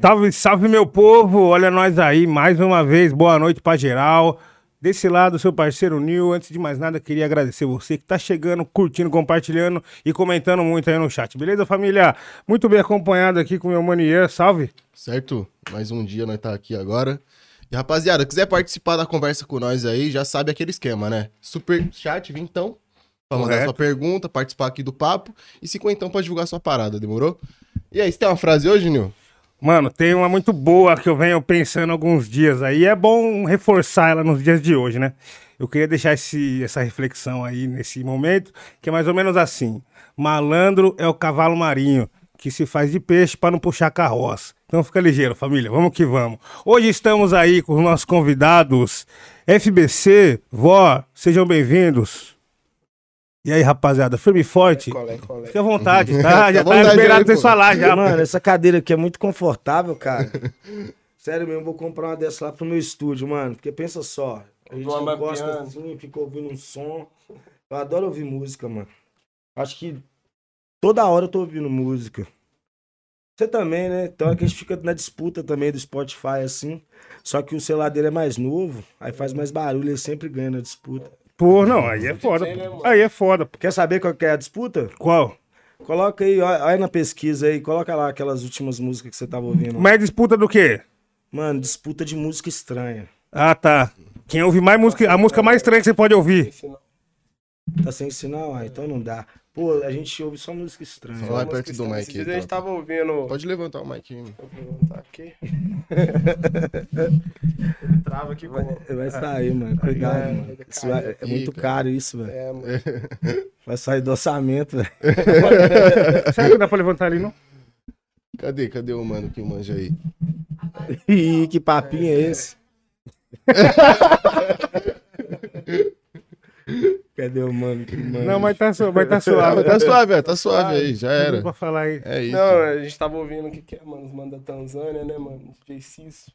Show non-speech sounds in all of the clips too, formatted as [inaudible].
Salve, salve meu povo, olha nós aí mais uma vez, boa noite pra geral. Desse lado, seu parceiro Nil, antes de mais nada, queria agradecer você que tá chegando, curtindo, compartilhando e comentando muito aí no chat, beleza, família? Muito bem acompanhado aqui com meu manier, salve. Certo? Mais um dia nós tá aqui agora. E rapaziada, quiser participar da conversa com nós aí, já sabe aquele esquema, né? Super chat, então, pra mandar Correto. sua pergunta, participar aqui do papo e se então pra divulgar sua parada, demorou? E aí, você tem uma frase hoje, Nil? Mano, tem uma muito boa que eu venho pensando alguns dias aí. É bom reforçar ela nos dias de hoje, né? Eu queria deixar esse, essa reflexão aí nesse momento, que é mais ou menos assim: malandro é o cavalo marinho que se faz de peixe para não puxar carroça. Então fica ligeiro, família. Vamos que vamos. Hoje estamos aí com os nossos convidados FBC, Vó, sejam bem-vindos. E aí, rapaziada, firme e forte. Colé, colé. Fique à vontade, tá? [laughs] Já tá vontade liberado pra vocês falar já. Mano, essa cadeira aqui é muito confortável, cara. [laughs] Sério mesmo, vou comprar uma dessa lá pro meu estúdio, mano. Porque pensa só, a gente Uma gosta assim, fica ouvindo um som. Eu adoro ouvir música, mano. Acho que toda hora eu tô ouvindo música. Você também, né? Então é que a gente fica na disputa também do Spotify, assim. Só que o celular dele é mais novo, aí faz mais barulho, ele sempre ganha na disputa. Pô, não, aí é foda. né? Aí é foda. pô. Quer saber qual que é a disputa? Qual? Coloca aí, olha olha na pesquisa aí, coloca lá aquelas últimas músicas que você tava ouvindo. Mas é disputa do quê? Mano, disputa de música estranha. Ah, tá. Quem ouve mais música, a música mais estranha que você pode ouvir. Tá sem sinal? Ah, então não dá. Pô, a gente ouve só música estranha. Fala mais perto do mic dias aí. a gente tava ouvindo. Pode levantar o mic aí. Vou levantar aqui. [laughs] Trava aqui Vai, com. vai sair, mano. Cuidado, É, mano. Isso vai- é muito caro isso, velho. É, mano. [laughs] Vai sair do orçamento, velho. [laughs] Será que dá pra levantar ali, não? Cadê? Cadê o mano que manja aí? Ih, que papinho é esse? [laughs] Cadê o mano que mano? Não, mas tá, su- mas tá suave. mas tá suave, velho. Tá suave aí. Já era. Pra falar aí. É isso. Não, a gente tava ouvindo o que, que é, mano? Os mano da Tanzânia, né, mano? DJ Cisso.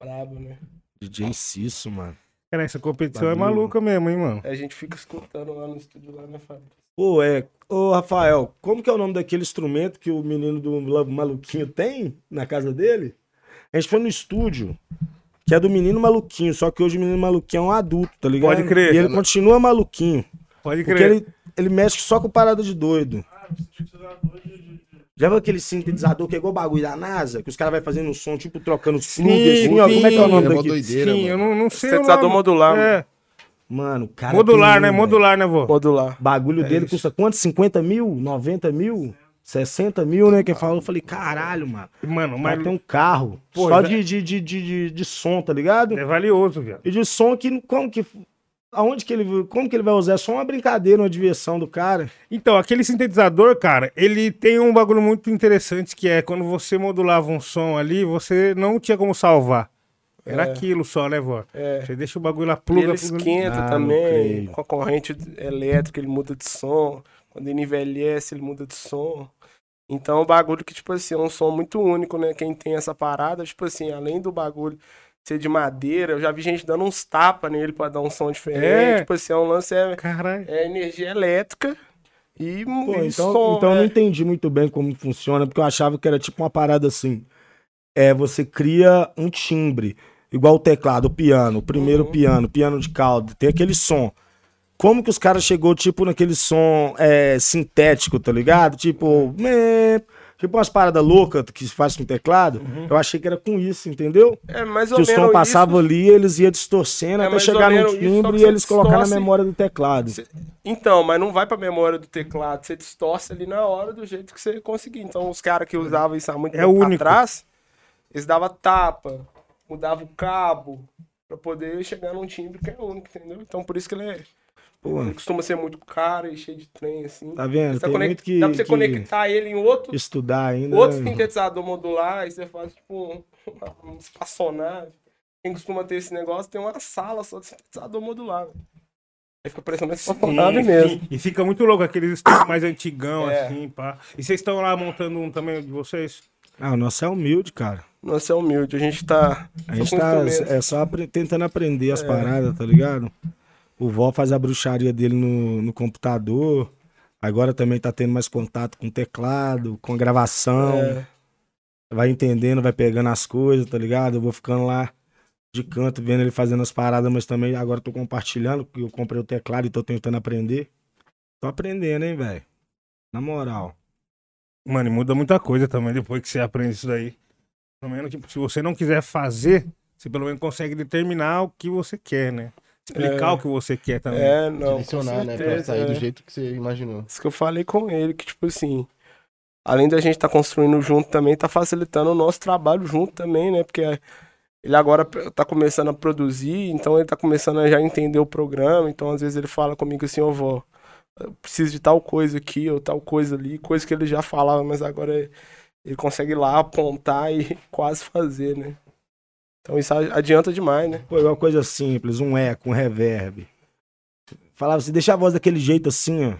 Brabo, né? DJ Cisso, mano. Cara, essa competição é maluca mesmo, hein, mano? A gente fica escutando lá no estúdio, lá, né, Fábio? Pô, é. Ô, Rafael, como que é o nome daquele instrumento que o menino do maluquinho tem na casa dele? A gente foi no estúdio, que é do menino maluquinho, só que hoje o menino maluquinho é um adulto, tá ligado? Pode crer. E ele continua maluquinho. Pode Porque crer. ele, ele mexe só com parada de doido. Já viu aquele sintetizador que é igual o bagulho da NASA? Que os caras vão fazendo um som, tipo, trocando os Sim, plugs assim, ó. Como é que é o nome É daqui? doideira, Sim, eu mano. não, não sei o Sintetizador nome. modular, É, Mano, o cara. modular, tem né? Modular, né, vô? Modular. bagulho É dele isso. custa quanto? 50 mil? 90 mil? 60 mil, né? Quem falou, eu falei, caralho, mano. Mano, Mas tem um carro. Pô, só já- de, de, de, de, de, som, tá ligado? é valioso, viado. E de som que. Como que. Aonde que ele. Como que ele vai usar? É só uma brincadeira, uma diversão do cara. Então, aquele sintetizador, cara, ele tem um bagulho muito interessante que é quando você modulava um som ali, você não tinha como salvar. Era É. aquilo só, né, vó? É. Você deixa o bagulho lá, pluga, ele pluga. esquenta Ah, também, com a corrente elétrica ele muda de som, quando ele envelhece ele muda de som. Então é um bagulho que, tipo assim, é um som muito único, né? Quem tem essa parada, tipo assim, além do bagulho ser de madeira, eu já vi gente dando uns tapas nele pra dar um som diferente. É. Tipo assim, é um lance, é, Caralho. é energia elétrica e, Pô, e então, som. então eu não é. entendi muito bem como funciona, porque eu achava que era tipo uma parada assim. É, você cria um timbre, igual o teclado, o piano, o primeiro Uhum. piano, piano de caldo, tem aquele som. Como que os caras chegou, tipo, naquele som é, sintético, tá ligado? Tipo, meh, tipo umas paradas loucas que se faz com teclado. Eu achei que era com isso, entendeu? É mais ou Que o menos som passava isso. ali, eles iam distorcendo É até ou chegar no timbre e eles colocar na memória do teclado. Cê- Então, mas não vai pra memória do teclado, você distorce ali na hora do jeito que você conseguir. Então, os caras que usavam isso há muito É tempo único. atrás, eles davam tapa, mudavam o cabo, pra poder chegar num timbre que é único, entendeu? Então, por isso que ele, é, Pô, ele costuma ser muito caro e cheio de trem, assim. tá vendo? Você Tem conec- muito que, Dá pra você que conectar ele em outro, estudar ainda. outro né? sintetizador modular, e você faz, tipo, um, [laughs] um espaçonave. Quem costuma ter esse negócio tem uma sala só de sintetizador modular. velho. Aí fica parecendo uma espaçonave Sim, mesmo. E fica muito louco, aqueles estúdios mais antigão, É. assim, pá. E vocês estão lá montando um também de vocês? Ah, o nosso é humilde, cara. Nossa, é humilde. A gente tá. A só gente tá é só apre- tentando aprender as paradas, tá ligado? O vó faz a bruxaria dele no, no computador. Agora também tá tendo mais contato com teclado, com gravação. É. vai entendendo, vai pegando as coisas, tá ligado? Eu vou ficando lá de canto, vendo ele fazendo as paradas, mas também agora tô compartilhando, porque eu comprei o teclado e tô tentando aprender. Tô aprendendo, hein, velho? Na moral. Mano, e muda muita coisa também depois que você aprende isso daí. Pelo menos, tipo, se você não quiser fazer, você pelo menos consegue determinar o que você quer, né? Explicar É. o que você quer também. É, não. Direcionar, né? Pra sair do é. jeito que você imaginou. Isso que eu falei com ele, que tipo assim, além da gente estar construindo junto também, tá facilitando o nosso trabalho junto também, né? Porque ele agora tá começando a produzir, então ele tá começando a já entender o programa, então às vezes ele fala comigo assim, ô vó, eu preciso de tal coisa aqui ou tal coisa ali, coisa que ele já falava, mas agora ele consegue ir lá apontar e [laughs] quase fazer, né? Então isso adianta demais, né? Pô, igual coisa simples, um eco, um reverb. Falava assim, deixa a voz daquele jeito assim, ó.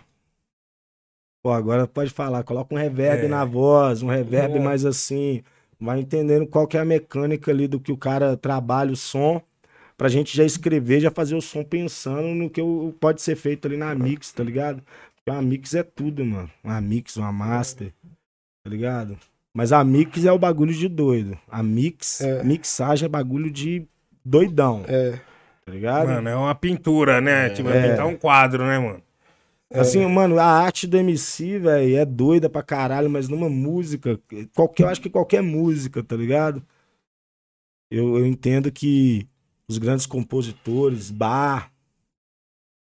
Pô, agora pode falar, coloca um reverb É. na voz, um reverb É. mais assim. Vai entendendo qual que é a mecânica ali do que o cara trabalha o som, pra gente já escrever, já fazer o som pensando no que pode ser feito ali na mix, tá ligado? Porque uma mix é tudo, mano. Uma mix, uma master, tá ligado? Mas a mix é o bagulho de doido. A mix, É. mixagem é bagulho de doidão, É. tá ligado? Mano, é uma pintura, né? Tipo, é É. pintar um quadro, né, mano? Assim, mano, a arte do MC, velho, é doida pra caralho, mas numa música, qualquer, eu acho que qualquer música, tá ligado? Eu, eu entendo que os grandes compositores, Bar,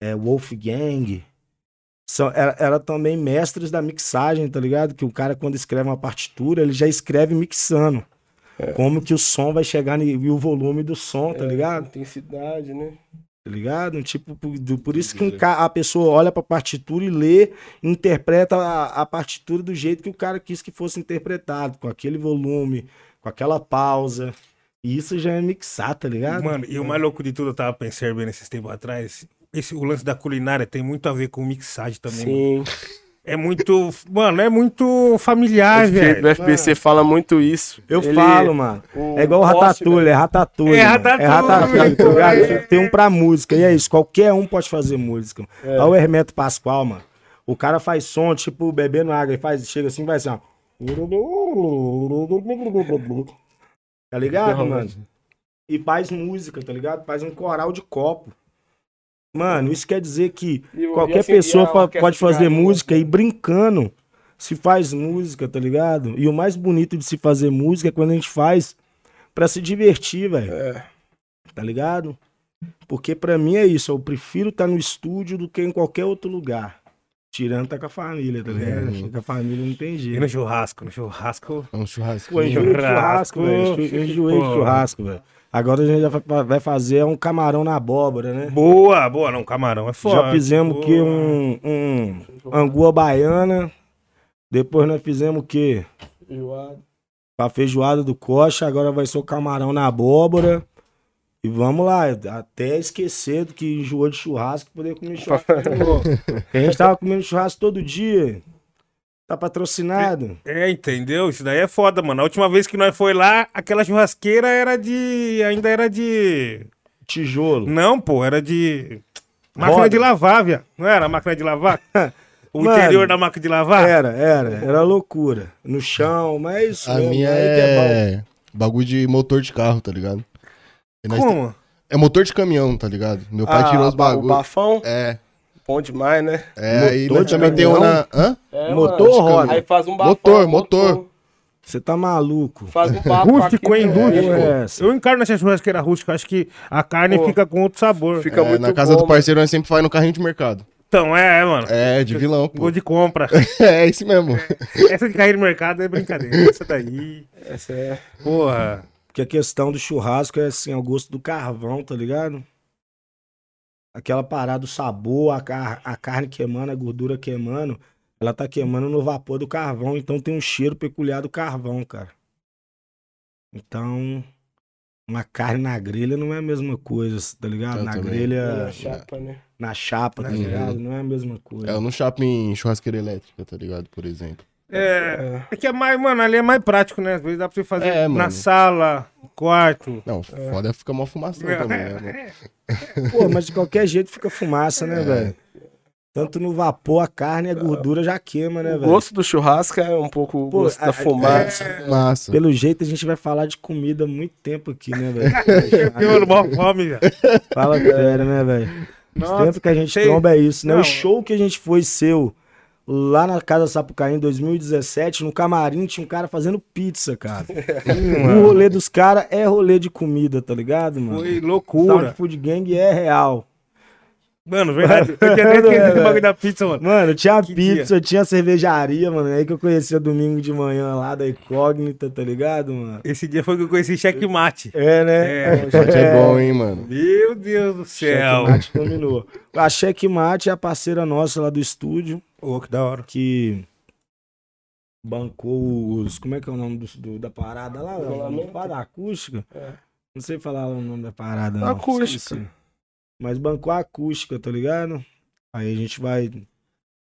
é, Wolfgang, são, era, era também mestres da mixagem, tá ligado? Que o cara, quando escreve uma partitura, ele já escreve mixando. Como que o som vai chegar e o volume do som, tá ligado? Intensidade, né? Tá ligado? Tipo, por, do- por isso que um ca- a pessoa olha pra partitura e lê, interpreta a, a partitura do jeito que o cara quis que fosse interpretado, com aquele volume, com aquela pausa. E isso já é mixar, tá ligado? Mano, e o mais louco de tudo, eu tava percebendo esses tempos atrás. Esse, o lance da culinária tem muito a ver com mixagem também. mano. Sim. É muito. Mano, é muito familiar, O velho. FBC fala muito isso. Eu Ele- falo, mano. o É igual o Ratatouille, é Ratatouille. É mano. Ratatouille. É Ratatouille, tá ligado? [laughs] Tem um pra música, e é isso. Qualquer um pode fazer música. É. Olha o Hermeto Pascoal, mano. O cara faz som, tipo, bebendo água, ele faz, chega assim, vai assim, ó. [laughs] Tá ligado, mano? E faz música, tá ligado? Faz um coral de copo. Mano, isso quer dizer que E qualquer e assim, e pessoa a pode fazer filarmônica? música e brincando se faz música, tá ligado? E o mais bonito de se fazer música é quando a gente faz pra se divertir, velho. É. Tá ligado? Porque pra mim é isso, eu prefiro estar no estúdio do que em qualquer outro lugar. Tirando tá com a família, tá ligado? Com a família não tem E jeito. no churrasco, no churrasco. É um churrasco. Pô, enjoei de Churrasco. velho. Eu enjoei churrasco, velho. Agora a gente já vai- fazer um camarão na abóbora, né? Boa, boa, não, camarão é foda. Já fizemos boa. quê? Um, um angua baiana. Depois nós fizemos o quê? Enjoado. A feijoada do coxa. Agora vai ser o camarão na abóbora. E vamos lá, até esquecer do que enjoou de churrasco, poder comer churrasco A gente tava comendo churrasco todo dia. Tá patrocinado. É, entendeu? Isso daí é foda, mano. A última vez que nós foi lá, aquela churrasqueira era de. Ainda era de. Tijolo. Não, pô, era de. Máquina Roda. de lavar, viado. Não era máquina de lavar? [laughs] O Mano, interior da máquina de lavar? Era, era. Era loucura. No chão, mas é isso A minha aí que é é bagulho de motor de carro, tá ligado? E Como? É motor de caminhão, tá ligado? Meu pai Ah, tirou os ba- O bagulho. bafão, É, bom demais, né? é, aí Motor nós de também tem um na... Hã? É, Motor mano. roda? Aí faz um bafão. Motor, motor. Você tá maluco. Faz um bafão. Rústico, hein? também, Rústico. É essa? Eu encarno nessa churrasqueira rústica. Acho que a carne Pô. fica com outro sabor. Fica É, muito na casa bom, do parceiro nós sempre faz no carrinho de mercado. Então, é, mano. É, de vilão, pô. Gol de compra. [laughs] É, esse mesmo. Essa de cair no mercado é brincadeira. Essa daí. mano. Essa é. Porra. Porque a questão do churrasco é assim, ao gosto do carvão, tá ligado? Aquela parada, o sabor, a, car a carne queimando, a gordura queimando, ela tá queimando no vapor do carvão, então tem um cheiro peculiar do carvão, cara. Então, uma carne na grelha não é a mesma coisa, tá ligado? Eu na também. grelha, Na chapa, né? na chapa, tá Uhum. ligado? Não é a mesma coisa. É, eu não chapo em churrasqueira elétrica, tá ligado? Por exemplo. É. É que é mais, mano, ali é mais prático, né? Às vezes dá pra você fazer É, na sala, quarto. Não, foda é ficar uma fumação também, né? [laughs] Pô, mas de qualquer jeito fica fumaça, né, É. velho? Tanto no vapor, a carne e a gordura já queima, né, O velho? gosto do churrasco é um pouco o gosto a- da fumaça. Massa. Pelo jeito, a gente vai falar de comida há muito tempo aqui, né, velho? [laughs] Mano, mó fome, velho. Fala sério, né, velho? Os Nossa, tempos que a gente sei. tromba é isso, né? Não. O show que a gente foi seu lá na Casa Sapucaí em 2017, no camarim tinha um cara fazendo pizza, cara. [laughs] o rolê dos caras é rolê de comida, tá ligado, mano? Foi Sound loucura. Food Gang é real. Mano, verdade. [laughs] Eu tinha até esquecido É, esse bagulho da pizza, mano. Mano, tinha Que pizza, tinha cervejaria, mano. É aí que eu conhecia domingo de manhã lá da Incógnita, tá ligado, mano? Esse dia foi que eu conheci Checkmate. É, né? É, Mate é bom, hein, mano. Meu Deus do céu. Checkmate dominou. A Checkmate é a parceira nossa lá do estúdio. Ô, que da hora. que bancou os. Como é que é o nome do, do- da parada lá? Isolamento. Fala da acústica? É. Não sei falar o nome da parada. Não. Acústica. Esqueci. Mas bancou a acústica, tá ligado? Aí a gente vai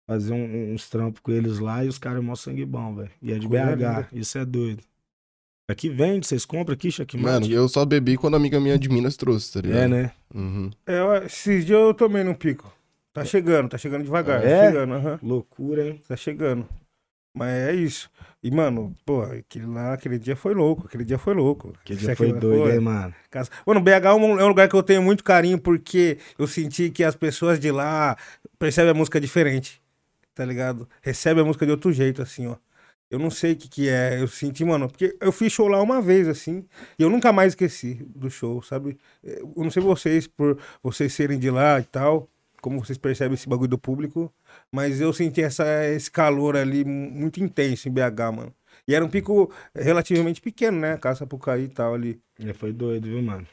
fazer um- uns trampos com eles lá e os caras mó sangue bom, velho. E é de Coisa BH. linda. Isso é doido. Aqui vende, vocês compram aqui, Checkmate? Mano, eu só bebi quando a amiga minha de Minas trouxe, tá ligado? É, né? Uhum. É, esses dias eu tomei num pico. Tá chegando, tá chegando devagar. É? Tá chegando, aham. Loucura, hein? Tá chegando. Mas é isso. E, mano, pô, aquele lá, aquele dia foi louco. Aquele dia foi louco. Que Isso dia foi doido, hein, mano? Casa- Mano, BH é um, é um lugar que eu tenho muito carinho porque eu senti que as pessoas de lá percebem a música diferente, tá ligado? Recebem a música de outro jeito, assim, ó. Eu não sei o que que é, eu senti, mano, porque eu fiz show lá uma vez, assim, e eu nunca mais esqueci do show, sabe? Eu não sei vocês, por vocês serem de lá e tal, como vocês percebem esse bagulho do público, mas eu senti essa, esse calor ali mu- muito intenso em BH, mano. E era um pico relativamente pequeno, né? Caça Pucaí e tal ali. É, foi doido, viu, mano?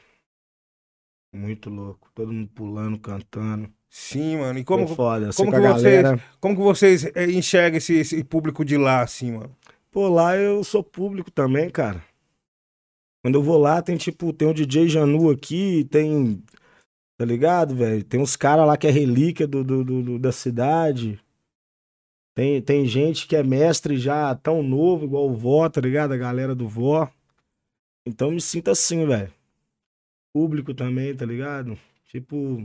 Muito louco. Todo mundo pulando, cantando. Sim, mano. E como, Foi foda. como Como com que vocês- como que vocês enxergam esse, esse público de lá, assim, mano? Pô, lá eu sou público também, cara. Quando eu vou lá, tem tipo, tem o DJ Janu aqui, tem. Tá ligado, velho? Tem uns caras lá que é relíquia do, do, do- da cidade. Tem, tem gente que é mestre já tão novo, igual o Vó, tá ligado? A galera do Vó. Então me sinto assim, velho. Público também, tá ligado? Tipo,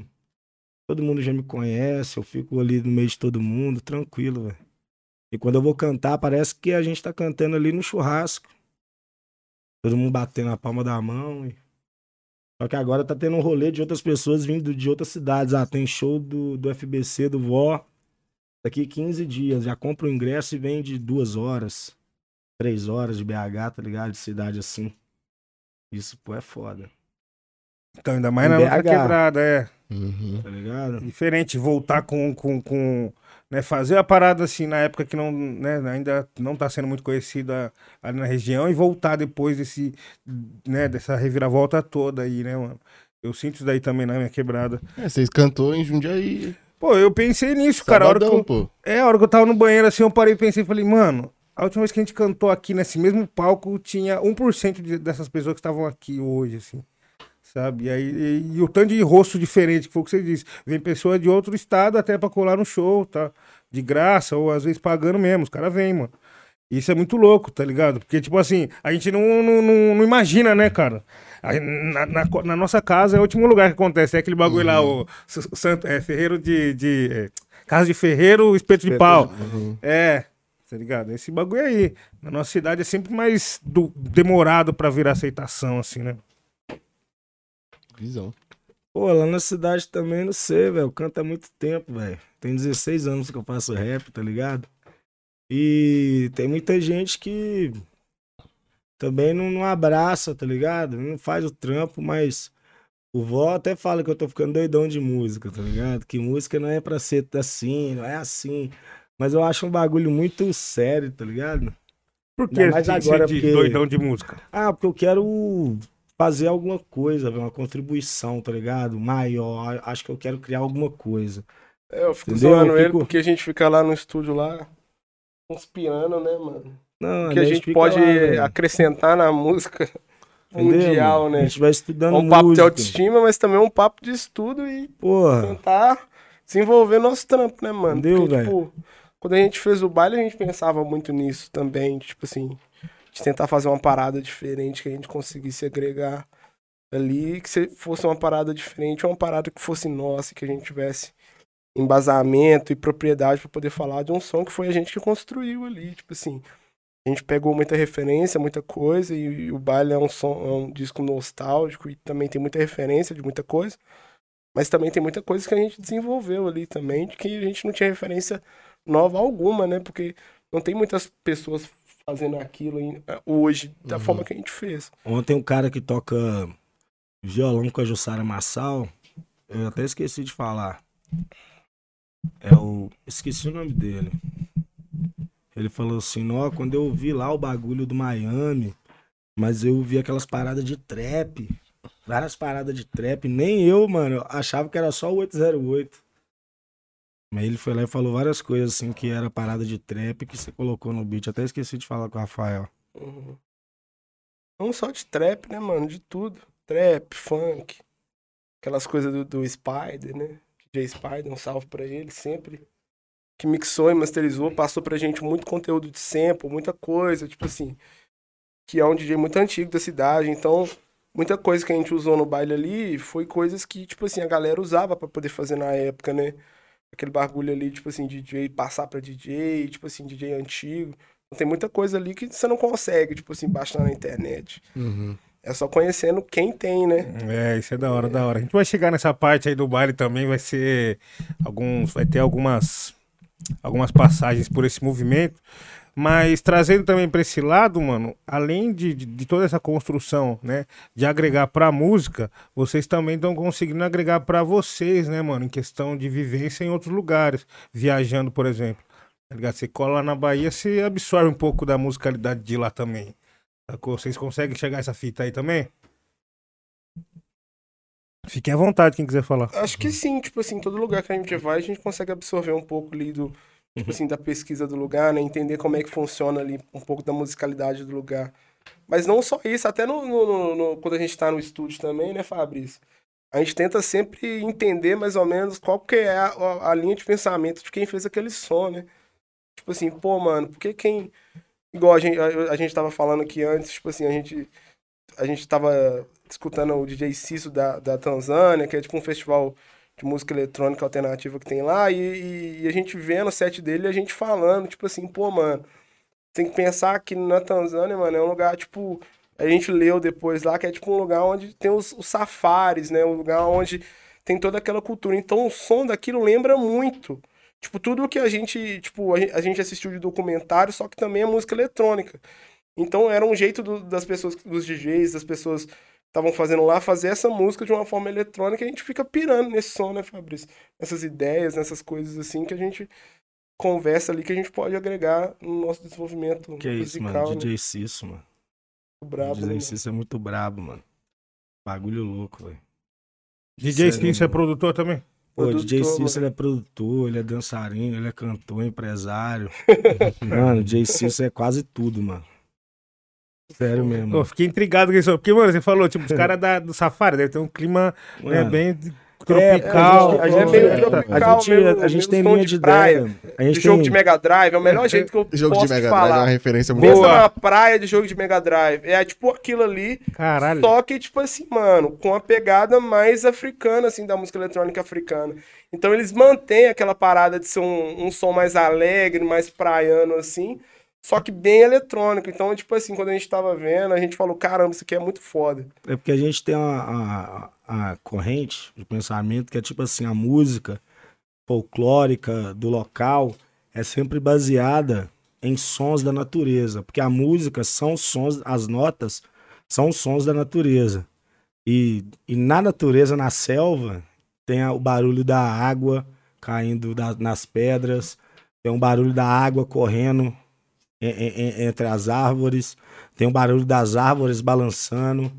todo mundo já me conhece, eu fico ali no meio de todo mundo, tranquilo, velho. E quando eu vou cantar, parece que a gente tá cantando ali no churrasco. Todo mundo batendo a palma da mão. e- Só que agora tá tendo um rolê de outras pessoas vindo de outras cidades. Ah, tem show do, do FBC, do Vó. Daqui 15 dias. Já compra o ingresso e vem de duas horas. Três horas de BH, tá ligado? De cidade assim. Isso, pô, é foda. Então, ainda mais Em na BH. quebrada, é. Uhum. Tá ligado? Diferente voltar com, com, com né, fazer a parada assim na época que não, né, ainda não tá sendo muito conhecida ali na região e voltar depois desse, né, dessa reviravolta toda aí, né, mano? Eu sinto isso daí também na minha quebrada. É, vocês cantou em Jundiaí. Pô, eu pensei nisso, cara. A hora que Sabadão, eu, pô. É, a hora que eu tava no banheiro, assim, eu parei e pensei, falei, mano, a última vez que a gente cantou aqui nesse mesmo palco, tinha 1% de, dessas pessoas que estavam aqui hoje, assim, sabe? E, aí, e, e o tanto de rosto diferente, que foi o que você disse. Vem pessoa de outro estado até pra colar no show, tá? De graça, ou às vezes pagando mesmo, os caras vêm, mano. Isso é muito louco, tá ligado? Porque, tipo assim, a gente não, não, não, não imagina, né, cara? Na, na, na nossa casa é o último lugar que acontece. É aquele bagulho lá, o s- santo, é, ferreiro de. de é, casa de ferreiro, espeto de pau. Uhum. É, tá ligado? Esse bagulho aí. Na nossa cidade é sempre mais do- demorado pra virar aceitação, assim, né? Visão. Pô, lá na cidade também, não sei, velho. Eu canto há muito tempo, velho. Tem 16 anos que eu faço rap, tá ligado? E tem muita gente que também não, não abraça, tá ligado? Não faz o trampo, mas o vó até fala que eu tô ficando doidão de música, tá ligado? Que música não é pra ser assim, não é assim. Mas eu acho um bagulho muito sério, tá ligado? Por que você agora, diz porque- doidão de música? Ah, porque eu quero fazer alguma coisa, uma contribuição, tá ligado? Maior. Acho que eu quero criar alguma coisa. É, eu fico Entendeu? zoando Eu ele fico- porque a gente fica lá no estúdio lá, conspirando, né, mano? Não, que a gente pode lá, acrescentar na música [laughs] entendeu, mundial, mano? né? A gente vai estudando É um papo de autoestima, mas também é um papo de estudo e Porra, tentar desenvolver nosso trampo, né, mano? Entendeu, Porque, velho? tipo, quando a gente fez o baile, a gente pensava muito nisso também, tipo assim, de tentar fazer uma parada diferente, que a gente conseguisse agregar ali, que se fosse uma parada diferente, uma parada que fosse nossa, que a gente tivesse embasamento e propriedade para poder falar de um som que foi a gente que construiu ali, tipo assim. A gente pegou muita referência, muita coisa, e, e o baile é um som, é um disco nostálgico e também tem muita referência de muita coisa. Mas também tem muita coisa que a gente desenvolveu ali também, de que a gente não tinha referência nova alguma, né? Porque não tem muitas pessoas fazendo aquilo em- hoje da Uhum. forma que a gente fez. Ontem um cara que toca violão com a Jussara Massal, eu até esqueci de falar. É o. Esqueci o nome dele. Ele falou assim, ó, quando eu vi lá o bagulho do Miami, mas eu vi aquelas paradas de trap. Várias paradas de trap. Nem eu, mano, achava que era só o 808. Mas ele foi lá e falou várias coisas assim que era parada de trap que você colocou no beat. Até esqueci de falar com o Rafael. Uhum. Não só de trap, né, mano? De tudo. Trap, funk. Aquelas coisas do, do Spider, né? DJ Spider, um salve pra ele sempre. Que mixou e masterizou, passou pra gente muito conteúdo de sample, muita coisa, tipo assim. Que é um DJ muito antigo da cidade, então muita coisa que a gente usou no baile ali foi coisas que, tipo assim, a galera usava pra poder fazer na época, né? Aquele bagulho ali, tipo assim, DJ passar pra DJ, tipo assim, DJ antigo. Tem muita coisa ali que você não consegue, tipo assim, baixar na internet. Uhum. É só conhecendo quem tem, né? É, isso é da hora, da hora. A gente vai chegar nessa parte aí do baile também, vai ser alguns, vai ter algumas algumas passagens por esse movimento, mas trazendo também para esse lado, mano, além de, de, de toda essa construção, né, de agregar pra música, vocês também estão conseguindo agregar pra vocês, né, mano, em questão de vivência em outros lugares, viajando, por exemplo. Tá ligado? Você cola na Bahia, você absorve um pouco da musicalidade de lá também. Vocês conseguem chegar a essa fita aí também? Fiquem à vontade, quem quiser falar. Acho que sim, tipo assim, todo lugar que a gente vai, a gente consegue absorver um pouco ali do, tipo assim, da pesquisa do lugar, né? Entender como é que funciona ali, um pouco da musicalidade do lugar. Mas não só isso, até no, no- no- quando a gente tá no estúdio também, né, Fabrício? A gente tenta sempre entender mais ou menos qual que é a, a- linha de pensamento de quem fez aquele som, né? Tipo assim, pô, mano, por que quem. Igual a gente, a, a gente tava falando aqui antes, tipo assim, a gente. A gente tava escutando o DJ Cisso da, da Tanzânia, que é tipo um festival de música eletrônica alternativa que tem lá, e, e- e a gente vendo o set dele a gente falando, tipo assim, pô, mano, tem que pensar que na Tanzânia, mano, é um lugar, tipo, a gente leu depois lá, que é tipo um lugar onde tem os, os safaris, né? Um lugar onde tem toda aquela cultura. Então o som daquilo lembra muito. Tipo, tudo que a gente, tipo, a gen- a gente assistiu de documentário, só que também é música eletrônica. Então era um jeito do- das pessoas, dos DJs, das pessoas estavam fazendo lá, fazer essa música de uma forma eletrônica e a gente fica pirando nesse som, né, Fabrício? Nessas ideias, nessas coisas assim que a gente conversa ali, que a gente pode agregar no nosso desenvolvimento Que é isso, musical, mano. né? DJ Cisso, mano. Brabo, né, DJ? Cisso é muito brabo, mano. Bagulho louco, velho. DJ Cisso é produtor também? Pô, Produtor, DJ Cisso, mano. ele é produtor, ele é dançarino, ele é cantor, empresário. [laughs] mano, DJ Cisso é quase tudo, mano. Sério mesmo. Eu fiquei intrigado com isso. Porque, mano, você falou, tipo, os [laughs] caras da- do Safari deve ter um clima né, bem de- tropical. a é gente, meio a tropical, gente, meio- a gente tem linha de de praia, ideia. A De gente jogo tem... de Mega Drive, é o melhor jeito que eu Jogo posso de Mega te Drive é falar. uma referência muito Pensa Boa. numa praia de jogo de Mega Drive. É tipo aquilo ali, Caralho. só que, tipo assim, mano, com a pegada mais africana, assim, da música eletrônica africana. Então eles mantêm aquela parada de ser um, um som mais alegre, mais praiano, assim, só que bem eletrônico. Então, tipo assim, quando a gente tava vendo, a gente falou, caramba, isso aqui é muito foda. É porque a gente tem uma, a, a corrente de pensamento que é tipo assim, a música folclórica do local é sempre baseada em sons da natureza. Porque a música são sons, as notas são sons da natureza. E, e na natureza, na selva, tem o barulho da água caindo da- nas pedras, tem um barulho da água correndo entre as árvores, tem o barulho das árvores balançando,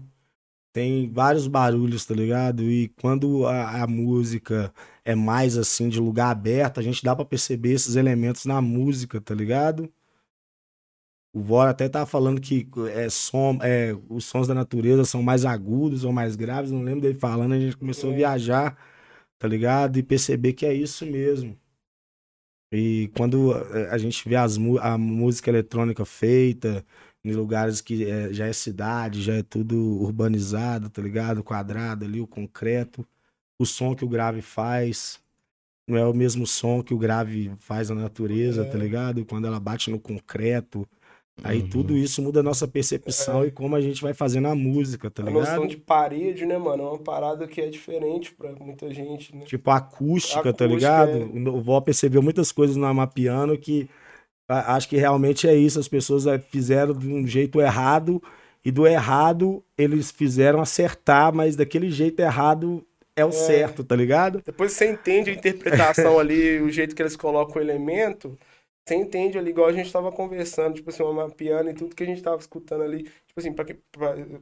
tem vários barulhos, tá ligado? E quando a, a música é mais assim, de lugar aberto, a gente dá pra perceber esses elementos na música, tá ligado? O Vora até tava falando que é som, é, os sons da natureza são mais agudos ou mais graves, não lembro dele falando, a gente começou a viajar, tá ligado? E perceber que é isso mesmo. E quando eh, a gente vê as, a música eletrônica feita em lugares que eh, já é cidade, já é tudo urbanizado, tá ligado? Quadrado ali, o concreto, o som que o grave faz. não é o mesmo som que o grave faz na natureza, É. tá ligado? Quando ela bate no concreto. Aí Uhum. tudo isso muda a nossa percepção e como a gente vai fazendo a música, tá a noção ligado? de parede, né, mano? É uma parada que é diferente pra muita gente, né? Tipo, a acústica, tá Acústica, ligado? é. O Vó percebeu muitas coisas no Amapiano que a- acho que realmente é isso. As pessoas eh, fizeram de um jeito errado e do errado eles fizeram acertar, mas daquele jeito errado é o certo, tá ligado? Depois você entende a interpretação [laughs] ali, o jeito que eles colocam o elemento, você entende ali, igual a gente tava conversando, tipo assim, o Amapiano e tudo que a gente tava escutando ali, tipo assim, pra-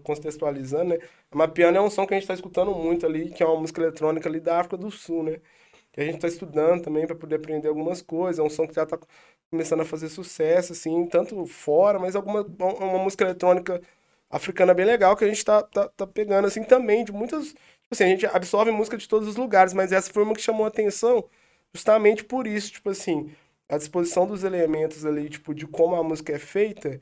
contextualizando, né? Amapiano é um som que a gente tá escutando muito ali, que é uma música eletrônica ali da África do Sul, né? Que a gente tá estudando também pra poder aprender algumas coisas, é um som que já tá começando a fazer sucesso, assim, tanto fora, mas alguma uma música eletrônica africana bem legal que a gente tá, tá, tá pegando, assim, também, de muitas Tipo assim, a gente absorve música de todos os lugares, mas essa foi uma que chamou a atenção justamente por isso, tipo assim, a disposição dos elementos ali, tipo, de como a música é feita,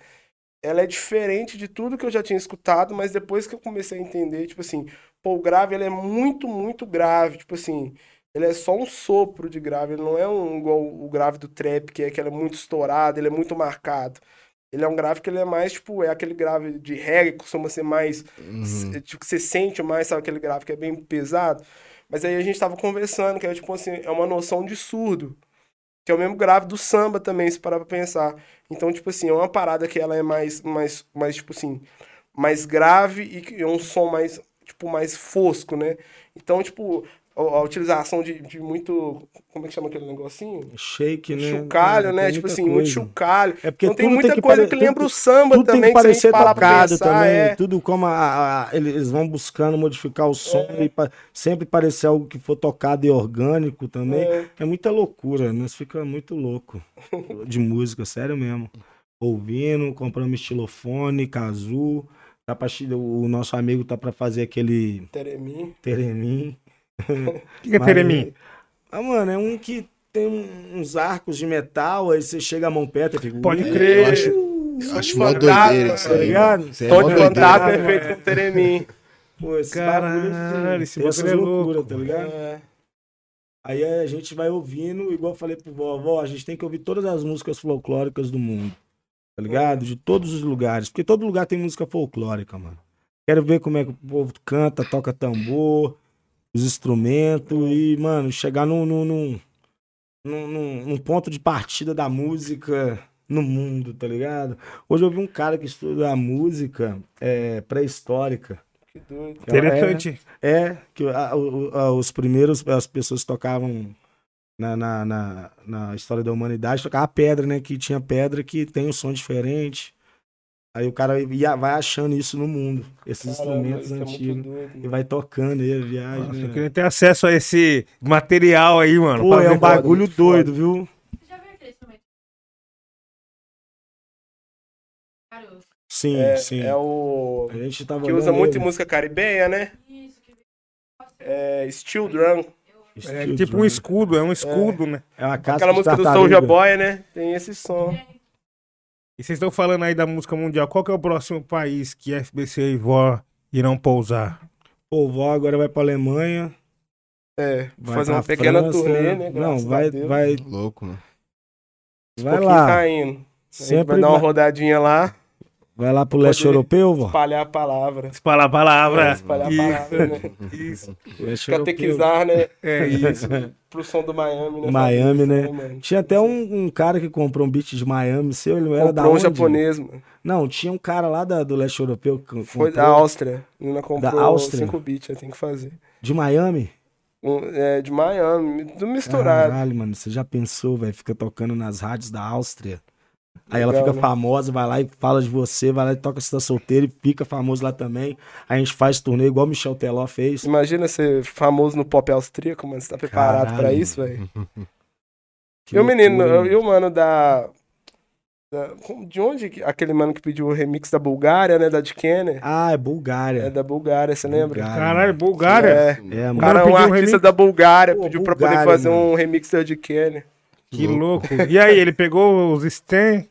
ela é diferente de tudo que eu já tinha escutado, mas depois que eu comecei a entender, tipo assim, pô, o grave, ele é muito, muito grave, tipo assim, ele é só um sopro de grave, ele não é um igual o grave do trap, que é que ele é muito estourado, ele é muito marcado. Ele é um grave que ele é mais, tipo, é aquele grave de reggae, que costuma ser mais Uhum. S- Tipo, você sente mais, sabe, aquele gráfico que é bem pesado. Mas aí a gente tava conversando, que é tipo assim, é uma noção de surdo. Que é o mesmo grave do samba também, se parar pra pensar. Então, tipo assim, é uma parada que ela é mais, mais, mais tipo assim, mais grave e é um som mais, tipo, mais fosco, né? Então, tipo, a, a utilização de, de muito, como é que chama aquele negocinho? Shake, né? Chocalho, né? tem Tipo assim, muito coisa. chocalho. É porque Então tem tudo muita que coisa pare- que tudo- lembra o samba Tudo também, tem que gente parecer tocado pensar, também. é. Tudo como a- a- eles vão buscando modificar o som É. e pa- sempre parecer algo que for tocado e orgânico também. É. É, muita loucura, nós fica muito louco de [laughs] música, sério mesmo. Ouvindo, comprando estilofone, casu. Tá pra, o nosso amigo tá pra fazer aquele Teremim. teremim. O [laughs] que, que é Teremim? Ah, mano, é um que tem uns arcos de metal, aí você chega a mão perto e fica. Pode crer. Eu acho, eu acho mó doideira isso tá aí. ligado? mano. Isso aí é de doideira. contato é feito com Teremim. [laughs] Pô, esse Caralho, bagulho, esse bagulho é louco. loucuras, tá ligado? É. Aí a gente vai ouvindo, igual eu falei pro vó, vó, a gente tem que ouvir todas as músicas folclóricas do mundo, tá ligado? De todos os lugares, porque todo lugar tem música folclórica, mano. Quero ver como é que o povo canta, toca tambor, os instrumentos e, mano, chegar num, num, num, num, num- ponto de partida da música no mundo, tá ligado? Hoje eu vi um cara que estuda a música é, pré-histórica. Que doido. Interessante. É, que a- a- os primeiros, as pessoas tocavam na, na, na, na história da humanidade, tocava pedra, né? Que tinha pedra que tem um som diferente. Aí o cara ia, vai achando isso no mundo, esses Caramba, instrumentos é antigos. doido, e vai tocando aí a viagem. Nossa, né? eu queria ter acesso a esse material aí, mano. Pô, é um bagulho muito foda. doido, viu? Já viu aquele instrumento? Caroço. Sim, É, sim. é o. A gente tava Que usa muito em ele. música caribenha, né? Isso, que É Steel Drum. É Steel tipo drum. um escudo, é um escudo, né? É uma casca Aquela de música do. Soulja Boy, né? Tem esse som. E vocês estão falando aí da música mundial. Qual que é o próximo país que FBC e Vó irão pousar? Pô, o vó agora vai pra Alemanha. É, Vai fazer uma pequena França. turnê, né? Não, vai, vai, Louco, mano. vai lá. tá indo. A gente Sempre vai dar uma rodadinha lá, vai lá pro leste europeu, vó. espalhar a palavra. Espalhar a palavra. Espalhar a Isso. palavra, né? [laughs] Isso. Leste europeu. Catequizar, né? É isso. Pro som do Miami, né? Miami, né? mano? Tinha até um, um cara que comprou um beat de Miami, seu, ele era da Comprou um onde? japonês, mano. Não, tinha um cara lá da- do leste europeu que Foi da comprou- Áustria. Nina comprou Da Áustria? 5 bits, aí tem que fazer. de Miami. Um, é, de Miami, do misturado. Caralho, mano, você já pensou, velho? Fica tocando nas rádios da Áustria. Aí ela fica né? famosa, vai lá e fala de você, vai lá e toca se tá solteiro e fica famoso lá também. Aí a gente faz turnê igual o Michel Teló fez. Imagina ser famoso no pop austríaco, mano. Você tá preparado Caralho, pra isso, velho? [laughs] E o menino, e o mano da, da- De onde que- aquele mano que pediu o remix da Bulgária, né? Da de Kenner? Ah, é Bulgária. É da Bulgária, você lembra? Bulgária. Caralho, Bulgária. É. É, O mano. cara é um artista remix? da Bulgária, Pô, pediu pra poder Bulgária, fazer mano. um remix da de Kenner. Que louco. E aí, ele pegou os Stan?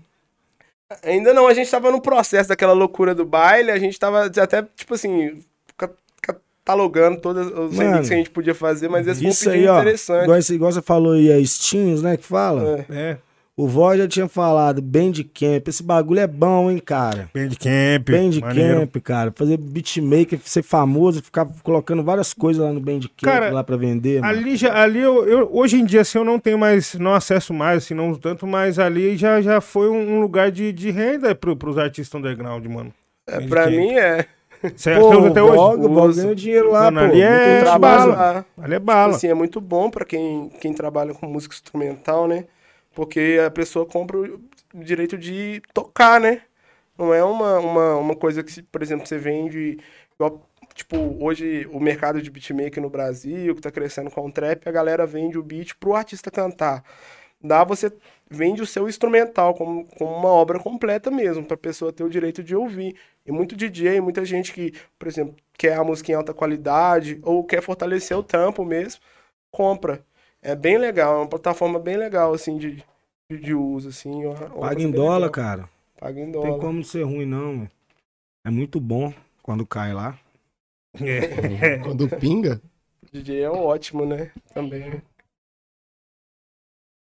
Ainda não, a gente tava no processo daquela loucura do baile, a gente tava até, tipo assim, ca- ca- catalogando todos os Mano, remixes que a gente podia fazer, mas esse foi um Isso pedido aí, ó. interessante. Igual, igual você falou aí, é Steams, né? Que fala. É. É. O Vó já tinha falado, Bandcamp. Esse bagulho é bom, hein, cara. Bandcamp. maneiro. Bandcamp, cara. Fazer beatmaker, ser famoso, ficar colocando várias coisas lá no Bandcamp Cara, lá pra vender. Ali, já, ali eu, eu- hoje em dia, assim, eu não tenho mais, não acesso mais, assim, não uso tanto, mas ali já, já foi um, lugar de, de renda pro, pros artistas underground, mano. É, pra mim é. Você Pô, o até hoje? Vog, o Uso. ganha dinheiro lá, Mano, pô. ali é Muito trabalho lá. Ali é bala. Assim, é muito bom pra quem, quem trabalha com música instrumental, né? Porque a pessoa compra o direito de tocar, né? Não é uma, uma, uma coisa que, por exemplo, você vende. tipo, hoje o mercado de beatmaker no Brasil, que tá crescendo com o trap, a galera vende o beat pro artista cantar. Dá você vende o seu instrumental como, como uma obra completa mesmo, pra pessoa ter o direito de ouvir. E muito DJ, muita gente que, por exemplo, quer a música em alta qualidade ou quer fortalecer o trampo mesmo, compra. É bem legal, é uma plataforma bem legal, assim, de, de, de uso, assim. Paga em dólar, legal. cara. Paga em Não dólar. tem como ser ruim, não. mano. É muito bom quando cai lá. É. [laughs] Quando pinga, DJ é ótimo, né? Também.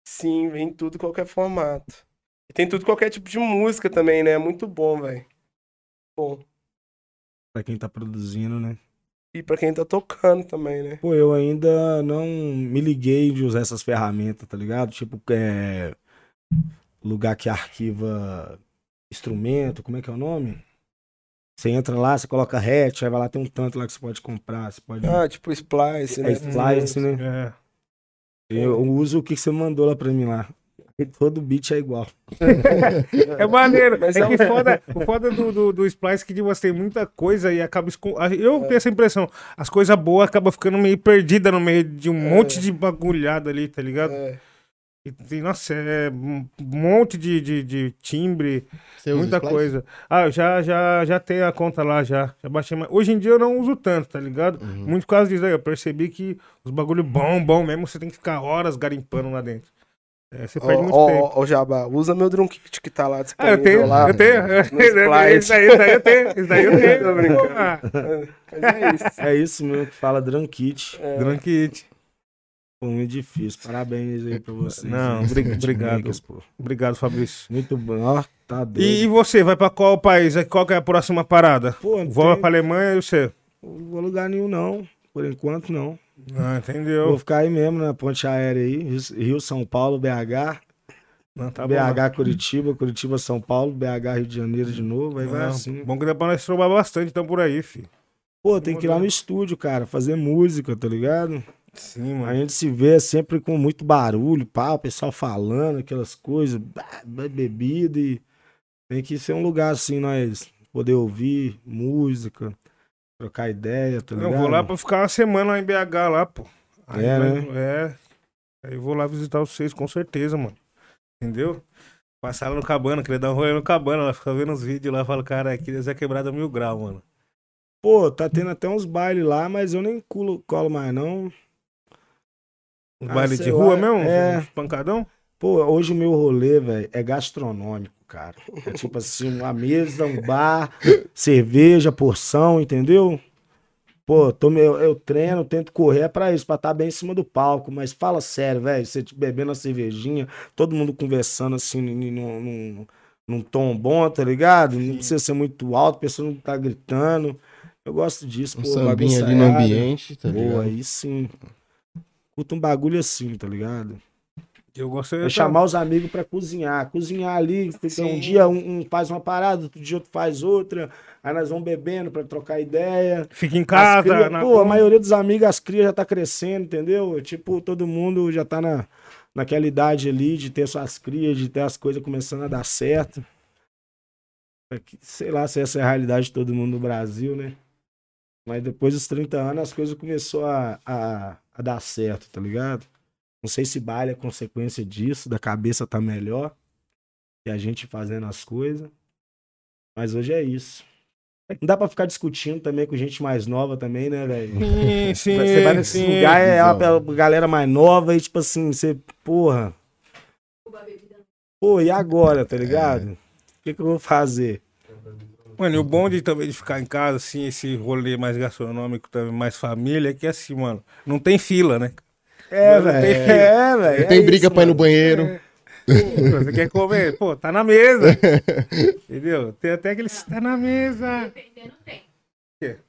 Sim, vem tudo qualquer formato. E tem tudo qualquer tipo de música também, né? É muito bom, velho. Bom. Pra quem tá produzindo, né? E pra quem tá tocando também, né? Pô, eu ainda não me liguei de usar essas ferramentas, tá ligado? Tipo, é. Lugar que arquiva instrumento, como é que é o nome? Você entra lá, você coloca hatch, aí vai lá, tem um tanto lá que você pode comprar, você pode. Ah, tipo Splice, né? é splice, né? É. Eu uso o que você mandou lá pra mim lá. E [laughs] todo beat é igual. É maneiro. Mas é é que um- foda, o foda do, do, do Splice é que tipo, você tem muita coisa e acaba. escon- Eu tenho essa impressão. As coisas boas acabam ficando meio perdidas no meio de um monte de bagulhada ali, tá ligado? É. E tem, nossa, é um monte de, de, de timbre, você muita coisa. Ah, eu já, já, já tenho a conta lá, já. Já baixei mais. Hoje em dia eu não uso tanto, tá ligado? Uhum. Muito por causa disso aí. Eu percebi que os bagulho bom, bom mesmo, você tem que ficar horas garimpando lá dentro. É, você perde muito Ó, tempo. ó, ó, Jabá, usa meu drum kit que tá lá Ah, eu tenho, lá. eu tenho. Isso aí, isso aí eu tenho. [laughs] Isso aí eu tenho. Tô brincando. Mas é isso. É isso mesmo que fala Drunkit. É. Drunk Kit. Foi muito difícil. Parabéns aí pra vocês. Não, né? obri- obrigado. Obrigado, Fabrício. Muito bom. Ó, tá doido. E, e você, vai pra qual país? Qual que é a próxima parada? Pô, Vou tem- pra Alemanha e você? não vou lugar nenhum, não. Por enquanto, não. Ah, Vou entendeu. ficar aí mesmo na ponte aérea aí. Rio- São Paulo, BH. Não, tá bom. BH, Curitiba. Curitiba, São Paulo. BH, Rio de Janeiro de novo. Aí vai Não, assim. Bom que dá pra nós trombar bastante, então por aí, fi. Pô, tem que ir lá no estúdio, cara. Fazer música, tá ligado? Sim, A mano. gente se vê sempre com muito barulho, pá, o pessoal falando aquelas coisas, bebida e tem que ser um lugar assim, nós poder ouvir música, trocar ideia, tá ligado? Eu vou lá pra ficar uma semana lá em BH lá, pô. Aí É, né? É. Aí eu vou lá visitar vocês, com certeza, mano. Entendeu? Passar lá no Cabana, queria dar um rolê no Cabana, lá ficar vendo os vídeos lá, falo, cara, aqui é quebrada mil grau, mano. Pô, tá tendo até uns bailes lá, mas eu nem culo, colo mais não. Os Ah, bailes de rua lá, mesmo? é. Uns pancadão? Pô, hoje o meu rolê, velho, é gastronômico, cara. É tipo assim, uma mesa, um bar, cerveja, porção, entendeu? Pô, tô, eu, eu treino, tento correr pra isso, pra estar bem em cima do palco. Mas fala sério, velho, você bebendo a cervejinha, todo mundo conversando assim, num, num, num- tom bom, tá ligado? Não precisa ser muito alto, a pessoa não tá gritando. Eu gosto disso, Um pô. sambinha ali no bagunçaiada. ambiente, tá Pô, ligado? aí sim. Curta um bagulho assim, tá ligado? Eu É chamar os amigos pra cozinhar. Cozinhar ali, fica um dia um, um faz uma parada, outro dia outro faz outra. Aí nós vamos bebendo pra trocar ideia. Fica em As casa. cria- na- Pô, a maioria dos amigos, as crias já tá crescendo, entendeu? Tipo, todo mundo já tá na, naquela idade ali de ter suas crias, de ter as coisas começando a dar certo. É Sei lá se essa é a realidade de todo mundo no Brasil, né? Mas depois dos 30 anos as coisas começou a, a, a dar certo, tá ligado? Não sei se baile é consequência disso, da cabeça tá melhor. E a gente fazendo as coisas. Mas hoje é isso. Não dá pra ficar discutindo também com gente mais nova também, né, velho? Sim, [laughs] sim. Você vai nesse sim. lugar, é visão. a galera mais nova e, tipo assim, você, porra, pô, e agora, tá ligado? O que, que eu vou fazer? Mano, e o bom de também de ficar em casa, assim, esse rolê mais gastronômico, também mais família, é que assim, mano, não tem fila, né? É, velho. É, velho. Não tem é briga isso, pra ir no banheiro. Pô, Você quer comer? Pô, tá na mesa. [laughs] Entendeu? Tem até aquele. Tá na mesa. Dependendo, tem.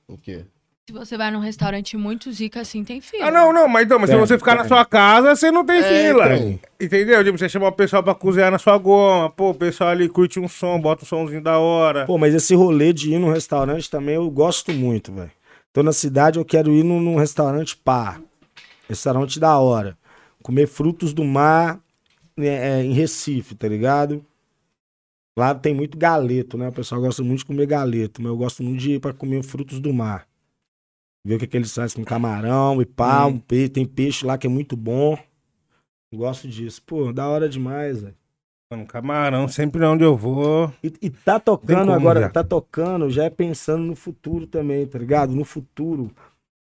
O quê? Se você vai num restaurante muito zica assim, tem fila. Ah, não, não, mas então, mas se Tem, você ficar na tem. sua casa, você não tem É, fila. tem. Entendeu? Tipo, você chama o pessoal pra cozinhar na sua goma. Pô, o pessoal ali curte um som, bota um somzinho da hora. Pô, mas esse rolê de ir num restaurante também eu gosto muito, velho. Tô na cidade, eu quero ir num, num restaurante pá. Restaurante da hora. Comer frutos do mar né, é, em Recife, tá ligado? Lá tem muito galeto, né? O pessoal gosta muito de comer galeto, mas eu gosto muito de ir pra comer frutos do mar. Ver o que, que eles fazem com camarão e pá, Hum. um pe- tem peixe lá que é muito bom. Gosto disso. Pô, da hora demais, velho. Mano, camarão, sempre onde eu vou. E, e tá tocando agora, já. tá tocando, já é pensando no futuro também, tá ligado? No futuro.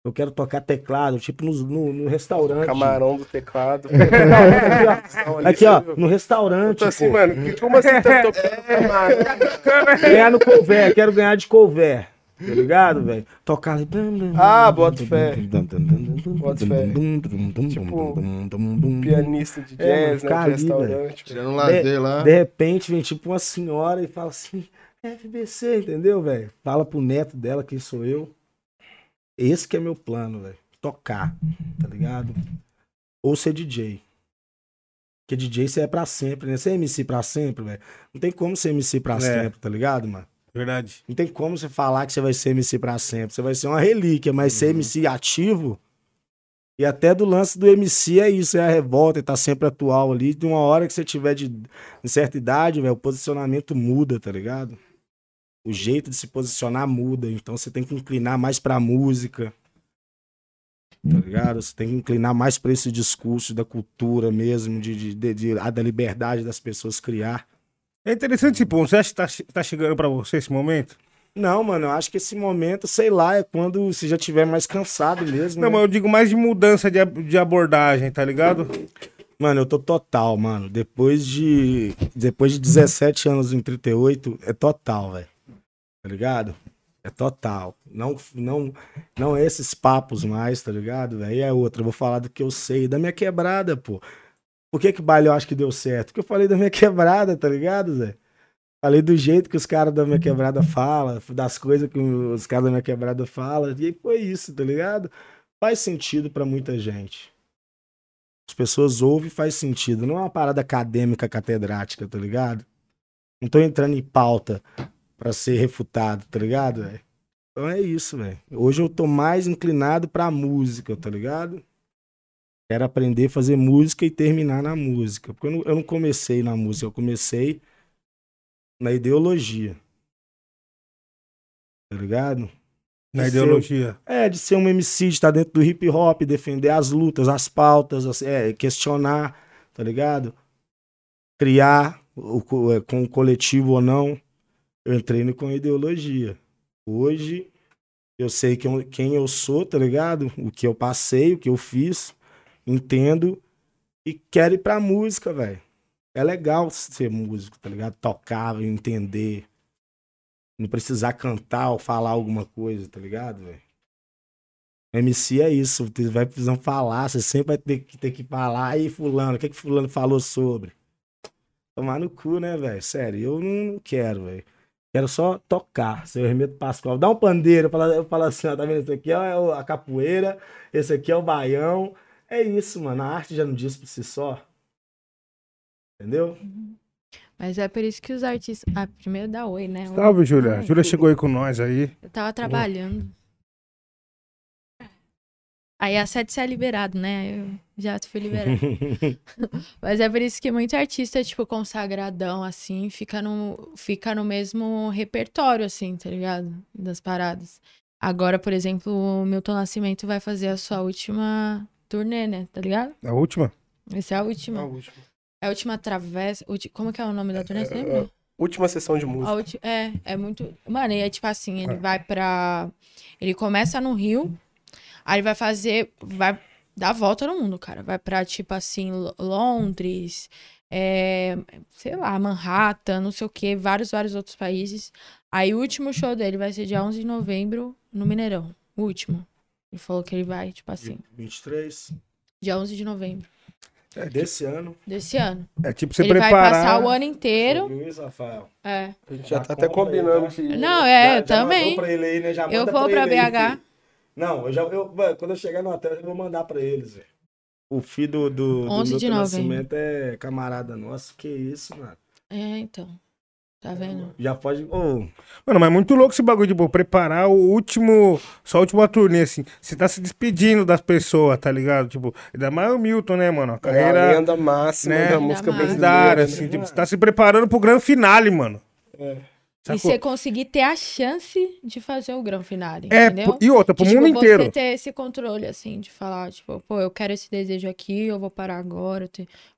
Eu quero tocar teclado, tipo no, no, no restaurante. Camarão do teclado. Aqui, ó, no restaurante. Eu assim, pô. mano, que- como assim tá tocando camarão? Ganhar no couvert, quero ganhar de couvert. Tá ligado, velho? Tocar ali. Ah, boto fé. Boto fé. Tipo, Pianista de É, jazz, ficar né? ali, restaurante. Tirando um lazer lá. De repente vem tipo uma senhora e fala assim: FBC, entendeu, velho? Fala pro neto dela quem sou eu. Esse que é meu plano, velho. Tocar, tá ligado? Ou ser DJ. Porque DJ você é pra sempre, né? Você é MC pra sempre, velho. Não tem como ser MC pra É. sempre, tá ligado, mano? Verdade. Não tem como você falar que você vai ser MC pra sempre. Você vai ser uma relíquia, mas ser MC ativo. E até do lance do MC é isso, é a revolta, e tá sempre atual ali. De uma hora que você tiver de em certa idade, velho, o posicionamento muda, tá ligado? O jeito de se posicionar muda. Então você tem que inclinar mais pra música. Tá ligado? Você tem que inclinar mais pra esse discurso da cultura mesmo, de, de, de- a da liberdade das pessoas criar. É interessante esse ponto. Você acha que tá, tá chegando pra você esse momento? Não, mano, eu acho que esse momento, sei lá, é quando você já tiver mais cansado mesmo. Não, né? mas eu digo mais de mudança de, de abordagem, tá ligado? Mano, eu tô total, mano. Depois de depois de 17 anos em 38, é total, velho. Tá ligado? É total. Não não não é esses papos mais, tá ligado? E é outra, eu vou falar do que eu sei, da minha quebrada, pô. Por que que baile eu acho que deu certo? Porque eu falei da minha [laughs] quebrada, tá ligado, Zé? Falei do jeito que os caras da minha quebrada [laughs] falam, das coisas que os caras da minha quebrada falam. E aí foi isso, tá ligado? Faz sentido pra muita gente. As pessoas ouvem e faz sentido. Não é uma parada acadêmica, catedrática, tá ligado? Não tô entrando em pauta pra ser refutado, tá ligado, velho? Então é isso, velho. Hoje eu tô mais inclinado pra música, tá ligado? Quero aprender a fazer música e terminar na música. Porque eu não, eu não comecei na música, eu comecei na ideologia. Tá ligado? Na De ser- ideologia. É, de ser um MC, de estar dentro do hip hop, defender as lutas, as pautas, as- é, questionar, tá ligado? Criar o, é, com o coletivo ou não. Eu entrei com ideologia. Hoje, eu sei quem eu, quem eu sou, tá ligado? O que eu passei, o que eu fiz, entendo e quero ir pra música, velho. É legal ser músico, tá ligado? Tocar, entender. Não precisar cantar ou falar alguma coisa, tá ligado, velho? MC é isso, você vai precisando falar, você sempre vai ter que, ter que falar. Aí, fulano, o que que fulano falou sobre? Tomar no cu, né, velho? Sério, eu não quero, velho. Quero só tocar, seu Hermeto Pascoal. Dá um pandeiro, eu falo, eu falo assim, ó, tá vendo? Esse aqui é a capoeira, esse aqui é o baião. É isso, mano. A arte já não diz por si só. Entendeu? Mas é por isso que os artistas. Ah, primeiro dá oi, né? Salve, Júlia. Júlia chegou aí com nós aí. Eu tava trabalhando. Aí sete você é liberado, né? Eu já fui liberado. [laughs] Mas é por isso que muito artista, tipo, consagradão, assim, fica no, fica no mesmo repertório, assim, tá ligado? Das paradas. Agora, por exemplo, o Milton Nascimento vai fazer a sua última turnê, né? Tá ligado? A última? Essa é a última. A última. É a última travessa. ulti- Como que é o nome da turnê? Você lembra? Última sessão de A música. ulti- É, é muito. Mano, e é tipo assim, ele vai pra. Ele começa no Rio, aí ele vai fazer. Vai dar a volta no mundo, cara. Vai pra, tipo assim, Lo- Londres, é, sei lá, Manhattan, não sei o que, vários, vários outros países. Aí o último show dele vai ser dia 11 de novembro no Mineirão. O último. Ele falou que ele vai, tipo assim, 23 dia 11 de novembro desse ano. desse ano. É tipo você ele vai preparar. passar o ano inteiro. Luiz Rafael. É. A gente já Já tá até compra aí, combinando tá? Não, é, eu Já- já também. ele aí, né? Já Eu vou pra pra ele aí, BH. Não, eu já, eu, quando eu chegar no hotel, eu já vou mandar pra eles, velho. O filho do, do, do 11 de. Nascimento é camarada nosso. Que isso, mano. É, então. Tá vendo? Já pode. Ô, Mano, mas é muito louco esse bagulho de pô, preparar o último. Só a última turnê, assim. Você tá se despedindo das pessoas, tá ligado? Tipo, ainda mais o Milton, né, mano? A É a carreira lenda máxima né, da música lendária, brasileira. lendária, né? assim. Tipo, você tá se preparando pro grande finale, mano. É. E Sacou? você conseguir ter a chance de fazer o grande finale, É, entendeu? e outra, pro De, mundo tipo, inteiro. Você ter esse controle, assim, de falar, tipo, pô, eu quero esse desejo aqui, eu vou parar agora.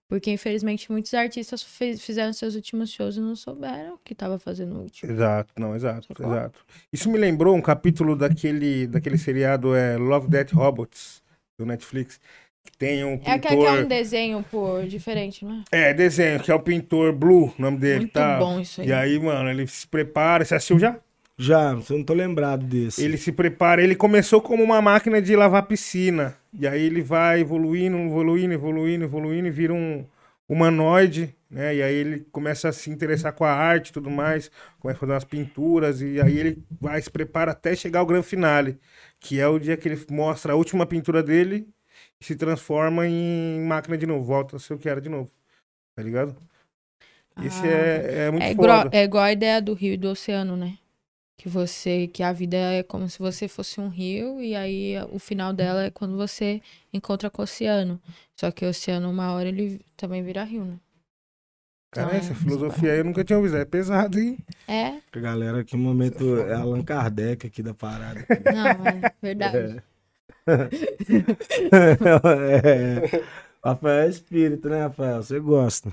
Porque, infelizmente, muitos artistas fez- fizeram seus últimos shows e não souberam o que tava fazendo o último. Exato, não, exato, Sacou? exato. Isso me lembrou um capítulo daquele, daquele seriado é, Love, Death, Robots, do Netflix. Tem um É pintor... aquele que é um desenho por diferente, não é? É, desenho, que é o pintor Blue, o nome dele, Muito tá? bom isso aí. E aí, mano, ele se prepara. Você assistiu já? já, eu não tô lembrado desse. Ele se prepara. Ele começou como uma máquina de lavar piscina. E aí ele vai evoluindo, evoluindo, evoluindo, evoluindo e vira um humanoide, né? E aí ele começa a se interessar com a arte e tudo mais. Começa a fazer umas pinturas. E aí ele vai se prepara até chegar ao grande finale. Que é o dia que ele mostra a última pintura dele se transforma em máquina de novo. Volta a ser o que era de novo. Tá ligado? Esse Ah, é, é muito É igual, foda. é igual a ideia do rio e do oceano, né? Que você, que a vida é como se você fosse um rio e aí o final dela é quando você encontra com o oceano. Só que o oceano, uma hora, ele também vira rio, né? Cara, Então, essa é- filosofia aí eu nunca tinha ouvido. É pesado, hein? É, A galera, que momento é Allan Kardec aqui da parada. não, é verdade. [laughs] é. Rafael é espírito, né, Rafael? Você gosta.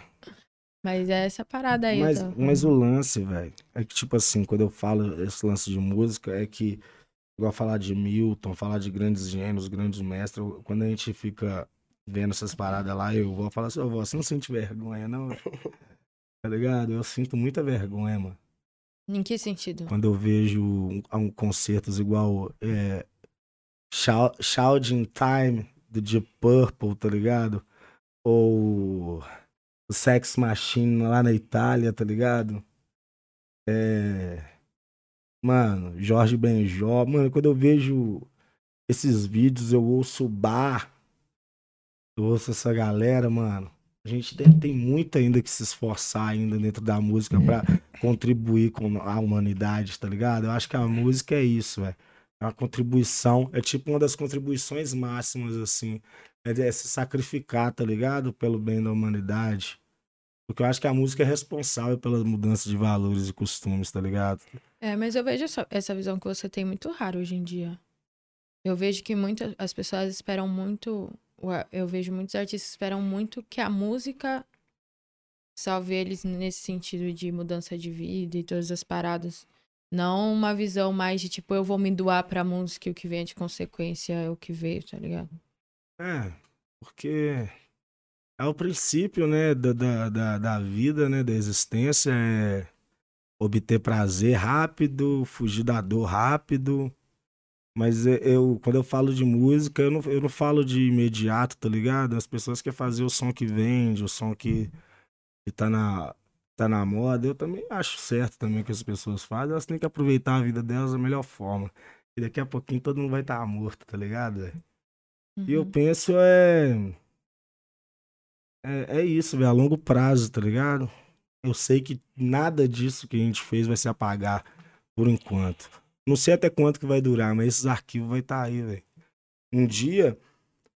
Mas é essa parada aí. Mas, tô- mas o lance, velho, é que, tipo assim, quando eu falo esse lance de música, é que, igual falar de Milton, falar de grandes gênios, grandes mestres, quando a gente fica vendo essas paradas lá, eu vou falar assim, ô, você não sente vergonha, não? [laughs] tá ligado? Eu sinto muita vergonha, mano. Em que sentido? Quando eu vejo um, um concertos igual é, Shou- Shouting Time, do Deep Purple, tá ligado? Ou o Sex Machine lá na Itália, tá ligado? É... Mano, Jorge Benjó. Mano, quando eu vejo esses vídeos, eu ouço o bar, eu ouço essa galera, mano. A gente tem, tem muito ainda que se esforçar ainda dentro da música pra [laughs] contribuir com a humanidade, tá ligado? Eu acho que a música é isso, velho. É uma contribuição, é tipo uma das contribuições máximas, assim. É, é se sacrificar, tá ligado? Pelo bem da humanidade. Porque eu acho que a música é responsável pela mudança de valores e costumes, tá ligado? É, mas eu vejo essa, essa visão que você tem muito raro hoje em dia. Eu vejo que muitas as pessoas esperam muito. Eu vejo muitos artistas esperam muito que a música salve eles nesse sentido de mudança de vida e todas as paradas. Não uma visão mais de tipo, eu vou me doar pra música e o que vem de consequência é o que veio, tá ligado? É, porque é o princípio, né, da, da, da, da vida, né, da existência, é obter prazer rápido, fugir da dor rápido. Mas é- eu, quando eu falo de música, eu não, eu não falo de imediato, tá ligado? As pessoas querem fazer o som que vende, o som que, que tá, na, tá na moda. Eu também acho certo também que as pessoas fazem. Elas têm que aproveitar a vida delas da melhor forma. E daqui a pouquinho todo mundo vai estar morto, tá ligado, velho? E eu Uhum. penso é. É, é isso, velho, a longo prazo, tá ligado? Eu sei que nada disso que a gente fez vai se apagar por enquanto. Não sei até quanto que vai durar, mas esses arquivos vai estar aí, velho. Um dia,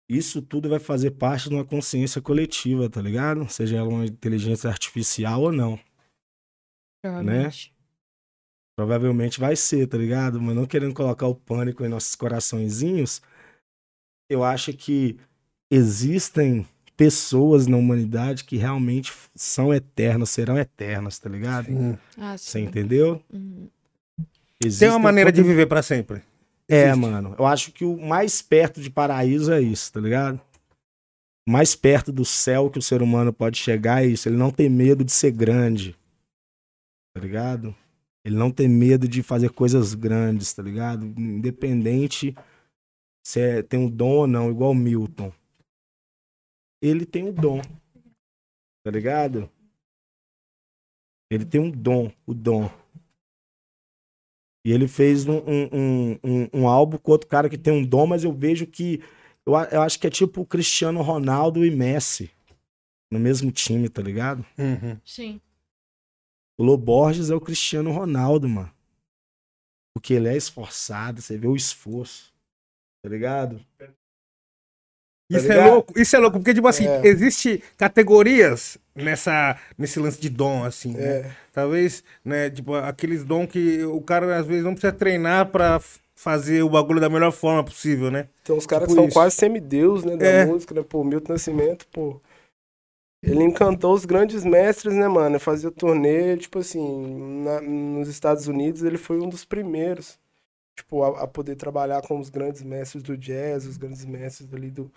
isso tudo vai fazer parte de uma consciência coletiva, tá ligado? Seja ela uma inteligência artificial ou não. Provavelmente. Provavelmente vai ser, tá ligado? Mas não querendo colocar o pânico em nossos coraçõezinhos, eu acho que existem pessoas na humanidade que realmente são eternas, serão eternas, tá ligado? Sim. Ah, Você sim. entendeu? Uhum. Tem uma maneira de viver pra sempre. É, Existe. mano. Eu acho que o mais perto de paraíso é isso, tá ligado? mais perto do céu que o ser humano pode chegar é isso. Ele não tem medo de ser grande. Tá ligado? Ele não tem medo de fazer coisas grandes, tá ligado? Independente se é- tem um dom ou não, igual o Milton. Ele tem um dom. Tá ligado? Ele tem um dom, o dom. E ele fez um, um, um, um, um álbum com outro cara que tem um dom, mas eu vejo que. Eu, eu acho que é tipo o Cristiano Ronaldo e Messi. No mesmo time, tá ligado? Uhum. Sim. O Loborges é o Cristiano Ronaldo, mano. Porque ele é esforçado, você vê o esforço. Tá ligado? Isso é ligado? louco, isso é louco, porque, tipo assim, É. existe categorias nessa, nesse lance de dom, assim, né? É. Talvez, né, tipo, aqueles dom que o cara às vezes não precisa treinar pra fazer o bagulho da melhor forma possível, né? Tem uns caras Tipo que são isso. quase semideus, né, da É. música, né? Pô, Milton Nascimento, pô. Ele encantou os grandes mestres, né, mano? Ele Fazia turnê, tipo assim, na- nos Estados Unidos ele foi um dos primeiros, tipo, a, a poder trabalhar com os grandes mestres do jazz, os grandes mestres ali do,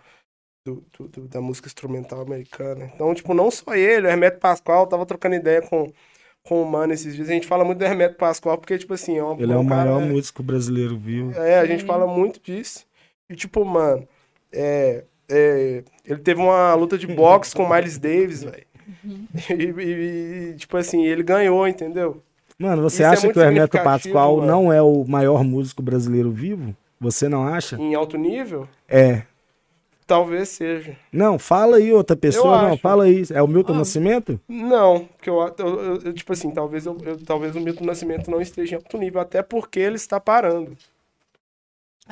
do, do- do- da música instrumental americana. Então, tipo, não só ele, o Hermeto Pascoal, tava trocando ideia com, com o Mano esses dias. A gente fala muito do Hermeto Pascoal porque, tipo assim, é, uma, Ele é o um cara- maior músico brasileiro vivo. é, a gente fala muito disso. E tipo, mano, é, é, ele teve uma luta de boxe com o Miles Davis, velho. E, e- e, tipo assim, ele ganhou, entendeu? Mano, você Isso é acha que o Hermeto Pascoal mano. não é o maior músico brasileiro vivo? Você não acha? Em alto nível, É. talvez seja. Não, fala aí outra pessoa, Eu não, acho. fala aí. É o Milton Ah. Nascimento? Não, porque eu, eu- eu- eu, tipo assim, talvez, eu, eu- talvez o Milton Nascimento não esteja em alto nível, até porque ele está parando.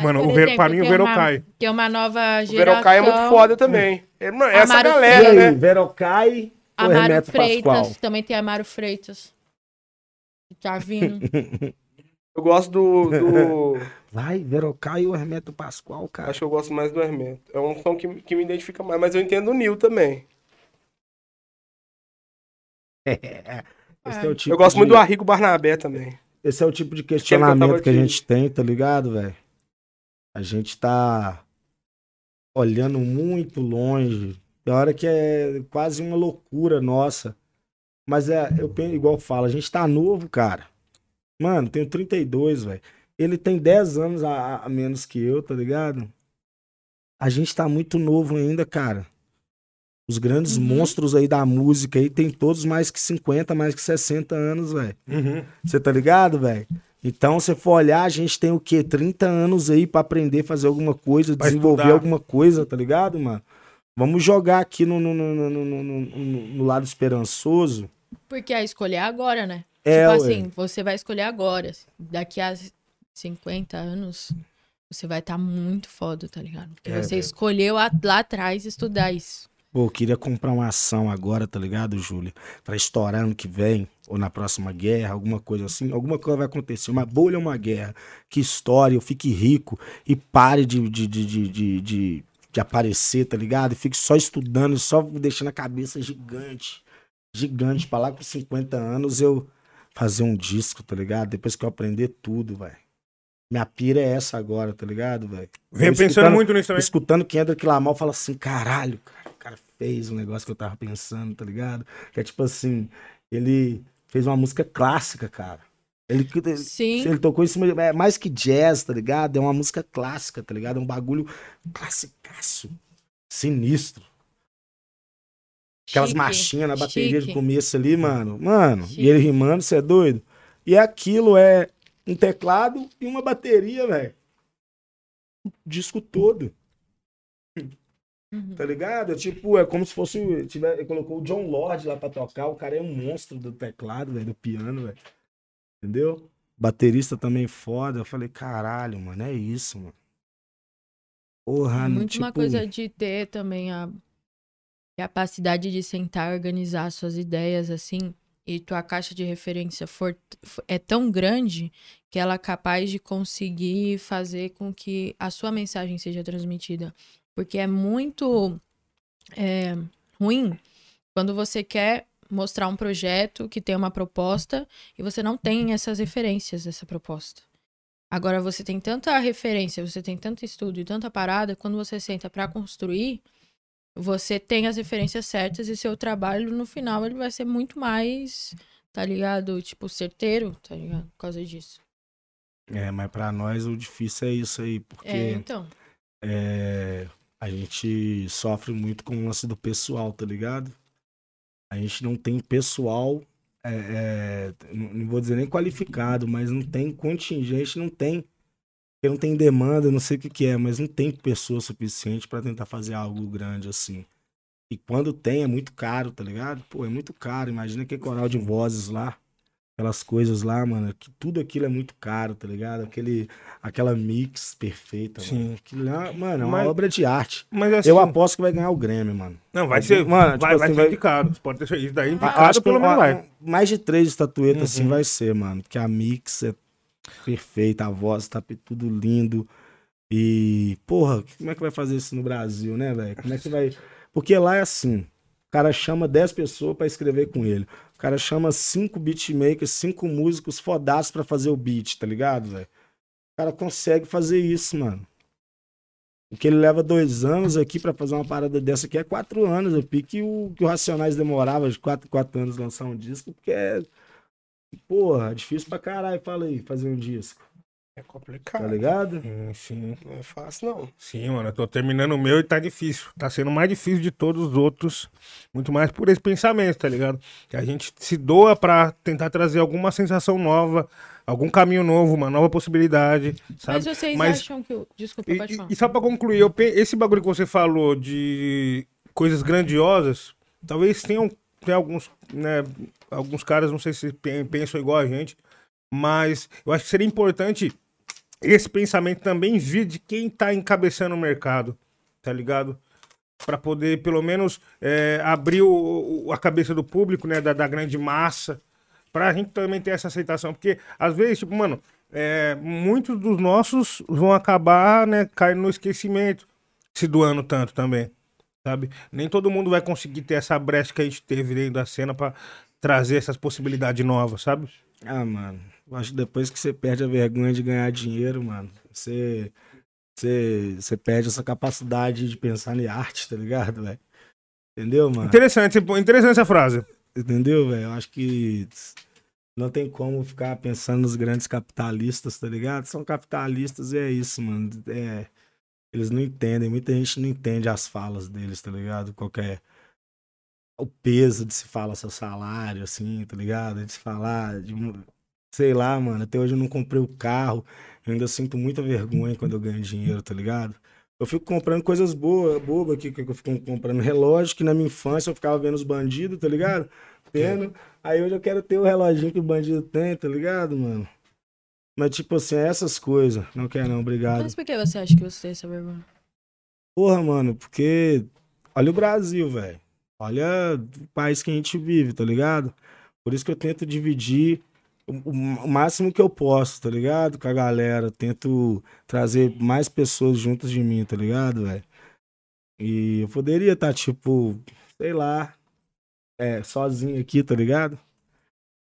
Mano, por o Ver- exemplo, pra mim o Verocai. Tem uma nova O geração. Verocai é muito foda também. É, essa Amaro E galera, aí, né? Verocai ou Amaro Hermeto Freitas. Pascoal? Também tem Amaro Freitas. Tá vindo. [laughs] Eu gosto do. do- [laughs] Vai, Verocai ou Hermeto Pascoal, cara. acho que eu gosto mais do Hermeto. É um som que, que me identifica mais, mas eu entendo o Nil também. [laughs] Esse é o tipo eu gosto de- muito do Arrigo Barnabé também. Esse é o tipo de questionamento que a de- gente tem, tá ligado, velho? A gente tá olhando muito longe. Tem hora que é quase uma loucura nossa. Mas é, eu penso, igual eu falo, a gente tá novo, cara. Mano, tenho 32, velho. Ele tem 10 anos a, a menos que eu, tá ligado? A gente tá muito novo ainda, cara. Os grandes Uhum. monstros aí da música aí tem todos mais que 50, mais que 60 anos, velho. Uhum. Você tá ligado, velho? Então, se for olhar, a gente tem o quê? 30 anos aí pra aprender a fazer alguma coisa, Pra desenvolver estudar. alguma coisa, tá ligado, mano? Vamos jogar aqui no, no, no, no, no, no- no- no lado esperançoso. Porque a escolher é agora, né? É, tipo ué. assim, você vai escolher agora. Daqui a 50 anos, você vai estar muito foda, tá ligado? Porque É, você velho. escolheu a- lá atrás estudar isso. Pô, eu queria comprar uma ação agora, tá ligado, Júlia? Pra estourar ano que vem, ou na próxima guerra, alguma coisa assim. Alguma coisa vai acontecer. Uma bolha uma guerra. Que estoure, eu fique rico e pare de, de, de, de, de, de, de aparecer, tá ligado? E fique só estudando, só deixando a cabeça gigante. Gigante. Pra lá com 50 anos eu fazer um disco, tá ligado? Depois que eu aprender tudo, velho. Minha pira é essa agora, tá ligado, velho? Venho Eu pensando muito nisso também. escutando Kendrick Lamar, eu falo assim, caralho, cara, o cara fez um negócio que eu tava pensando, tá ligado? Que é tipo assim, ele fez uma música clássica, cara. Ele, Sim. ele tocou em cima de, é mais que jazz, tá ligado? É uma música clássica, tá ligado? É um bagulho classicaço, sinistro. Aquelas Chique, marchinhas na bateria de chique. começo ali, mano. Mano, Chique. e ele rimando, você é doido? E aquilo é um teclado e uma bateria, velho. O disco todo. Uhum. Tá ligado? É tipo, é como se fosse. Tiver, colocou o John Lord lá pra tocar. O cara é um monstro do teclado, velho, do piano, velho. Entendeu? Baterista também foda. Eu falei, caralho, mano, é isso, mano. Porra, É não, muito uma tipo, coisa de ter também a capacidade de sentar e organizar suas ideias assim, e tua caixa de referência for, é tão grande que ela é capaz de conseguir fazer com que a sua mensagem seja transmitida. Porque é muito é, ruim quando você quer mostrar um projeto que tem uma proposta e você não tem essas referências dessa proposta. Agora você tem tanta referência, você tem tanto estudo e tanta parada, quando você senta pra construir, você tem as referências certas e seu trabalho no final ele vai ser muito mais, tá ligado? Tipo, certeiro, tá ligado? Por causa disso. É, mas pra nós o difícil é isso aí, porque É, então. é, a gente sofre muito com o lance do pessoal, tá ligado? A gente não tem pessoal, é, é, não vou dizer nem qualificado, mas não tem contingente, não tem. Porque não tem demanda, não sei o que, que é, mas não tem pessoa suficiente pra tentar fazer algo grande assim. E quando tem, é muito caro, tá ligado? Pô, é muito caro. Imagina aquele coral de vozes lá. Aquelas coisas lá, mano. Que tudo aquilo é muito caro, tá ligado? Aquele, aquela mix perfeita, mano. Sim. Aquilo lá, mano, é uma Mas- obra de arte. Mas assim, Eu aposto que vai ganhar o Grêmio, mano. não, vai ser, Mano, tipo vai, vai assim, ser vai- indicado. Você pode ter. Isso daí Ah, indicado acho pelo menos vai. mais de três estatuetas assim Uhum. vai ser, mano. Porque a mix é perfeita, a voz tá tudo lindo. E, porra, como é que vai fazer isso no Brasil, né, velho? Como é que vai. Porque lá é assim: o cara chama 10 pessoas pra escrever com ele. O cara chama cinco beatmakers, cinco músicos fodaços pra fazer o beat, tá ligado, velho? O cara consegue fazer isso, mano. O que ele leva dois anos aqui pra fazer uma parada dessa aqui é quatro anos. Eu pique o que o Racionais demorava de quatro, quatro anos lançar um disco, porque é. Porra, difícil pra caralho, fala aí, fazer um disco. É Tá complicado. ligado? Sim, sim. Não é fácil, não. Sim, mano, eu tô terminando o meu e tá difícil. Tá sendo mais difícil de todos os outros. Muito mais por esse pensamento, tá ligado? Que a gente se doa pra tentar trazer alguma sensação nova, algum caminho novo, uma nova possibilidade, sabe? Mas vocês Mas- acham que. o- Desculpa, E, pode e- falar. e só pra concluir, eu pe- esse bagulho que você falou de coisas grandiosas, talvez tenham, tenha alguns, né, alguns caras, não sei se pe- pensam igual a gente, mas eu acho que seria importante esse pensamento também vir de quem tá encabeçando o mercado, tá ligado? Pra poder, pelo menos, é, abrir o- o- a cabeça do público, né, da, da grande massa, pra gente também ter essa aceitação. Porque, às vezes, tipo, mano, é, muitos dos nossos vão acabar, né, caindo no esquecimento, se doando tanto também, sabe? Nem todo mundo vai conseguir ter essa brecha que a gente teve dentro da cena pra trazer essas possibilidades novas, sabe? Ah, mano. Eu acho que depois que você perde a vergonha de ganhar dinheiro, mano, você. Você, você perde essa capacidade de pensar em arte, tá ligado, velho? Entendeu, mano? Interessante, interessante essa frase. Entendeu, velho? Eu acho que não tem como ficar pensando nos grandes capitalistas, tá ligado? São capitalistas e é isso, mano. É, eles não entendem, muita gente não entende as falas deles, tá ligado? Qualquer. O peso de se falar seu salário, assim, tá ligado? De se falar. De, sei lá, mano. Até hoje eu não comprei o carro. Eu ainda sinto muita vergonha quando eu ganho dinheiro, tá ligado? Eu fico comprando coisas boas, bobas aqui, que eu fico comprando relógio, que na minha infância eu ficava vendo os bandidos, tá ligado? Tendo. Aí hoje eu quero ter o reloginho que o bandido tem, tá ligado, mano? Mas tipo assim, é essas coisas. Não quero não, obrigado. Mas por que você acha que você tem essa vergonha? Porra, mano, porque olha o Brasil, velho. Olha o país que a gente vive, tá ligado? Por isso que eu tento dividir o, máximo que eu posso, tá ligado? Com a galera. Tento trazer mais pessoas juntas de mim, tá ligado, velho? E eu poderia estar, tipo, sei lá, é, sozinho aqui, tá ligado?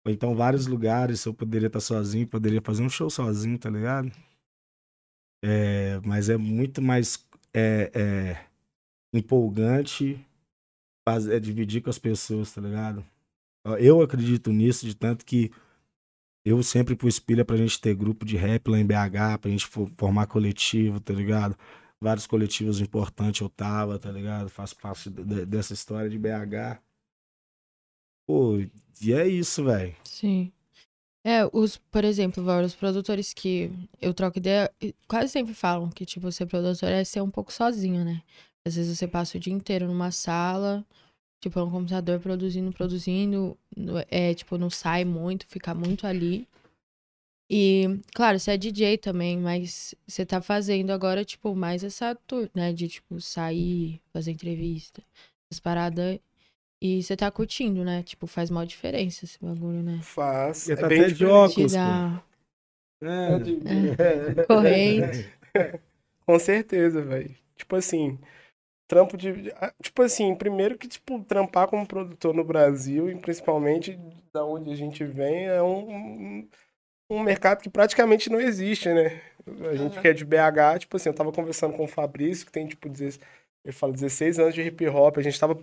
Ou então vários lugares eu poderia estar sozinho, poderia fazer um show sozinho, tá ligado? É, mas é muito mais é, é, empolgante faz- é dividir com as pessoas, tá ligado? Eu acredito nisso, de tanto que eu sempre pus pilha pra gente ter grupo de rap lá em BH, pra gente fo- formar coletivo, tá ligado? Vários coletivos importantes eu tava, tá ligado? Faço parte de- de- dessa história de BH. Pô, e é isso, velho. Sim. É, os, por exemplo, vários produtores que eu troco ideia, quase sempre falam que, tipo, ser produtor é ser um pouco sozinho, né? Às vezes você passa o dia inteiro numa sala, tipo, no computador produzindo, produzindo, é, tipo, não sai muito, fica muito ali. E, claro, você é DJ também, mas você tá fazendo agora, tipo, mais essa tour, né? De, tipo, sair, fazer entrevista, essas paradas. E você tá curtindo, né? Tipo, faz mal diferença esse bagulho, né? Faz. É tá bem até de óculos, pô. Tirar É. [laughs] corrente. [laughs] Com certeza, velho. Tipo assim, trampo de. ah, Tipo assim, primeiro que, tipo, trampar como produtor no Brasil, e principalmente da onde a gente vem, é um, um mercado que praticamente não existe, né? A gente que é de BH, tipo assim, eu tava conversando com o Fabrício, que tem, tipo, 16 Ele fala 16 anos de hip hop, a gente tava.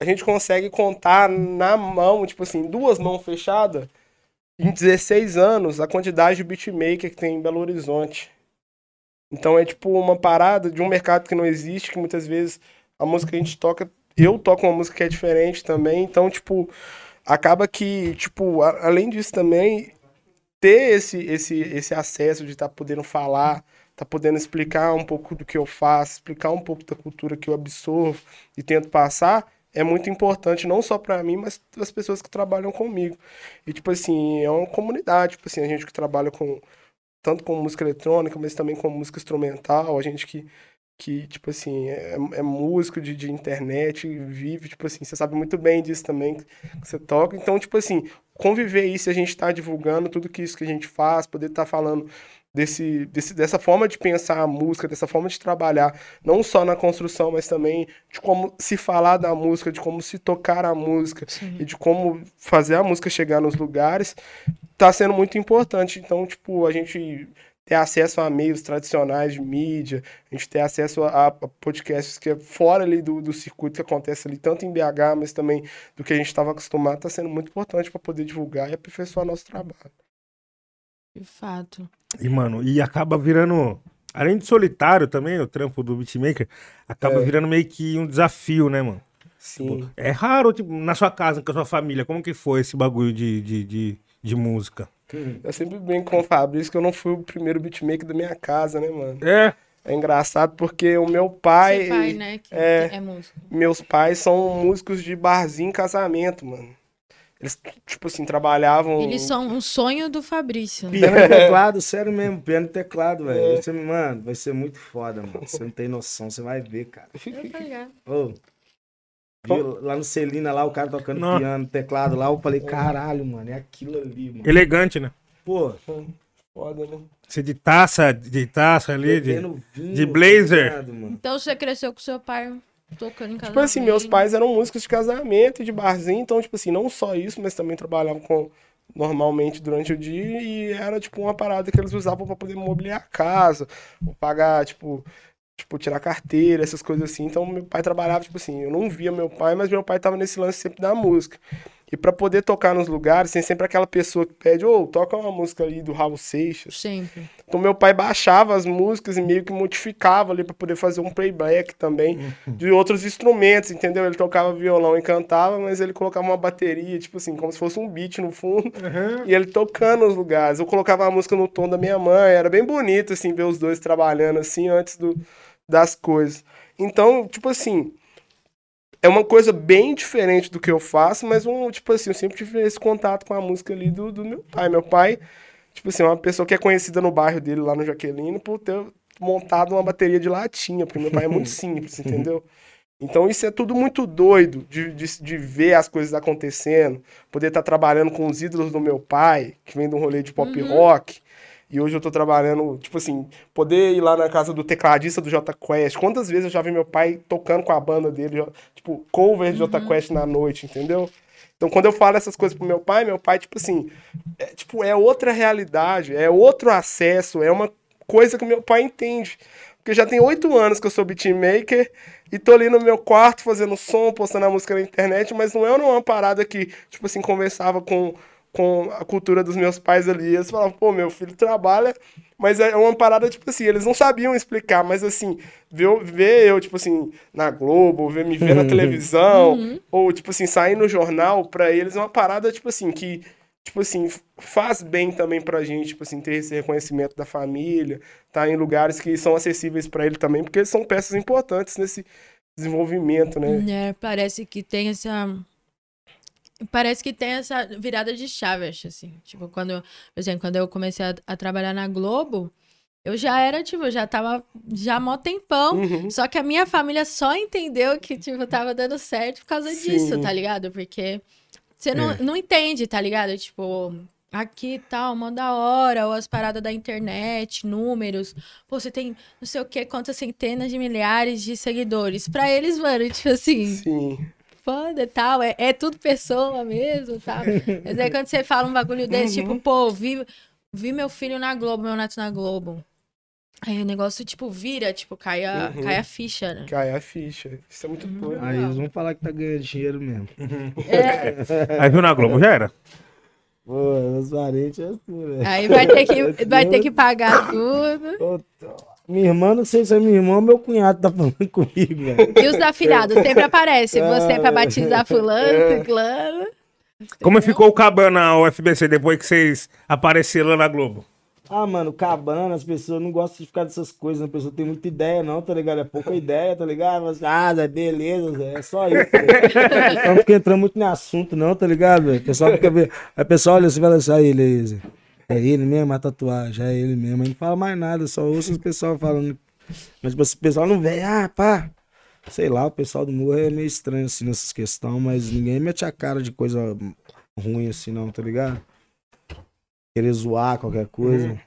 A gente consegue contar na mão, tipo assim, duas mãos fechadas, em 16 anos, a quantidade de beatmaker que tem em Belo Horizonte. Então é tipo uma parada de um mercado que não existe, que muitas vezes a música que a gente toca, eu toco uma música que é diferente também, então, tipo, acaba que, tipo, a- além disso também, ter esse, esse, esse acesso de estar podendo falar, tá podendo explicar um pouco do que eu faço, explicar um pouco da cultura que eu absorvo e tento passar, é muito importante, não só para mim, mas das pessoas que trabalham comigo. E, tipo assim, é uma comunidade, tipo assim, a gente que trabalha com, tanto com música eletrônica, mas também com música instrumental, a gente que, que tipo assim, é, é músico de, de internet, vive, tipo assim, você sabe muito bem disso também, que você toca. Então, tipo assim, conviver isso, a gente está divulgando tudo que isso que a gente faz, poder estar falando desse, desse, dessa forma de pensar a música, dessa forma de trabalhar, não só na construção, mas também de como se falar da música, de como se tocar a música e de como fazer a música chegar nos lugares, tá sendo muito importante. Então, tipo, a gente ter acesso a meios tradicionais de mídia, a gente ter acesso a, a podcasts que é fora ali do, do circuito que acontece ali, tanto em BH, mas também do que a gente estava acostumado, está sendo muito importante para poder divulgar e aperfeiçoar nosso trabalho. De fato. E, mano, e acaba virando. Além de solitário também, o trampo do beatmaker, acaba É. virando meio que um desafio, né, mano? Sim. É raro, tipo, na sua casa, com a sua família, como que foi esse bagulho de, de, de, de música? Eu sempre brinco com o Fabrício que eu não fui o primeiro beatmaker da minha casa, né, mano? É, É engraçado porque o meu pai, Seu pai, né? Que é. é músico. meus pais são músicos de barzinho e casamento, mano. Eles, tipo assim, trabalhavam. Eles são um sonho do Fabrício. né? Piano e [laughs] teclado, sério mesmo, piano e teclado, É. velho. Você, mano, vai ser muito foda, mano. Você não tem noção, você vai ver, cara. Eu viu, lá no Celina, lá, o cara tocando Não. piano, teclado lá, eu falei, caralho, mano, é aquilo ali, mano. elegante, né? Pô, Foda, né? Você de taça, de taça ali, de... vinho, de blazer. tá ligado? Então você cresceu com seu pai tocando em. Tipo assim, meus pais eram músicos de casamento e de barzinho, então, tipo assim, não só isso, mas também trabalhavam com normalmente durante o dia e era tipo uma parada que eles usavam pra poder mobiliar a casa, ou pagar, tipo, tipo, tirar carteira, essas coisas assim. Então, meu pai trabalhava, tipo assim, eu não via meu pai, mas meu pai tava nesse lance sempre da música. E pra poder tocar nos lugares, tem sempre aquela pessoa que pede, ô, toca uma música ali do Raul Seixas. Sempre. Então meu pai baixava as músicas e meio que modificava ali pra poder fazer um playback também de outros instrumentos, entendeu? Ele tocava violão e cantava, mas ele colocava uma bateria, tipo assim, como se fosse um beat no fundo, e ele tocando nos lugares. Eu colocava a música no tom da minha mãe, era bem bonito assim ver os dois trabalhando assim antes do, das coisas. Então, tipo assim, é uma coisa bem diferente do que eu faço, mas um, tipo assim, eu sempre tive esse contato com a música ali do, do meu pai. Meu pai Tipo assim, uma pessoa que é conhecida no bairro dele, lá no Jaqueline, por ter montado uma bateria de latinha, porque meu pai é muito [laughs] simples, entendeu? Então isso é tudo muito doido de, de, de ver as coisas acontecendo, poder estar trabalhando com os ídolos do meu pai, que vem de um rolê de pop rock, e hoje eu tô trabalhando, tipo assim, poder ir lá na casa do tecladista do J Quest. Quantas vezes eu já vi meu pai tocando com a banda dele, tipo, cover de J Quest na noite, entendeu? Então, quando eu falo essas coisas pro meu pai, meu pai, tipo assim, é, tipo, é outra realidade, é outro acesso, é uma coisa que meu pai entende. Porque já tem oito anos que eu sou beatmaker e tô ali no meu quarto fazendo som, postando a música na internet, mas não é uma parada que, tipo assim, conversava com, com a cultura dos meus pais ali. Eles falavam, pô, meu filho trabalha, mas é uma parada, tipo assim, eles não sabiam explicar, mas assim, ver, ver eu, tipo assim, na Globo, ver, me ver na televisão, ou, tipo assim, sair no jornal, pra eles é uma parada, tipo assim, que, tipo assim, faz bem também pra gente, tipo assim, ter esse reconhecimento da família, tá em lugares que são acessíveis pra ele também, porque eles são peças importantes nesse desenvolvimento, né? É, parece que tem essa. Parece que tem essa virada de chave, assim. Tipo, quando, eu- por exemplo, quando eu comecei a, a trabalhar na Globo, eu já era, tipo, eu já tava já mó tempão. Uhum. Só que a minha família só entendeu que, tipo, tava dando certo por causa Sim. disso, tá ligado? Porque você não, É. não entende, tá ligado? Tipo, aqui tal, mó da hora, ou as paradas da internet, números. Pô, você tem não sei o que, quantas centenas de milhares de seguidores. Pra eles, mano, tipo assim, Sim. Foda e tal, é, é tudo pessoa mesmo, tal. Mas aí quando você fala um bagulho [laughs] desse, Uhum. tipo, pô, vi, vi meu filho na Globo, meu neto na Globo. Aí o negócio, tipo, vira, tipo, cai a, Uhum. cai a ficha, né? Cai a ficha. Isso é muito doido. Aí eles vão falar que tá ganhando dinheiro mesmo. É, [laughs] Aí viu na Globo, já era. Pô, meus parentes é assim, velho. aí vai ter que, [laughs] vai ter que pagar tudo. Minha irmã, não sei se é minha irmã ou meu cunhado tá falando [laughs] comigo, velho. E os afilhados sempre aparecem. Você pra batizar fulano, ciclano. Como ficou o Cabana, o FBC, depois que vocês apareceram lá na Globo? Ah, mano, cabana, as pessoas não gostam de ficar dessas coisas, a pessoa tem muita ideia, não, tá ligado? É pouca ideia, tá ligado? Mas, ah, Zé, beleza, Zé, é só isso. velho. [laughs] Não fica entrando muito no assunto, não, tá ligado? O pessoal fica vendo. Aí o pessoal olha assim e fala assim, ele aí, Zé. É ele mesmo, a tatuagem, é ele mesmo. Aí não fala mais nada, só ouço os pessoal falando. Mas tipo, o pessoal não vê, ah, pá. Sei lá, o pessoal do morro é meio estranho assim nessas questões, mas ninguém mete a cara de coisa ruim assim, não, tá ligado? Querer zoar qualquer coisa.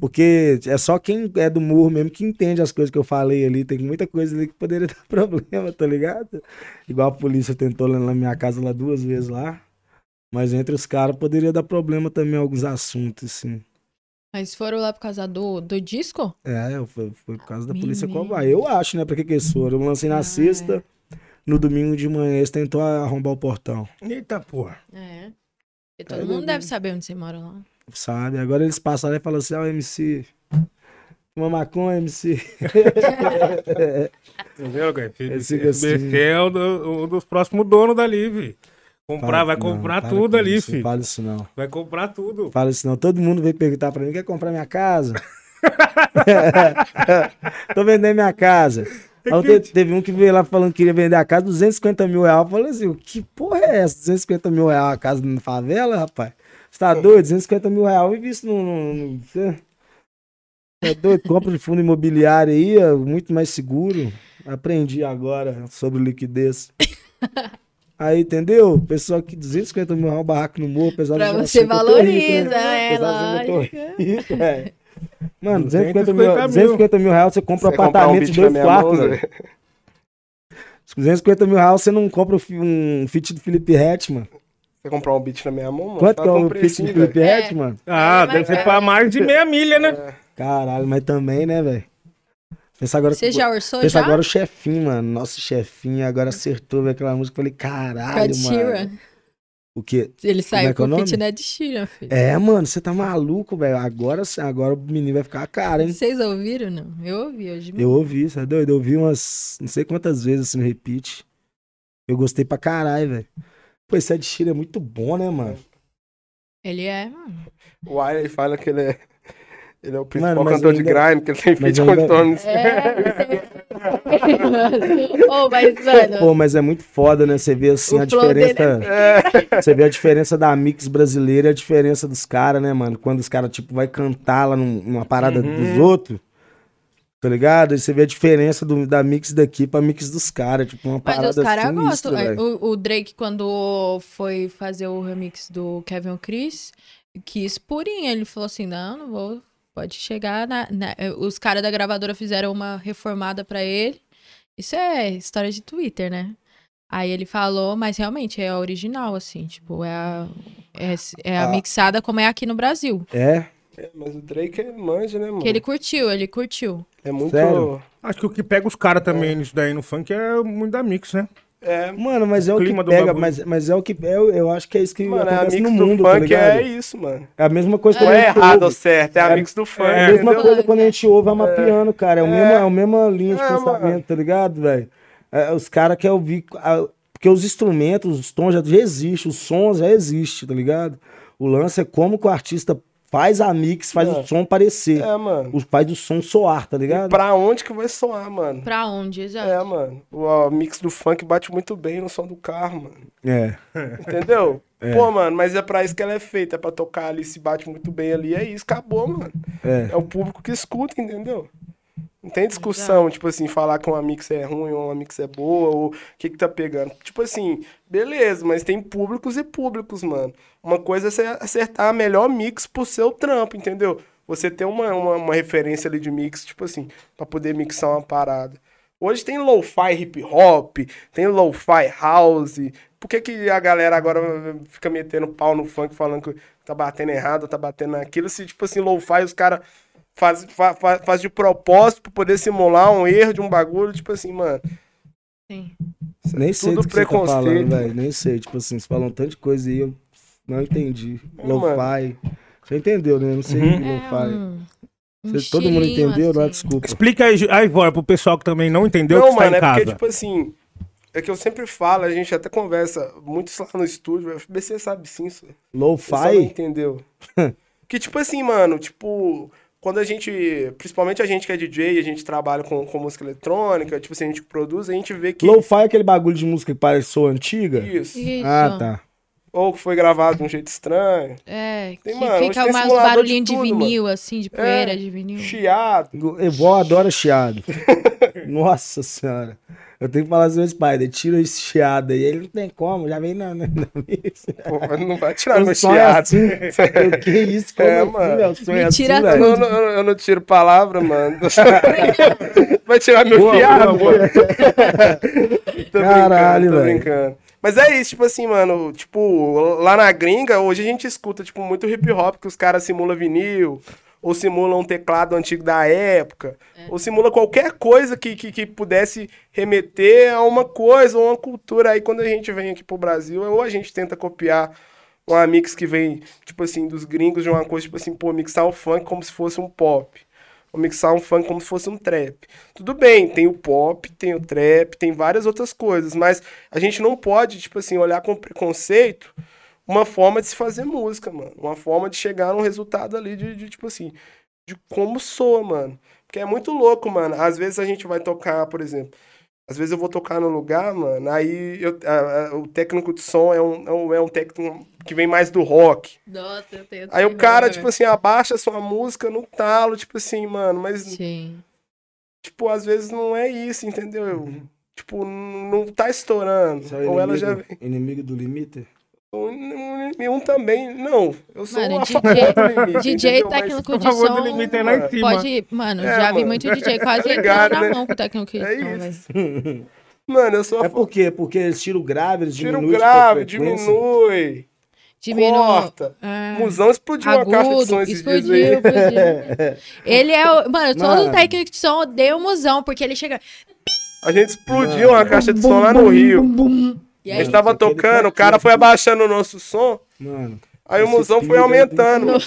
Porque é só quem é do morro mesmo que entende as coisas que eu falei ali. Tem muita coisa ali que poderia [laughs] dar problema, tá ligado? Igual a polícia tentou lá na minha casa lá duas vezes lá. Mas entre os caras poderia dar problema também alguns assuntos, assim. Mas foram lá por causa do, do disco? É, foi, foi por causa da polícia covarde. Eu acho, né? Pra que que eles foram? Eu lancei na Ah, sexta. No domingo de manhã eles tentou arrombar o portão. Eita porra. É. Porque todo Aí mundo deve saber onde você mora lá. Sabe? Agora eles passaram e falaram assim: ah, o MC. Uma maconha, MC. Entendeu, cara? Esse- FBC esse- é um, do- um dos próximos donos dali, vi. Comprar, vai Não, comprar para tudo ali, isso, filho. Não fala isso não. Vai comprar tudo. Fala isso não. Todo mundo veio perguntar pra mim: quer comprar minha casa? [laughs] Tô vendendo minha casa. Aí te- teve um que veio lá falando que queria vender a casa, 250 mil reais. Eu falei assim: que porra é essa? 250 mil reais a casa na favela, rapaz? Você tá doido? 250 mil reais. Eu vi isso no. no, no você é doido? Compra de fundo imobiliário aí, é muito mais seguro. Aprendi agora sobre liquidez. [laughs] Aí, entendeu? Pessoal que 250 mil reais, barraco no morro, pessoal Pra você rico, né? valoriza, é, lógico. rico, é. Mano, 250 mil, 250 mil. 250 mil reais você compra um Você apartamento de na dois quartos, mão, velho. Zé? 250 mil reais você não compra um fi- um fit do Felipe Hetman. Você comprar um beat na minha mão, mano? Quanto tá que é o fit do Felipe. É. Hetman? Ah, É, deve ser pra mais de meia milha, né? Caralho, mas também, né, velho? Pensa agora, Você já orçou pensa já? agora o chefinho, mano. Nosso chefinho agora acertou velho, aquela música. Falei, caralho, mano. O quê? Ele saiu é é com o nome? fit Ned Sheeran, filho. É, mano, você tá maluco, velho. Agora, sim, agora o menino vai ficar cara, hein? Vocês ouviram, não? Eu ouvi hoje. Eu ouvi, você é doido? Eu ouvi umas, não sei quantas vezes assim no repeat. Eu gostei pra caralho, velho. Pô, esse Ed Sheeran é muito bom, né, mano? Ele é, mano. O Wiley fala que ele é. Ele é o principal Mano, mas cantor de ainda- grime, que ele tem mas feat com ainda- o Tony. É. [laughs] Ô, mas, mano. Pô, mas é muito foda, né? Você vê assim O a dele diferença. É. Você vê a diferença da mix brasileira e a diferença dos caras, né, mano? Quando os caras, tipo, vai cantar lá num- numa parada Uhum. dos outros. Tá ligado? Aí você vê a diferença do- da mix daqui pra mix dos caras. Tipo, uma Mas parada os caras gostam. É. O, o Drake, quando foi fazer o remix do Kevin Chris, quis purinho. Ele falou assim: não, não vou. Pode chegar. Na, na-" Os caras da gravadora fizeram uma reformada pra ele. Isso é história de Twitter, né? Aí ele falou, mas realmente é a original, assim, tipo, é a, é, é a Ah. mixada como é aqui no Brasil. É? É, Mas o Drake ele manja, né, mano? Que ele curtiu, ele curtiu. É muito. Sério? Acho que o que pega os caras também nisso daí no funk é muito da mix, né? É, Mano, mas é o que clima do pega, mas, mas é o que. Eu, eu acho que é isso que mano, é acontece mix no do mundo, tá funk ligado? é isso, mano. É a mesma coisa Não quando a é errado ou certo, é É- mix do funk. É a mesma entendeu? coisa quando a gente ouve amapiano, cara. É, o mesmo, é a mesma linha de É, pensamento, mano. tá ligado, velho? É, os caras querem ouvir. a- porque os instrumentos, os tons já, já existem, os sons já existem, tá ligado? O lance é como que o artista faz a mix, faz É. o som parecer. É, mano. O- Faz o som soar, tá ligado? Pra onde que vai soar, mano? Pra onde, exato. É, mano. O ó, mix do funk bate muito bem no som do carro, mano. É. Entendeu? [laughs] É. Pô, mano, mas é pra isso que ela é feita. É pra tocar ali, se bate muito bem ali. É isso, acabou, mano. É. É o público que escuta, entendeu? Não tem discussão, tipo assim, falar que uma mix é ruim ou uma mix é boa, ou o que que tá pegando. Tipo assim, beleza, mas tem públicos e públicos, mano. Uma coisa é você acertar a melhor mix pro seu trampo, entendeu? Você ter uma, uma, uma referência ali de mix, tipo assim, pra poder mixar uma parada. Hoje tem lo-fi hip hop, tem lo-fi house. Por que, que a galera agora fica metendo pau no funk falando que tá batendo errado, tá batendo naquilo? Se, tipo assim, lo-fi, os caras faz, fa- fa- faz de propósito pra poder simular um erro de um bagulho, tipo assim, mano. Sim. Nem sei tudo do que você tá falando, preconceito. velho. Nem sei. Tipo assim, você falou um tanto de coisa aí, eu não entendi. É, Lo-fi. Você entendeu, né? Não sei o que é lo-fi. um, um todo mundo entendeu? Não, assim. desculpa. Explica aí, aí Ivor, pro pessoal que também não entendeu não, que está mano, em é casa. porque, tipo assim, é que eu sempre falo, a gente até conversa muito lá no estúdio, o FBC sabe sim, isso. Não Lo-fi? entendeu. [laughs] que, tipo assim, mano, tipo, quando a gente, principalmente a gente que é DJ, a gente trabalha com, com música eletrônica, tipo assim, a gente que produz, a gente vê que. Lo-fi é aquele bagulho de música que pareceu antiga? Isso. Isso. Ah, tá. Ou que foi gravado de um jeito estranho. É, Tem, que mano, fica tem umas simulador de tudo, vinil, assim, de poeira É, de vinil. Chiado. Evó adora chiado. [laughs] Nossa senhora. Eu tenho que falar assim, Spider, tira esse chiado aí. Ele não tem como, já vem na, na. Pô, não vai tirar meu chiado. assim. O que isso? [laughs] Como É, assim, mano. meu? Me assim, tira Eu velho. não, eu não- eu não tiro palavra, mano. [laughs] Vai tirar meu Boa, chiado, boa, mano. Caralho, brincando, tô velho. brincando. Mas é isso, tipo assim, mano, tipo, lá na gringa, hoje a gente escuta, tipo, muito hip hop, que os caras simulam vinil, ou simulam um teclado antigo da época, ou simula qualquer coisa que, que, que pudesse remeter a uma coisa, ou uma cultura. Aí quando a gente vem aqui pro Brasil, ou a gente tenta copiar uma mix que vem, tipo assim, dos gringos de uma coisa, tipo assim, pô, mixar o funk como se fosse um pop. Ou mixar um funk como se fosse um trap. Tudo bem, tem o pop, tem o trap, tem várias outras coisas, mas a gente não pode, tipo assim, olhar com preconceito uma forma de se fazer música, mano. Uma forma de chegar num resultado ali de, de, tipo assim, de como soa, mano. Porque é muito louco, mano. Às vezes a gente vai tocar, por exemplo, às vezes eu vou tocar no lugar, mano, aí eu- a- a- o técnico de som é um, é um, é um técnico que vem mais do rock. Nossa, eu tenho Aí o cara, tipo assim, abaixa a sua música no talo, tipo assim, mano, mas, Sim. tipo, às vezes não é isso, entendeu? Tipo, n- não tá estourando. Você é o Ou ela já inimigo, vem. inimigo do limite? Um, um- um também. Não, eu sou Mano, a DJ limite, DJ técnico a de som. limite é lá em cima. Pode, mano, É, já vi mano. muito DJ [laughs] quase Tá ligado, entrando na né? mão com o técnico de É som. [laughs] Mano, eu sou a É favor. por quê? Porque eles tiram o grave, eles diminuem grave, a frequência. diminui, Diminui. corta. É. Musão explodiu uma caixa de som Agudo, esses dias explodiu, aí. explodiu. [laughs] Ele é o. Mano, todo Mano. técnico de som odeia o musão, porque ele chega. A gente explodiu uma caixa de som lá no Rio. E A aí, gente tava tocando, o cara foi abaixando o nosso som. Mano, Aí o musão foi filho aumentando.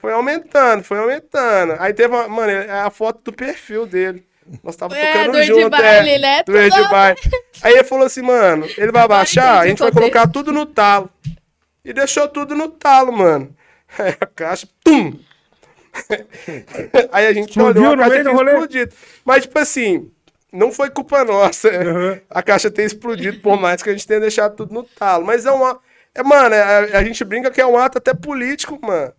Foi aumentando, foi aumentando. Aí teve, uma, mano, é a foto do perfil dele. Nós tava É, tocando do junto, Baile, é, né? do Tudo- Baile. Aí ele falou assim, mano, ele vai abaixar, a gente vai colocar tudo no talo. E deixou tudo no talo, mano. Aí a caixa, tum! [laughs] Aí a gente Explodiu olhou, a caixa tinha explodido. Mas, tipo assim, não foi culpa nossa a caixa ter explodido, por mais que a gente tenha deixado tudo no talo. Mas é uma. É, mano, a, a gente brinca que é um ato até político, mano.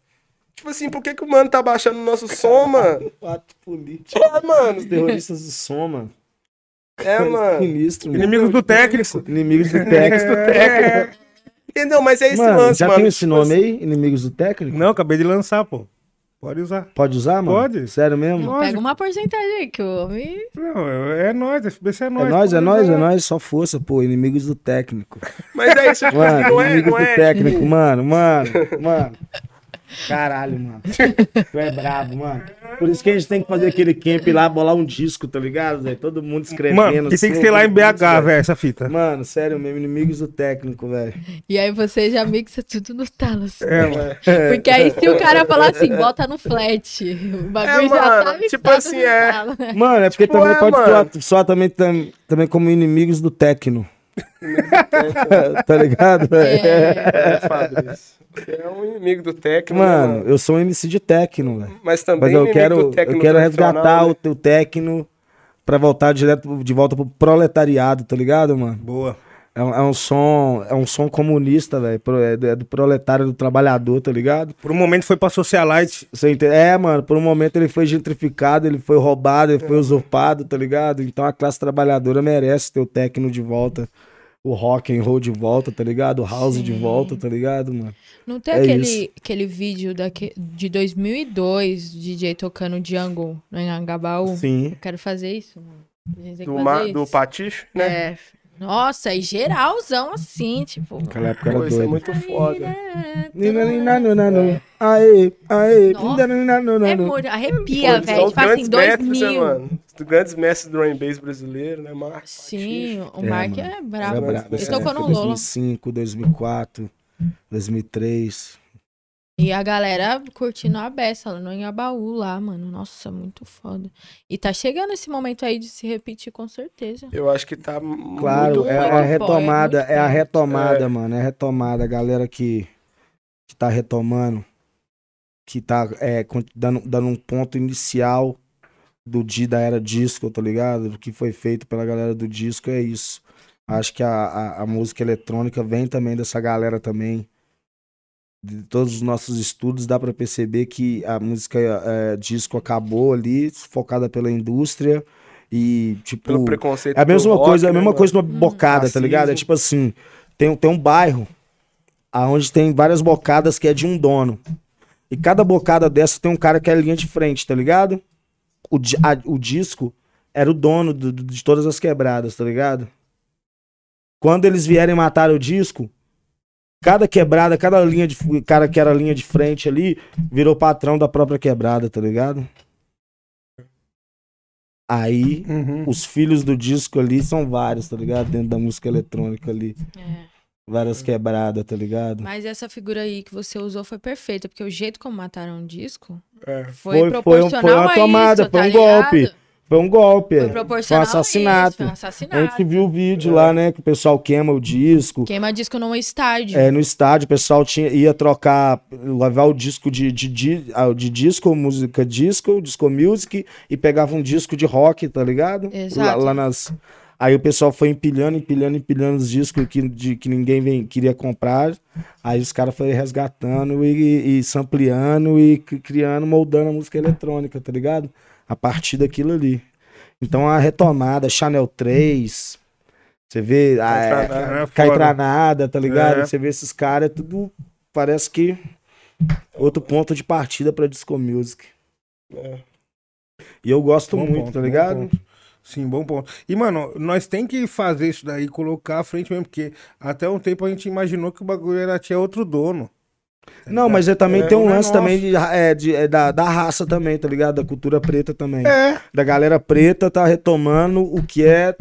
Tipo assim, por que, que o mano tá baixando o nosso som, mano? ato político. É, mano. Os terroristas do som, mano. É, mano. Sinistro, mano. Inimigos do técnico. Inimigos do [laughs] técnico. Entendeu? Mas é esse Mano, lance, já mano. tem esse Tipo nome assim, aí? Inimigos do técnico? Não, acabei de lançar, pô. Pode usar. Pode usar, mano? Pode. Sério mesmo? Lógico. Pega uma porcentagem aí que o homem. Não, é é nóis, FBC é É nóis. nós, é nós, é usar. nós, só força, pô. Inimigos do técnico. Mas é isso, Mano, [laughs] não é, inimigos não do é. técnico, tipo, mano, mano, mano. Caralho, mano. Tu é brabo, mano. Por isso que a gente tem que fazer aquele camp lá, bolar um disco, tá ligado, velho? Todo mundo escrevendo. Mano, que tem que assim, ser lá em BH, velho, essa fita. Mano, sério mesmo, inimigos do técnico, velho. E aí você já mixa tudo no talo. assim. É, mano. Porque aí se o cara falar assim, bota no flat, o bagulho É, já tá mano, mixado tipo assim, no é. talo, né? Mano, é porque Tipo, também é, pode soar, também, tam- também como inimigos do tecno. [laughs] tá ligado? É, É. É um inimigo do técnico, Mano, né, mano? eu sou um MC de tecno, velho. Mas também Mas eu quero, do eu técnico quero resgatar né? o teu tecno pra voltar direto de volta pro proletariado, tá ligado, mano? Boa. É um, é um som, é um som comunista, velho. É, do- é do proletário do trabalhador, tá ligado? Por um momento foi pra Socialite. Você entende? É, mano, por um momento ele foi gentrificado, ele foi roubado, ele foi usurpado, tá ligado? Então a classe trabalhadora merece ter o tecno de volta, o rock and roll de volta, tá ligado? O house de Sim. volta, tá ligado, mano? Não tem É aquele, isso. aquele vídeo daqui, de 2002, DJ tocando Jungle no Anhangabaú? Sim. Eu quero fazer isso, mano. Do, fazer ma- isso. do Patife, né? É, Nossa, e geralzão assim, tipo. Naquela época era é doido. muito foda. Nina, nina, nina, nina. Aê, aê. É muito, arrepia, velho. são Tipo assim, grandes mestres, né, 2000. mano? Os grandes mestres do rain bass brasileiro, né, Marcos? Sim, o É, Mark mano. é Era brabo. Ele tocou no Lolo. 2005, 2004, 2003. E a galera curtindo a beça, no Inhabaú lá, mano. Nossa, muito foda. E tá chegando esse momento aí de se repetir, com certeza. Eu acho que tá Claro, muito é, muito a é retomada, muito é a bom. retomada, É. mano. É a retomada. A galera que, que tá retomando, que tá é, dando, dando um ponto inicial do dia da era disco, tá ligado? Do que foi feito pela galera do disco é isso. Acho que a, a, a música eletrônica vem também dessa galera também. De todos os nossos estudos, dá pra perceber que a música é, disco acabou ali, focada pela indústria. E, tipo. pelo preconceito É a mesma rock, coisa, é a né, mesma mano? coisa uma bocada, tá Racismo. ligado? É tipo assim, tem, tem um bairro aonde tem várias bocadas que é de um dono. E cada bocada dessa tem um cara que é a linha de frente, tá ligado? O, a- o disco era o dono do- do- de todas as quebradas, tá ligado? Quando eles vierem matar o disco, cada quebrada, cada linha de cara que era a linha de frente ali, virou patrão da própria quebrada, tá ligado? Aí Uhum. os filhos do disco ali são vários, tá ligado? Dentro da música eletrônica ali. É. Várias quebradas, tá ligado? Mas essa figura aí que você usou foi perfeita, porque o jeito como mataram o disco É. foi, Foi- foi um- proporcional foi uma a tomada, isso, foi tá um ligado? Foi um golpe. Foi proporcional Foi um assassinato. a isso, um A assassinato. gente viu o vídeo lá, né? Que o pessoal queima o disco. Queima disco num estádio. É, no estádio, o pessoal tinha, ia trocar, levar o disco de, de, de, ah, de disco, música disco, disco music, e pegava um disco de rock, tá ligado? Exato. Lá, lá nas. Aí o pessoal foi empilhando, empilhando, empilhando os discos que, de, que ninguém vem, queria comprar. Aí os caras foram resgatando e, e sampleando e cri- criando, moldando a música eletrônica, tá ligado? A partir daquilo ali. Então a retomada, Chanel 3, você vê. a- Cai pra é, nada. É pra nada, tá ligado? É. Você vê esses caras, é tudo. Parece que. Outro ponto de partida pra disco music. É. E eu gosto Bom muito, ponto, tá ligado? Sim, bom ponto. E, mano, nós tem que fazer isso daí, colocar à frente mesmo, porque até um tempo a gente imaginou que o bagulho era, tinha outro dono. Tá Não, mas é, também É, tem um é lance nosso. também de, é, de- é da, da raça também, tá ligado? Da cultura preta também. É, Da galera preta tá retomando o que é.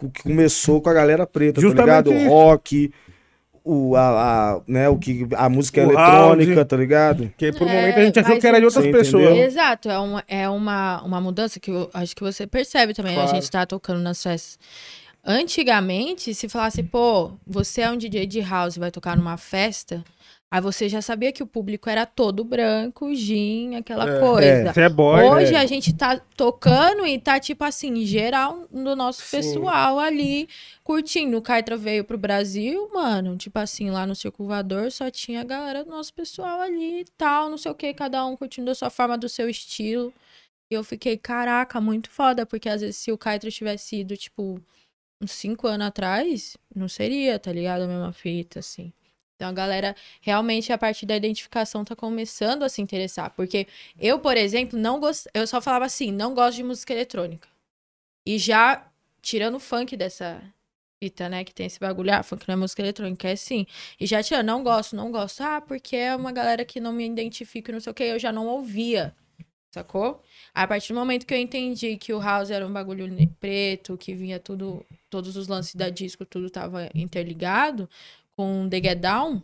O que começou com a galera preta, Justamente tá ligado? O rock, o, a, a, né, o que, a música O eletrônica, tá ligado? porque por um É, momento a gente achou que era de outras pessoas. entendeu? Exato, é uma, é uma, uma mudança que eu acho que você percebe também. A Claro. gente tá tocando nas festas. Antigamente, se falasse, pô, você é um DJ de house e vai tocar numa festa, aí você já sabia que o público era todo branco, gin, aquela É. coisa. Você é boy, Hoje né? a gente tá tocando e tá, tipo assim, geral do nosso Sim. pessoal ali curtindo. O Caitra veio pro Brasil, mano, tipo assim, lá no Circulador só tinha a galera do nosso pessoal ali e tal, não sei o que, cada um curtindo da sua forma, do seu estilo. E eu fiquei, caraca, muito foda, porque às vezes se o Caitra tivesse ido, tipo, uns cinco anos atrás, não seria, tá ligado? A mesma fita, assim. Então a galera realmente, a partir da identificação, tá começando a se interessar. Porque eu, por exemplo, não gosto. Eu só falava assim, não gosto de música eletrônica. E já, tirando o funk dessa fita, né? Que tem esse bagulho, ah, funk não é música eletrônica, é sim. E já tirando, não gosto, não gosto. Ah, porque é uma galera que não me identifica, não sei o que, eu já não ouvia. Sacou? A partir do momento que eu entendi que o house era um bagulho preto, que vinha tudo, todos os lances da disco, tudo tava interligado com The Get Down,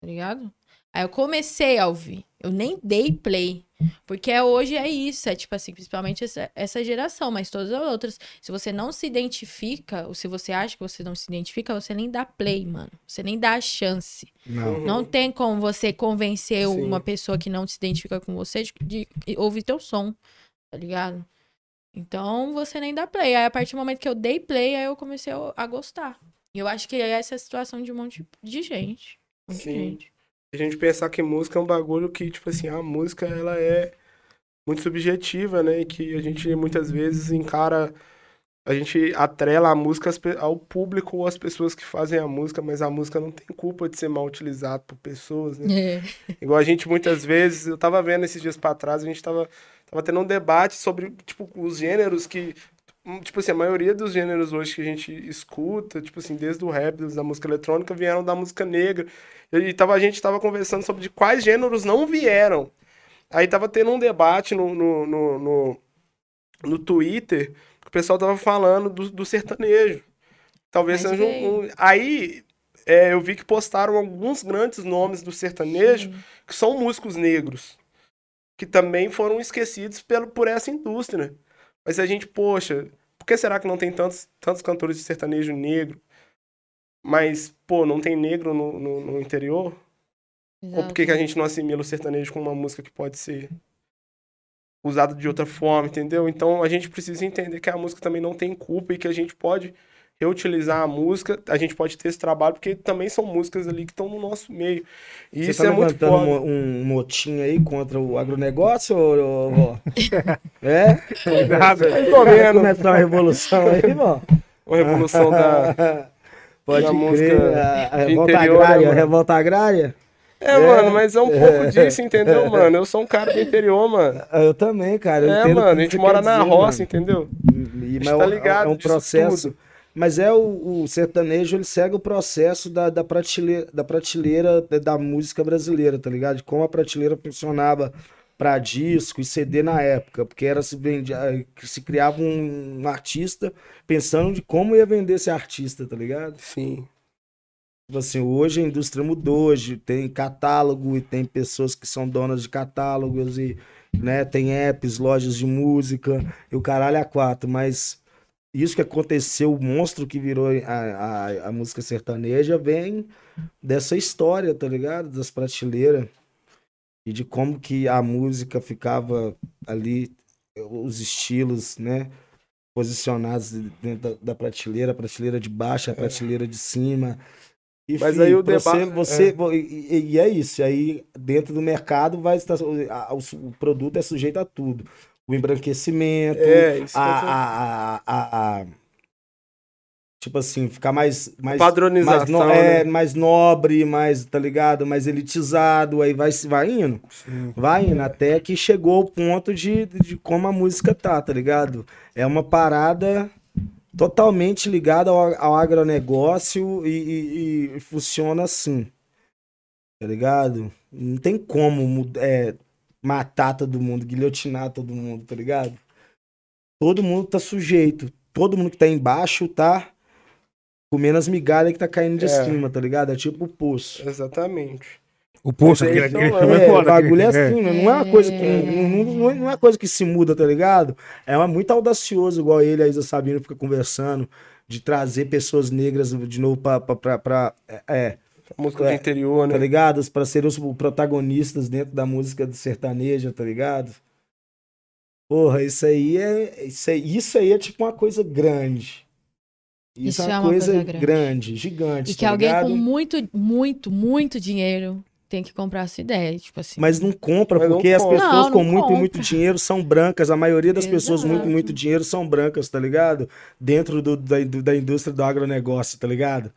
tá ligado? Aí eu comecei a ouvir. Eu nem dei play. Porque é- hoje é isso. É tipo assim, principalmente essa, essa geração, mas todas as outras. Se você não se identifica, ou se você acha que você não se identifica, você nem dá play, mano. Você nem dá a chance. Não. Não tem como você convencer Sim. uma pessoa que não se identifica com você de, de ouvir teu som, tá ligado? Então você nem dá play. Aí a partir do momento que eu dei play, aí eu comecei a, a gostar. E eu acho que é essa a situação de um monte de gente. Um monte de Sim. gente. A gente pensar que música é um bagulho que, tipo assim, a música ela é muito subjetiva, né? E que a gente muitas vezes encara. A gente atrela a música ao público ou às pessoas que fazem a música, mas a música não tem culpa de ser mal utilizada por pessoas, né? É. Igual a gente muitas vezes, eu tava vendo esses dias pra trás, a gente tava, tava tendo um debate sobre, tipo, os gêneros que tipo assim, a maioria dos gêneros hoje que a gente escuta, tipo assim, desde o rap, desde a música eletrônica, vieram da música negra. E tava, a gente tava conversando sobre de quais gêneros não vieram. Aí tava tendo um debate no, no, no, no, no Twitter, que o pessoal tava falando do, do sertanejo. Talvez Mas seja um, um- Aí é, eu vi que postaram alguns grandes nomes do sertanejo que são músicos negros, que também foram esquecidos pelo, por essa indústria. Mas a gente, poxa, por que será que não tem tantos, tantos cantores de sertanejo negro? Mas, pô, não tem negro no, no, no interior? Ou por que, que a gente não assimila o sertanejo com uma música que pode ser usada de outra forma, entendeu? Então a gente precisa entender que a música também não tem culpa e que a gente pode reutilizar a música, a gente pode ter esse trabalho, porque também são músicas ali que estão no nosso meio. E Você isso tá é muito foda. um, um motim aí contra o agronegócio, ô, vó? [laughs] É? Cuidado. Tô Vai vendo. começar uma revolução aí, vó? Uma revolução da. [laughs] Pode da crer, música a, a revolta interior, né, agrária, a mano? revolta agrária. É, mano, mas é um pouco disso, entendeu, [laughs] mano? Eu sou um cara do interior, mano. Eu também, cara. eu É, mano, a gente mora quer na dizer, roça, mano. entendeu? E, gente mas tá é ligado é um disso processo. tudo. Mas é o, o sertanejo, ele segue o processo da, da, prateleira, da prateleira da, música brasileira, tá ligado? De como a prateleira funcionava para disco e CD na época, porque era se vendia, se criava um, artista pensando de como ia vender esse artista, tá ligado? Sim. Tipo assim, hoje a indústria mudou, hoje tem catálogo e tem pessoas que são donas de catálogos e, né, tem apps, lojas de música e o caralho é quatro, mas isso que aconteceu, o monstro que virou a, a, a música sertaneja vem dessa história, tá ligado? Das prateleiras e de como que a música ficava ali, os estilos, né? Posicionados dentro da, da prateleira, a prateleira de baixo, a prateleira de cima. E, Mas fi, aí o pra deba- Você, você, e, e- e é isso. Aí dentro do mercado vai estar. o produto é sujeito a tudo. O embranquecimento, É, a, a, a, a- Tipo assim, ficar mais. mais Padronização, mais, no- é, né? mais nobre, mais, tá ligado? Mais elitizado, aí vai, vai indo. Vai indo, até que chegou ao ponto de, de como a música tá, tá ligado? É uma parada totalmente ligada ao, ao agronegócio e, e- e funciona assim, tá ligado? Não tem como é, matar todo mundo, guilhotinar todo mundo, tá ligado? Todo mundo tá sujeito, todo mundo que tá embaixo tá comendo as migalhas que tá caindo de É. cima, tá ligado? É tipo o poço. Exatamente. O poço, aquele, aquele filme é É, foda. o bagulho é aquele- assim, não é uma coisa que não, não- não- é uma coisa que se muda, tá ligado? É uma, muito audacioso, igual ele, a Isa Sabino fica conversando, de trazer pessoas negras de novo pra, pra, pra, pra- é, é, Música É, de interior, tá né? ligado? Pra serem os protagonistas dentro da música do sertanejo, tá ligado? Porra, isso aí é. Isso aí, isso aí é tipo uma coisa grande. Isso, é uma coisa, grande. gigante. E que tá alguém ligado? com muito, muito, muito dinheiro tem que comprar essa ideia. Tipo assim. Mas não compra, Mas não porque as compra. pessoas Não, com não muito, compra. muito dinheiro são brancas. A maioria das pessoas muito, Exato. muito dinheiro são brancas, tá ligado? Dentro do- da, do- da indústria do agronegócio, tá ligado?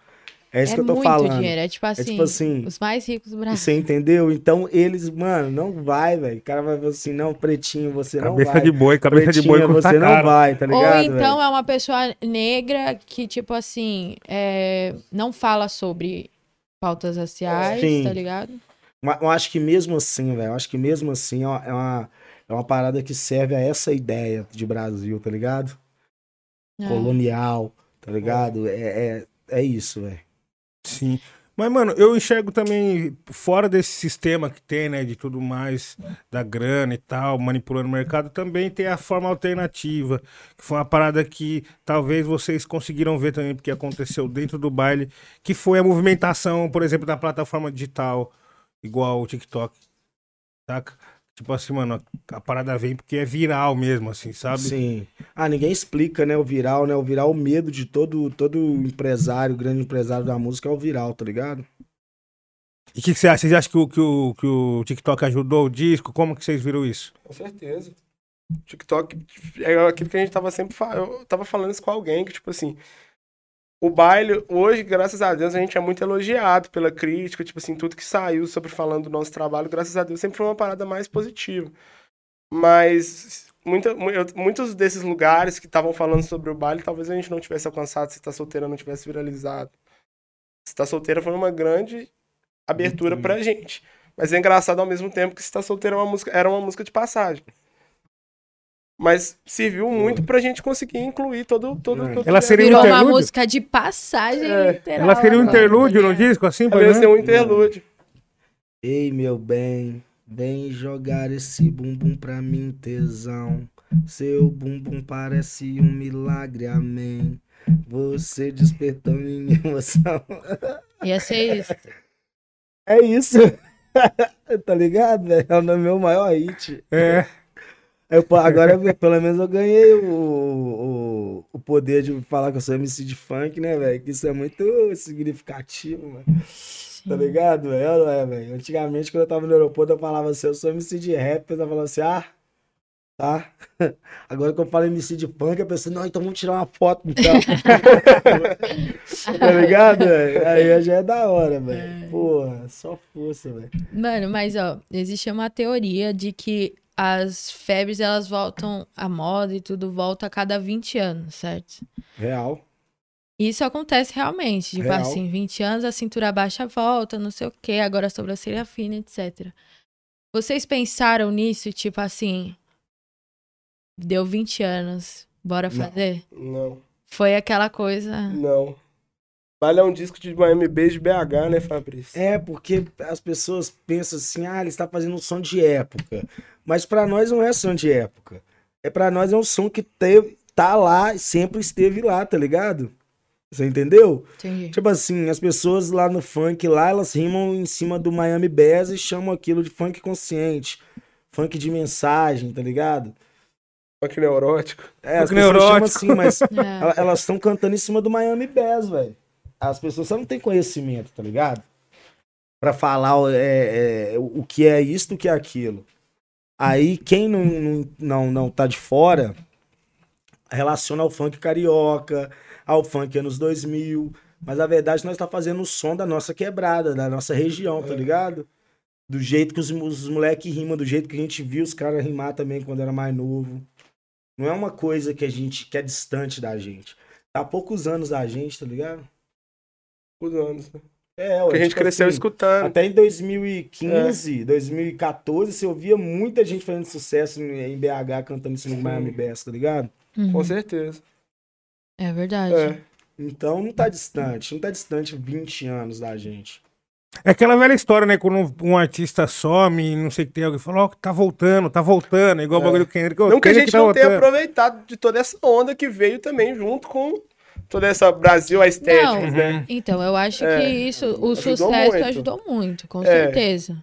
É isso é que eu tô muito falando. dinheiro. É tipo assim, tipo assim, os mais ricos do Brasil. Você entendeu? Então eles, mano, não vai, velho. O cara vai falar assim, não, pretinho, você não Cabeça vai. de boi, cabeça de boi custa você não vai, tá Ou ligado? então velho? é uma pessoa negra que, tipo assim, é, não fala sobre pautas raciais, Sim. tá ligado? Mas Eu acho que mesmo assim, velho, eu acho que mesmo assim ó, é uma, é uma parada que serve a essa ideia de Brasil, tá ligado? É. Colonial, tá ligado? É, é, é isso, velho. Sim. Mas, mano, eu enxergo também, fora desse sistema que tem, né, de tudo mais, da grana e tal, manipulando o mercado, também tem a forma alternativa, que foi uma parada que talvez vocês conseguiram ver também, porque aconteceu dentro do baile, que foi a movimentação, por exemplo, da plataforma digital, igual o TikTok, saca? Tipo assim, mano, a parada vem porque é viral mesmo, assim, sabe? Sim. Ah, ninguém explica, né, o viral, né? O viral, o medo de todo, todo empresário, grande empresário da música é o viral, tá ligado? E o que, que você acha? Vocês acham que o, que, o, que o TikTok ajudou o disco? Como que vocês viram isso? Com certeza. TikTok é aquilo que a gente tava sempre fa... Eu tava falando isso com alguém, que, tipo assim, o baile, hoje, graças a Deus, a gente é muito elogiado pela crítica, tipo assim, tudo que saiu sobre falando do nosso trabalho, graças a Deus, sempre foi uma parada mais positiva. Mas muita, muitos desses lugares que estavam falando sobre o baile, talvez a gente não tivesse alcançado se tá solteira não tivesse viralizado. Se tá solteira foi uma grande abertura pra gente. Mas é engraçado ao mesmo tempo que se tá solteira é uma música, era uma música de passagem. Mas serviu muito pra gente conseguir incluir todo todo, todo Ela seria um Virou uma interlúdio? música de passagem, É. literal. Ela seria um agora, interlúdio no disco, assim, Ela ia por ser um interlúdio. Ei, meu bem, vem jogar esse bumbum pra mim, tesão. Seu bumbum parece um milagre, amém. Você despertou minha emoção. [laughs] Ia ser isso. É isso. [laughs] tá ligado, velho? É o meu maior hit. É. Eu, agora, pelo menos, eu ganhei o, o, o poder de falar que eu sou MC de funk, né, velho? Que isso é muito significativo, mano. Tá ligado, velho? Ou Não é, velho? Antigamente, quando eu tava no aeroporto, eu falava assim, eu sou MC de rap, a pessoa falava assim, ah, tá. [laughs] Agora que eu falo MC de funk, a pessoa, não, então vamos tirar uma foto, então. [laughs] tá ligado, velho? Aí já é da hora, velho. Porra, só força, velho. Mano, mas ó, existe uma teoria de que as febres elas voltam, a moda e tudo volta a cada 20 anos, certo? Real. Isso acontece realmente. Tipo Real. assim, 20 anos, a cintura baixa volta, não sei o quê, agora a sobrancelha fina, etc. Vocês pensaram nisso, tipo assim, deu 20 anos, bora Não. fazer? Não, Foi aquela coisa. não. Baile é um disco de Miami Bass de BH, né, Fabrício? É, porque as pessoas pensam assim, ah, ele está fazendo um som de época. Mas pra nós não é som de época. É para nós é um som que teve, tá lá, sempre esteve lá, tá ligado? Você entendeu? Entendi. Tipo assim, as pessoas lá no funk lá, elas rimam em cima do Miami Bass e chamam aquilo de funk consciente, funk de mensagem, tá ligado? Funk neurótico. É, as Funk neurótico. assim, mas [laughs] É. ela- elas estão cantando em cima do Miami Bass, velho. As pessoas só não têm conhecimento, tá ligado? Pra falar o- é, é, o o que é isto, o que é aquilo. Aí quem não, não, não, não tá de fora relaciona ao funk carioca, ao funk anos 2000. Mas a verdade nós tá fazendo o som da nossa quebrada, da nossa região, tá ligado? Do jeito que os, os moleques rimam, do jeito que a gente viu os caras rimar também quando era mais novo. Não é uma coisa que a gente que é distante da gente. Tá há poucos anos da gente, tá ligado? Os anos. né? É, Porque a gente tipo cresceu assim, escutando. Até em 2015, 2014, você ouvia muita gente fazendo sucesso em em BH cantando isso no Sim. Miami Bass, tá ligado? Uhum. Com certeza. É verdade. É. Então não tá distante, não tá distante 20 anos da gente. É aquela velha história, né? Quando um, um artista some, não sei o que tem, alguém fala, ó, tá voltando, tá voltando, igual o É. bagulho do Kendrick. Não que a gente tá não tenha voltando. aproveitado de toda essa onda que veio também junto com toda essa Brasil estética, Não. né? Então, eu acho É, que isso, o ajudou sucesso muito. ajudou muito, com É. certeza.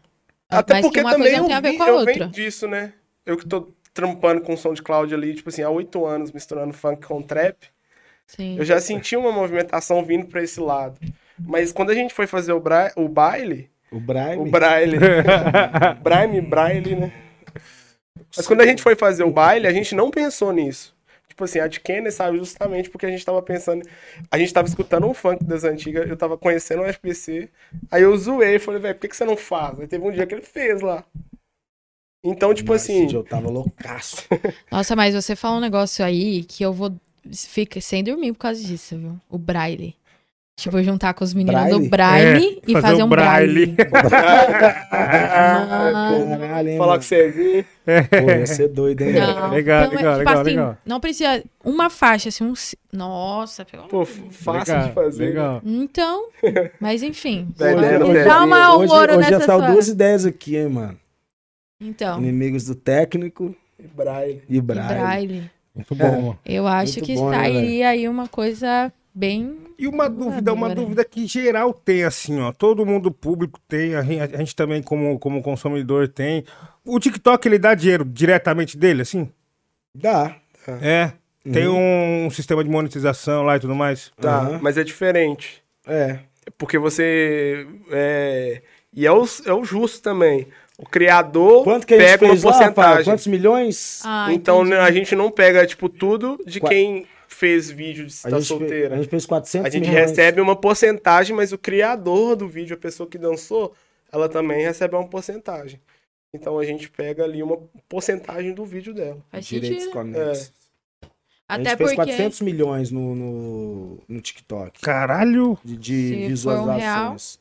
Até Mas porque também coisa não eu, tem a ver vim- com a eu outra. venho disso, né? Eu que tô trampando com o som de Cláudio ali, tipo assim, há oito anos misturando funk com trap, Sim. eu já senti uma movimentação vindo pra esse lado. Mas quando a gente foi fazer o, bra... o baile, O Brian. o braille, [laughs] Braime, braille, né? Mas quando a gente foi fazer o baile, a gente não pensou nisso. Tipo assim, a de Kenner saiu justamente porque a gente tava pensando. A gente tava escutando um funk das antigas, eu tava conhecendo o FPC. Aí eu zoei, falei, velho, por que, que você não faz? Aí teve um dia que ele fez lá. Então, tipo Nossa, assim. eu tava loucaço. [laughs] Nossa, mas você fala um negócio aí que eu vou ficar sem dormir por causa disso, viu? O braille. Tipo, juntar com os meninos do Braille? braille e fazer fazer o um braille. braille. [laughs] Caralho, hein, Falar que você viu. Pô, ia ser doido, hein? Não, Legal, então, é, legal, tipo legal, assim, legal. Não precisa. Uma faixa, assim, um. Nossa, pelo Pô, fácil de fazer. né? Legal. Então, mas enfim. [laughs] Dá uma hoje, ouro hoje já nessa saiu duas ideias aqui, hein, mano. Então, Inimigos do técnico Braille. e e Brian. braille. Muito bom, mano. Eu acho Muito que bom, né, sairia aí uma coisa bem. E uma dúvida, uma Agora. dúvida que geral tem, assim, ó. Todo mundo público tem, a gente, a gente também, como, como consumidor, tem. O TikTok, ele dá dinheiro diretamente dele, assim? Dá. É. Tem Uhum. um sistema de monetização lá e tudo mais. Tá, Aham. mas é diferente. É. Porque você. É... E é o, é o justo também. O criador Quanto que a gente pega uma fez lá, porcentagem. Quantos milhões? Ah, então entendi. né, a gente não pega, tipo, tudo de Qua- quem fez vídeo de a, estar solteira. a gente fez 400 A gente recebe uma porcentagem, mas o criador do vídeo, a pessoa que dançou, ela também recebe uma porcentagem. Então a gente pega ali uma porcentagem do vídeo dela. Faz Direitos conexos. A Até gente fez porque 400 milhões no, no, no TikTok Caralho. de, de Se for um visualizações.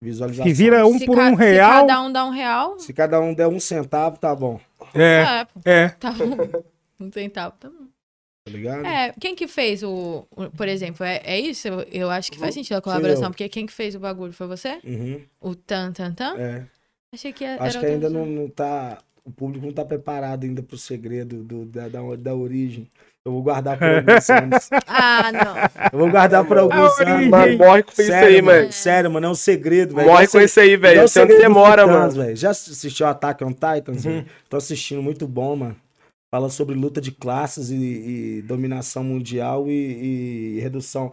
Visualizações. Que vira um se, por ca- um se real. cada um dá um real, Se cada um der um centavo, tá bom, É, é, é. tá bom. Um centavo, tá bom. Tá ligado? É, quem que fez o, o- por exemplo, é, é isso? Eu, eu acho que faz sentido a colaboração, porque quem que fez o bagulho foi você? Uhum, O tan tan tan? é. Achei que era Acho que ainda não, não tá. O público não tá preparado ainda pro segredo do, da, da, da origem. Eu vou guardar por alguns [laughs] anos. Ah, não. Eu vou guardar por alguns anos. Mano, morre com isso aí, mano. Sério, mano, é um segredo, velho. Morre com isso aí, velho. igual o Você não segredo dos demora, mano. velho. Já assistiu Attack on Titans? velho? Tô assistindo, muito bom, mano. Fala sobre luta de classes e, e dominação mundial e, e redução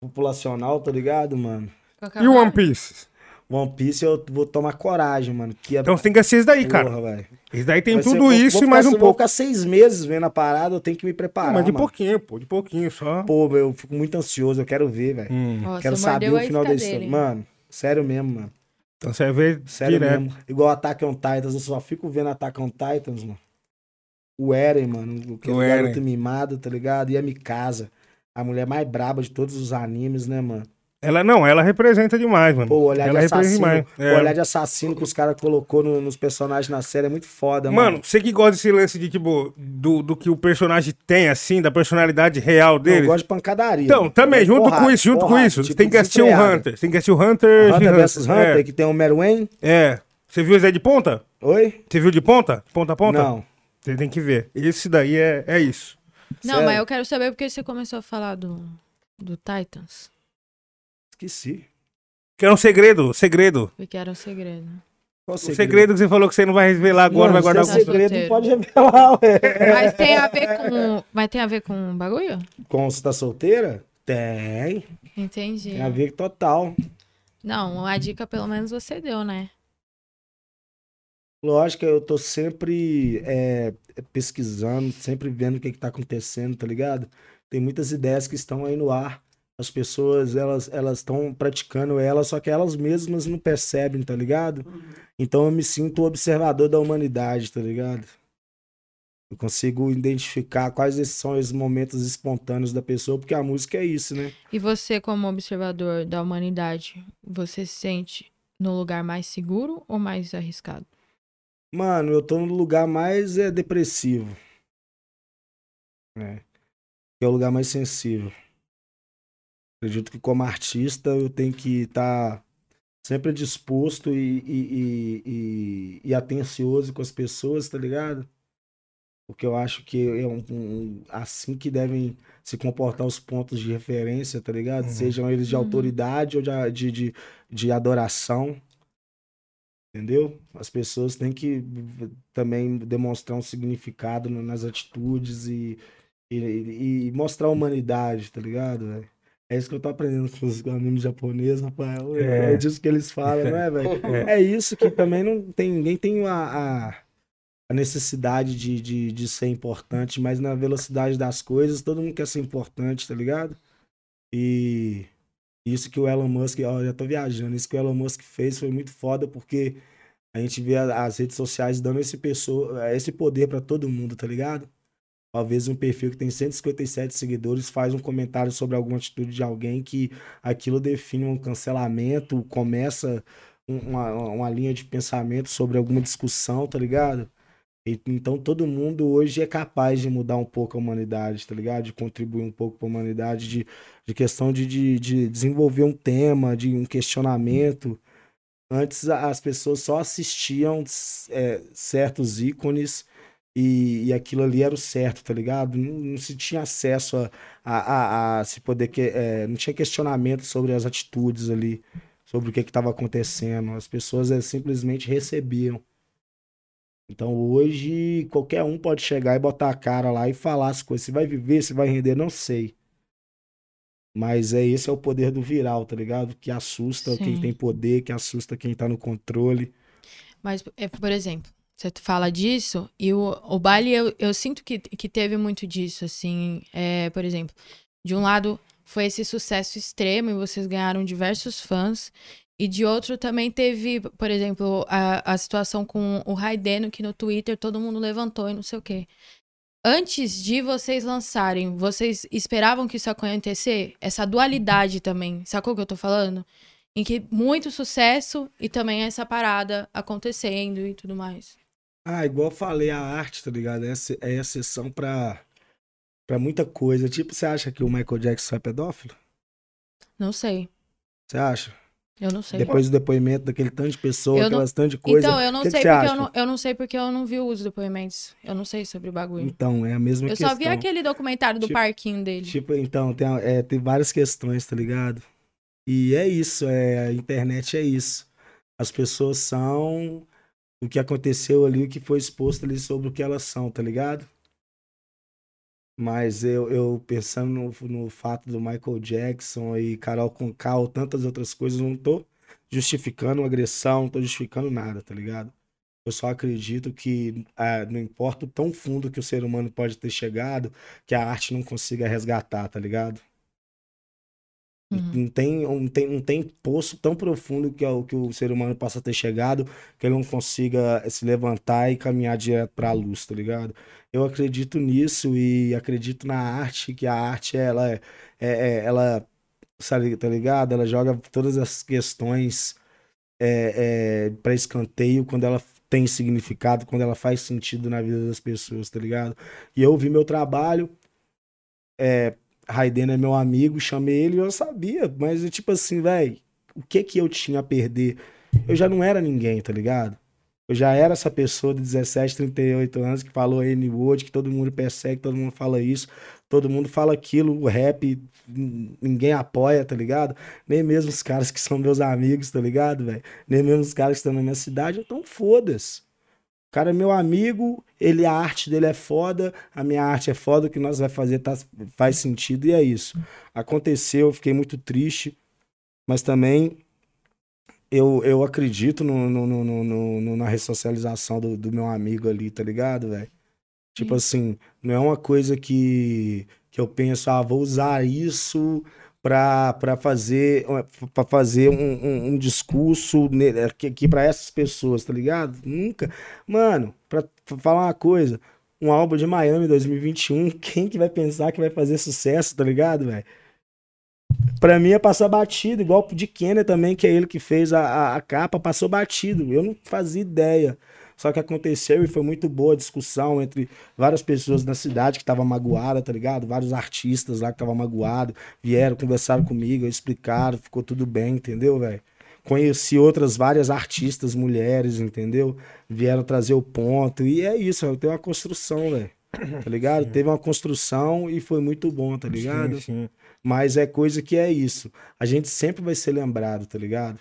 populacional, tá ligado, mano? É E? One Piece? One Piece eu vou tomar coragem, mano. Que é Então você tem que assistir isso daí, cara. porra, velho. Isso daí tem Vai ser- tudo vou- isso vou e mais um Vou pouco. ficar seis meses vendo a parada, eu tenho que me preparar, Mas de mano. pouquinho, pô. De pouquinho só. Pô, eu fico muito ansioso, eu quero ver, velho. Hum. Quero saber o final da história. dele. Mano, sério mesmo, mano. Então você vai ver Sério direto. mesmo. Igual Attack on Titans, eu só fico vendo Attack on Titans, mano. O Eren, mano, o que O o Eren. garoto mimado, tá ligado? E a Mikasa, a mulher mais braba de todos os animes, né, mano? Ela não, ela representa demais, mano. Pô, o olhar ela de assassino. É. o olhar de assassino que os caras colocou no- nos personagens na série é muito foda, Mano, mano. você que gosta desse lance de, tipo, do, do que o personagem tem, assim, da personalidade real Eu dele. gosto de pancadaria. Então, mano. também, Eu junto porrada, com isso, junto com porrada, isso, você tipo tem que assistir o desenfreada. Hunter. Tem que assistir o Hunter. Hunter vs Hunter, que tem o Wayne. É, é. Você viu esse aí de ponta? Oi? Você viu de ponta? Ponta a ponta? Não. Você tem que ver. Esse daí é, é isso. Não, Sério? mas eu quero saber porque você começou a falar do, do Titans. Esqueci. Que é um segredo, segredo. Porque era um segredo. Qual O segredo que você falou que você não vai revelar agora, Mano, vai guardar com é você. segredo, pode revelar, ué. Mas tem a ver com. Mas tem a ver com bagulho? Com você tá solteira? Tem. Entendi. Tem a ver total. Não, uma dica pelo menos você deu, né? Lógico, eu tô sempre é, pesquisando, sempre vendo o que, que tá acontecendo, tá ligado? Tem muitas ideias que estão aí no ar. As pessoas, elas elas estão praticando elas, só que elas mesmas não percebem, tá ligado? Então eu me sinto observador da humanidade, tá ligado? Eu consigo identificar quais esses são os momentos espontâneos da pessoa, porque a música é isso, né? E você, como observador da humanidade, você se sente no lugar mais seguro ou mais arriscado? Mano, eu tô no lugar mais é, depressivo. É. Que é o lugar mais sensível. Acredito que como artista eu tenho que estar sempre disposto e, e, e, e, e atencioso com as pessoas, tá ligado? Porque eu acho que é um, um- assim que devem se comportar os pontos de referência, tá ligado? Uhum. Sejam eles de Uhum. autoridade ou de, de, de, de adoração. Entendeu? As pessoas têm que também demonstrar um significado nas atitudes e, e, e mostrar a humanidade, tá ligado? É isso que eu tô aprendendo com os animes japoneses, rapaz. É, É. disso que eles falam, [laughs] não é, velho? É isso que também não tem. Ninguém tem a, a, a necessidade de, de, de ser importante, mas na velocidade das coisas, todo mundo quer ser importante, tá ligado? E isso que o Elon Musk, ó, já tô viajando, isso que o Elon Musk fez foi muito foda, porque a gente vê as redes sociais dando esse, pessoa, esse poder pra todo mundo, tá ligado? Talvez um perfil que tem 157 seguidores faz um comentário sobre alguma atitude de alguém que aquilo define um cancelamento, começa um- uma, uma linha de pensamento sobre alguma discussão, tá ligado? Então todo mundo hoje é capaz de mudar um pouco a humanidade, tá ligado? De contribuir um pouco para a humanidade, de, de questão de, de, de desenvolver um tema, de um questionamento. Antes as pessoas só assistiam é, certos ícones e, e aquilo ali era o certo, tá ligado? Não, não se tinha acesso a, a, a, a se poder que, é, não tinha questionamento sobre as atitudes ali, sobre o que estava acontecendo. As pessoas é, simplesmente recebiam. Então hoje qualquer um pode chegar e botar a cara lá e falar as coisas. Se vai viver, se vai render, não sei. Mas é esse é o poder do viral, tá ligado? Que assusta quem Sim. tem poder, que assusta quem tá no controle. Mas, é, por exemplo, você fala disso, e o, o baile, eu, eu sinto que, que teve muito disso, assim. É, por exemplo, de um lado foi esse sucesso extremo e vocês ganharam diversos fãs. E de outro também teve, por exemplo, a, a situação com o Raideno, que no Twitter todo mundo levantou e não sei o quê. Antes de vocês lançarem, vocês esperavam que isso acontecer? Essa dualidade também, sacou o que eu tô falando? Em que muito sucesso e também essa parada acontecendo e tudo mais. Ah, igual eu falei, a arte, tá ligado? É, é exceção pra, pra muita coisa. Tipo, você acha que o Michael Jackson é pedófilo? Não sei. Você acha? Eu não sei. Depois do depoimento daquele tanto de pessoa, Eu não- aquelas tanto de coisa. então, eu não que que sei você porque eu não, eu não sei porque eu não vi os depoimentos. Eu não sei sobre o bagulho. Então, é a mesma Eu questão. só vi aquele documentário do Tipo- parquinho dele. Tipo, então, tem, é, tem várias questões, tá ligado? E é isso, é, a internet é isso. As pessoas são o que aconteceu ali, o que foi exposto ali sobre o que elas são, tá ligado? Mas eu, eu pensando no, no fato do Michael Jackson e Carol Conká ou tantas outras coisas, não tô justificando agressão, não tô justificando nada, tá ligado? Eu só acredito que ah, não importa o tão fundo que o ser humano pode ter chegado, que a arte não consiga resgatar, tá ligado? Uhum. Não tem, não tem, não tem poço tão profundo que, o- que o ser humano possa ter chegado que ele não consiga se levantar e caminhar direto pra luz, tá ligado? Eu acredito nisso e acredito na arte, que a arte, ela é, é- é- ela, sabe, tá ligado? Ela joga todas as questões é, é, para escanteio quando ela tem significado, quando ela faz sentido na vida das pessoas, tá ligado? E eu vi meu trabalho, é, Raiden é meu amigo, chamei ele eu sabia, mas eu, tipo assim, velho, o que que eu tinha a perder? Eu já não era ninguém, tá ligado? Eu já era essa pessoa de 17, 38 anos que falou N-word, que todo mundo persegue, todo mundo fala isso, todo mundo fala aquilo, o rap, ninguém apoia, tá ligado? Nem mesmo os caras que são meus amigos, tá ligado, velho? Nem mesmo os caras que estão na minha cidade, então foda-se. O cara é meu amigo, ele, a arte dele é foda, a minha arte é foda, o que nós vai fazer tá, faz sentido e é isso. Aconteceu, eu fiquei muito triste, mas também eu, eu acredito no- no- no- no- na ressocialização do, do meu amigo ali, tá ligado, velho? Tipo assim, não é uma coisa que, que eu penso, ah, vou usar isso pra fazer, pra fazer um, um- um discurso aqui, aqui pra essas pessoas, tá ligado? Nunca. Mano, pra falar uma coisa, um álbum de Miami 2021, [laughs] quem que vai pensar que vai fazer sucesso, tá ligado, velho? Pra mim é passar batido, igual o de Kenner também, que é ele que fez a, a, a capa, passou batido. Eu não fazia ideia. Só que aconteceu e foi muito boa a discussão entre várias pessoas na cidade que estavam magoadas, tá ligado? Vários artistas lá que estavam magoados, vieram, conversaram comigo, explicaram, ficou tudo bem, entendeu, velho? Conheci outras várias artistas, mulheres, entendeu? Vieram trazer o ponto. E é isso, tem uma construção, velho. Tá ligado? Teve uma construção e foi muito bom, tá ligado? Sim, sim. Mas é coisa que é isso. A gente sempre vai ser lembrado, tá ligado?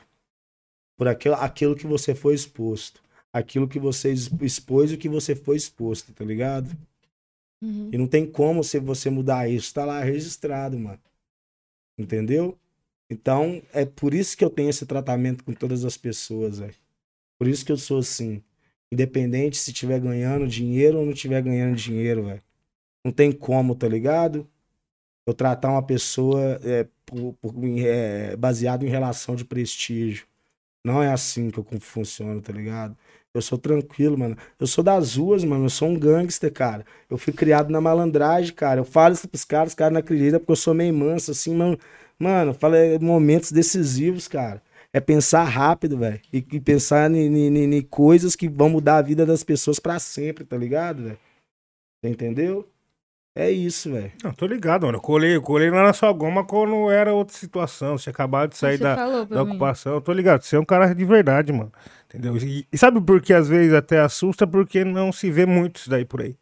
Por aquilo, aquilo que você foi exposto. Aquilo que você ex- expôs e o que você foi exposto, tá ligado? Uhum. E não tem como se você mudar isso. Tá lá registrado, mano. Entendeu? Então, é por isso que eu tenho esse tratamento com todas as pessoas, velho. Por isso que eu sou assim. Independente se estiver ganhando dinheiro ou não estiver ganhando dinheiro, velho. Não tem como, tá ligado? Eu tratar uma pessoa é, por- por- é, baseado em relação de prestígio. Não é assim que eu funciono, tá ligado? Eu sou tranquilo, mano. Eu sou das ruas, mano. Eu sou um gangster, cara. Eu fui criado na malandragem, cara. Eu falo isso pros caras, os caras não acreditam porque eu sou meio manso, assim, mano. Mano, eu falo é momentos decisivos, cara. É pensar rápido, velho. E, e pensar em coisas que vão mudar a vida das pessoas pra sempre, tá ligado, velho? Você entendeu? É isso, velho. Não, tô ligado, mano. Eu colei, eu colei lá na sua goma quando era outra situação. Você acabado de sair Você da, da ocupação. Eu tô ligado. Você é um cara de verdade, mano. Entendeu? E, e sabe por que às vezes até assusta? Porque não se vê muito isso daí por aí.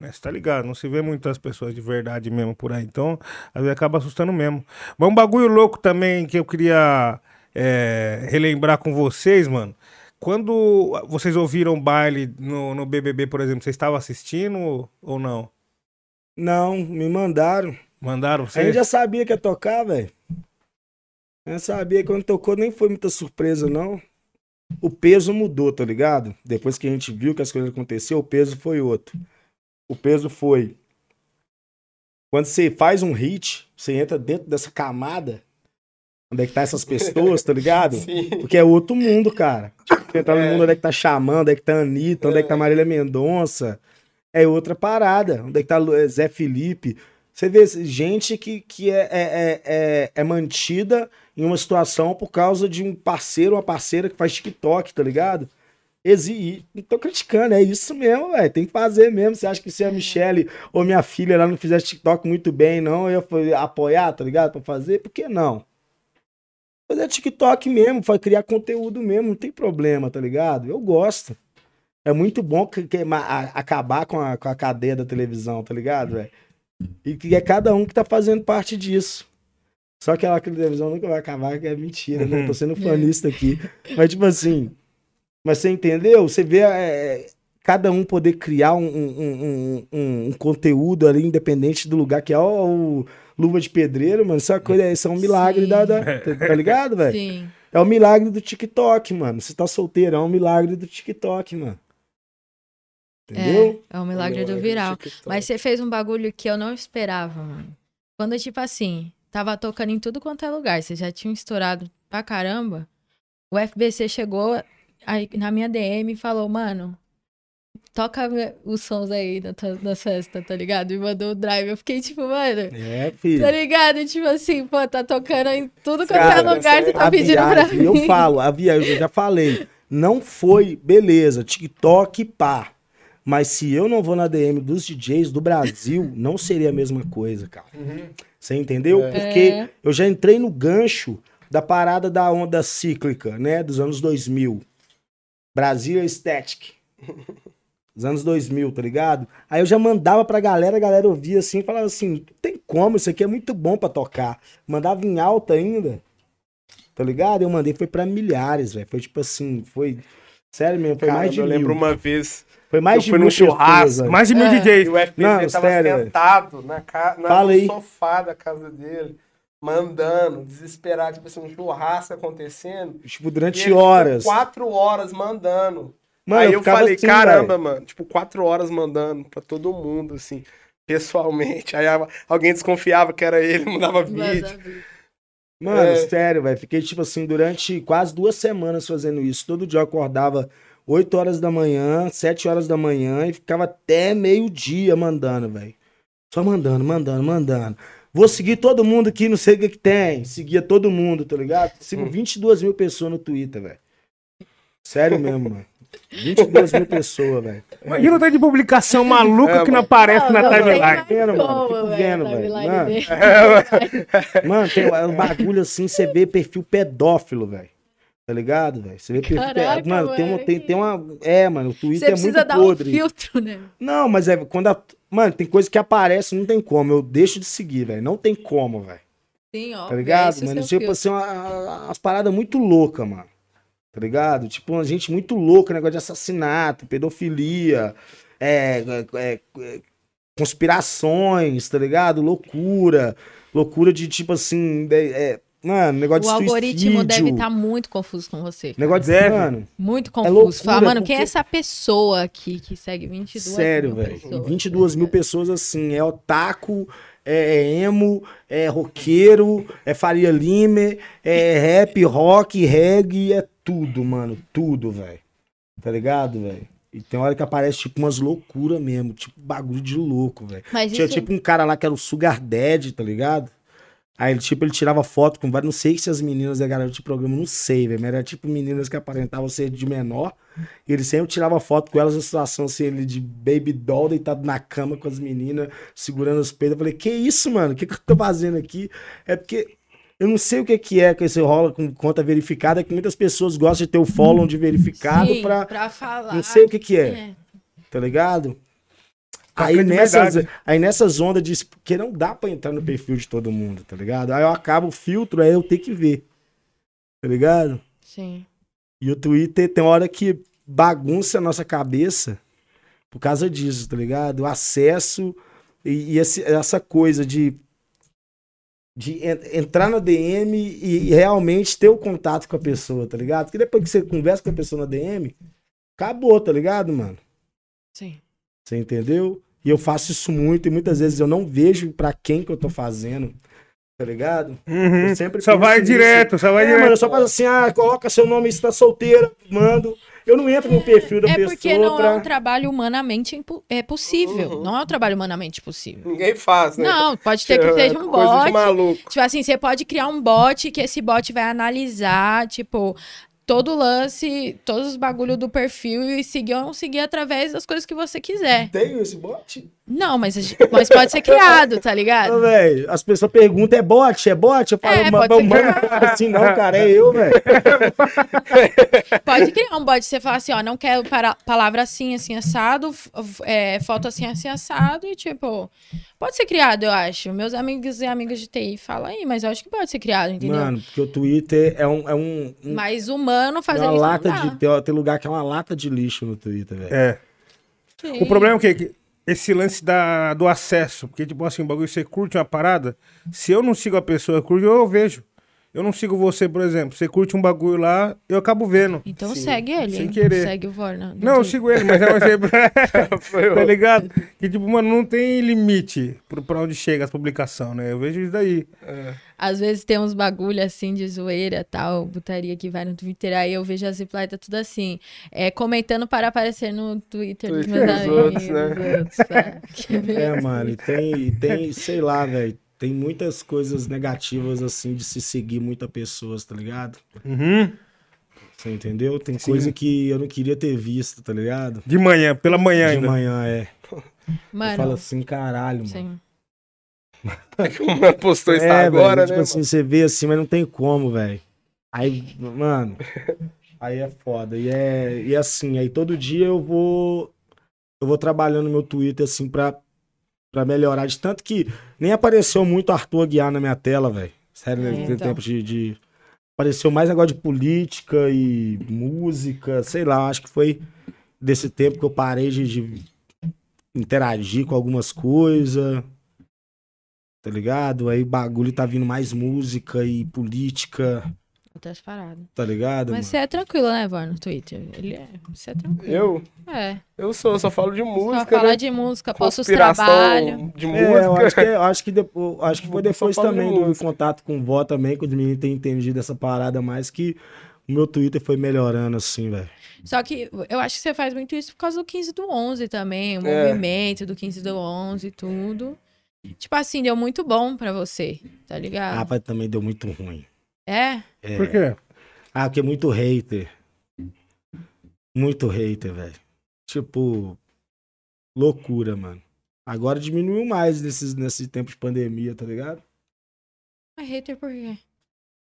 Né? Você tá ligado? Não se vê muitas pessoas de verdade mesmo por aí. Então, às vezes acaba assustando mesmo. Mas um bagulho louco também que eu queria é, relembrar com vocês, mano. Quando vocês ouviram baile no, no BBB, por exemplo, vocês estavam assistindo ou, não? Não, me mandaram. Mandaram A gente vocês? já sabia que ia tocar, velho. Eu sabia que quando tocou nem foi muita surpresa, não. O peso mudou, tá ligado? Depois que a gente viu que as coisas aconteceram, o peso foi outro. O peso foi. Quando você faz um hit, você entra dentro dessa camada onde é que tá essas pessoas, tá ligado? [laughs] Sim. Porque é outro mundo, cara. Tipo, você no É. mundo onde é que tá Xamã, onde é que tá Anitta, onde é que tá Marília Mendonça. É outra parada. Onde é que tá Zé Felipe. Você vê gente que, que é, é, é, é, é mantida em uma situação por causa de um parceiro ou uma parceira que faz TikTok, tá ligado? Exi... Não tô criticando, é isso mesmo, velho. Tem que fazer mesmo. Você acha que se a Michelle ou minha filha lá não fizesse TikTok muito bem, não, eu ia apoiar, tá ligado? Pra fazer? Por que não? Fazer TikTok mesmo, fa- criar conteúdo mesmo, não tem problema, tá ligado? Eu gosto. É muito bom que, que- a- acabar com a, com a cadeia da televisão, tá ligado, velho? E que é cada um que tá fazendo parte disso. Só que aquela televisão nunca vai acabar, que é mentira, né? Eu tô sendo [laughs] fanista aqui. Mas, tipo assim. Mas você entendeu? Você vê é, cada um poder criar um, um, um- um- conteúdo ali, independente do lugar que é o, o Luva de Pedreiro, mano. Isso é, uma coisa, isso é um milagre Sim. da, da- [laughs] Tá ligado, velho? Sim. É o milagre do TikTok, mano. Você tá solteiro, é um milagre do TikTok, mano. Entendeu? É, é o milagre do viral. Mas você fez um bagulho que eu não esperava, mano. Quando, tipo assim, tava tocando em tudo quanto é lugar, você já tinha estourado pra caramba. O FBC chegou aí na minha DM e falou, mano, toca os sons aí tua- da festa, tá ligado? E mandou o drive. Eu fiquei tipo, mano, É, filho. tá ligado? Tipo assim, pô, tá tocando em tudo quanto é lugar, você tá pedindo pra viagem, mim. Eu falo, a viagem, eu já falei. Não foi, beleza, TikTok, pá. Mas se eu não vou na DM dos DJs do Brasil, [laughs] não seria a mesma coisa, cara. Você entendeu? Porque É. eu já entrei no gancho da parada da onda cíclica, né? Dos anos 2000. Brasil Aesthetic. Dos anos 2000, tá ligado? Aí eu já mandava pra galera, a galera ouvia assim e falava assim: não tem como, isso aqui é muito bom pra tocar. Mandava em alta ainda. Tá ligado? Eu mandei, foi pra milhares, velho. Foi tipo assim, foi. Sério mesmo, foi Cara, mais de eu lembro mil. uma vez Foi mais eu de fui mil num churrasco. Mais de mil É. e DJs. o FBC Não, tava sério, sentado na ca... na, Fala no aí. sofá da casa dele, mandando, desesperado, tipo assim, um churrasco acontecendo. Tipo, E durante horas. Quatro horas mandando. Mano, Aí eu ficava falei, assim, caramba, velho. mano, tipo, quatro horas mandando pra todo mundo, assim, pessoalmente. Aí alguém desconfiava que era ele, [laughs] mandava vídeo. Mano, É. sério, velho. Fiquei, tipo assim, durante quase duas semanas fazendo isso. Todo dia eu acordava 8 horas da manhã, 7 horas da manhã e ficava até meio-dia mandando, velho. Só mandando, mandando, mandando. Vou seguir todo mundo aqui, não sei o que, que tem. Seguia todo mundo, tá ligado? Sigo Hum. 22 mil pessoas no Twitter, velho. Sério mesmo, mano. 22 mil pessoas, velho. Imagina o tanto de publicação maluca É, que não mano. aparece na Não, não tem timeline. Vendo, mano? Fico vendo, velho. Mano. Mano, tem um bagulho assim, você vê perfil pedófilo, velho. Tá ligado, velho? Você vê perfil Caraca, pedófilo. Mano, tem, um- mano, tem, tem uma. É, mano, o Twitter é precisa muito dar podre. um filtro, né? Não, mas é quando a. Mano, tem coisa que aparece, não tem como. Eu deixo de seguir, velho. Não tem como, velho. Sim, ó. Tá ligado? esse é Mano, tipo filtro. assim, uma- umas paradas muito loucas, mano. Tá ligado? Tipo, uma gente muito louca, negócio de assassinato, pedofilia, é, é, é, é, conspirações, tá ligado? Loucura. Loucura de tipo assim. é, mano, negócio de O algoritmo deve estar muito confuso com você. Negócio de. Deve. Mano, Muito loucura, confuso. Fala, mano, quem é porque- essa pessoa aqui que segue 22 sério, mil velho. pessoas? 22 mil pessoas assim. É otaku, é, é emo, é roqueiro, é Faria Lime, é rap, rock, reggae, é tudo, mano. Tudo, velho. Tá ligado, velho? E tem hora que aparece, tipo, umas loucuras mesmo. Tipo, bagulho de louco, velho. Tinha, isso... tipo, um cara lá que era o Sugar Daddy, tá ligado? Aí, tipo, ele tirava foto com vários... Não sei se as meninas da galera de programa, não sei, velho. Mas era, tipo, meninas que aparentavam ser de menor. E ele sempre tirava foto com elas na situação, assim, ele de baby doll, deitado na cama com as meninas, segurando os peitos. Eu falei, que isso, mano? O que, que eu tô fazendo aqui? É porque... Eu não sei o que que é que esse rola com conta verificada, que muitas pessoas gostam de ter o follow de verificado Sim, pra... pra falar. Não sei o que que é É. tá ligado? Aí nessas, aí nessas ondas de. Porque não dá pra entrar no perfil de todo mundo, tá ligado? Aí eu acabo o filtro, aí eu tenho que ver. Tá ligado? Sim. E o Twitter tem hora que bagunça a nossa cabeça por causa disso, tá ligado? O acesso e, e esse- essa coisa de. De en- entrar na DM e, e realmente ter o contato com a pessoa, tá ligado? Porque depois que você conversa com a pessoa na DM, acabou, tá ligado, mano? Sim. Você entendeu? E eu faço isso muito e muitas vezes eu não vejo pra quem que eu tô fazendo. Tá ligado? Uhum. Eu sempre Só vai nisso. direto, só vai É, direto. mano, eu só faço assim, ah, coloca seu nome, se tá solteira, mando. Eu não entro no perfil da É pessoa porque não pra... é um trabalho humanamente impo- é possível. Não é um trabalho humanamente possível. Ninguém faz, né? Não, pode ter que É seja um coisa de bot. maluco. Tipo assim, você pode criar um bot que esse bot vai analisar, tipo, todo lance, todos os bagulho do perfil e seguir ou não seguir através das coisas que você quiser. Tem esse bot? Não, mas, gente- mas pode ser criado, tá ligado? Não, velho, as pessoas perguntam, é bot? É bot? Eu falo, É, "Ma- pode ser mano, assim não, cara, é eu, velho. [laughs] Pode criar um bot, você fala assim, ó, não quero para, palavra assim, assim, assado, é, foto assim, assim, assado, e tipo, pode ser criado, eu acho. Meus amigos e amigas de TI falam aí, mas eu acho que pode ser criado, entendeu? Mano, porque o Twitter é um... É um, um Mas humano é fazer uma lata de... Tem, tem lugar que é uma lata de lixo no Twitter, velho. É. Sim. O problema é o quê? Que esse lance da, do acesso. Porque, tipo assim, o bagulho, você curte uma parada. Se eu não sigo a pessoa que curte, eu vejo. Eu não sigo você, por exemplo. Você curte um bagulho lá, eu acabo vendo. Então segue ele, Sem querer. Segue o Vorna. Não, eu sigo ele, mas é um exemplo. [laughs] tá ligado? Que, tipo, mano, não tem limite pra onde chega as publicações, né? Eu vejo isso daí. Às vezes tem uns bagulho assim de zoeira tal, putaria que vai no Twitter, aí eu vejo as replies, tá tudo assim, é, comentando para aparecer no Twitter dos Twitter meus dos amigos. outros, né? outros, é. É, mano, e tem, e tem, sei lá, velho, tem muitas coisas negativas, assim, de se seguir muitas pessoas, tá ligado? Uhum. Você entendeu? Tem Sim. coisa que eu não queria ter visto, tá ligado? De manhã, pela manhã De ainda. manhã, é. Mano, Eu falo assim, caralho, mano. sim. [laughs] Como postou isso É, agora, velho, tipo né? assim, você vê assim, mas não tem como, velho. Aí, mano, [laughs] aí é foda. E é, e assim, aí todo dia eu vou eu vou trabalhando no meu Twitter assim pra, pra melhorar. De tanto que nem apareceu muito Arthur Aguiar na minha tela, velho. Sério, É, né? tem então. tempo de, de- Apareceu mais negócio de política e música, sei lá, acho que foi desse tempo que eu parei de, de interagir com algumas coisas tá ligado? Aí bagulho tá vindo mais música e política, Outras paradas. tá ligado? Mas mano? você é tranquilo, né, Vorna, no Twitter? Ele é. Você é tranquilo. Eu? É. Eu sou, eu só falo de Só música, falar né? de música, posto os trabalhos. de É, eu música. acho que, eu acho que depois, acho que foi Só depois falo de também do contato com o Vó também, que os meninos têm entendido essa parada mais que o meu Twitter foi melhorando assim, velho. Só que eu acho que você faz muito isso por causa do 15 do 11 também, o É. movimento do 15 do 11 e tudo. Tipo assim, deu muito bom pra você, tá Ah, ligado? mas também deu muito ruim. É? É. Por quê? Ah, porque é muito hater. Muito hater, velho. Tipo, loucura, mano. Agora diminuiu mais nesses, nesse tempo de pandemia, tá ligado? Mas hater por quê?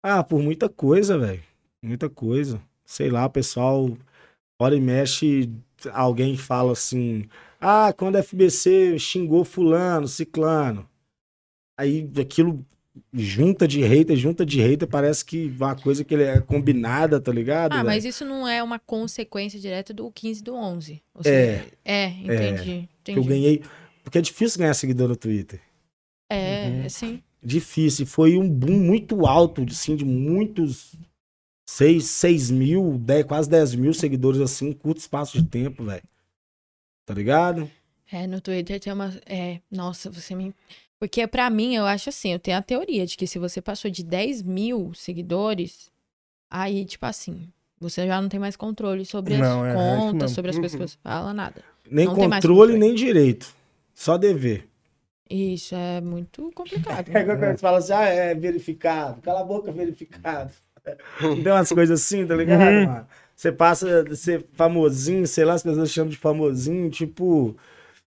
Ah, por muita coisa, velho. Muita coisa. Sei lá, o pessoal, hora e mexe, alguém fala assim: ah, quando a FBC xingou Fulano, Ciclano. Aí aquilo junta de hater, junta de hater, parece que uma coisa que ele é combinada, tá ligado? Ah, mas isso não é uma consequência direta do 15 do 11. Ou É. seja, é, entendi. Que eu entendi. ganhei. Porque é difícil ganhar seguidor no Twitter. É, Uhum. sim. Difícil. Foi um boom muito alto, assim, de muitos. 6, 6 mil, 10, quase 10 mil seguidores, assim, em curto espaço de tempo, velho. Tá ligado? É, no Twitter tem uma. É, nossa, você me. Porque pra mim, eu acho assim, eu tenho a teoria de que se você passou de 10 mil seguidores, aí, tipo assim, você já não tem mais controle sobre as Não, é, é isso contas, mesmo. sobre as coisas que Uhum. você fala, nada. Nem controle, controle. nem direito. Só dever. Isso é muito complicado. É quando você fala assim, ah, é verificado. Cala a boca, verificado. [laughs] Tem umas coisas assim, tá ligado, Uhum. mano? Você passa a ser famosinho, sei lá, as pessoas chamam de famosinho, tipo,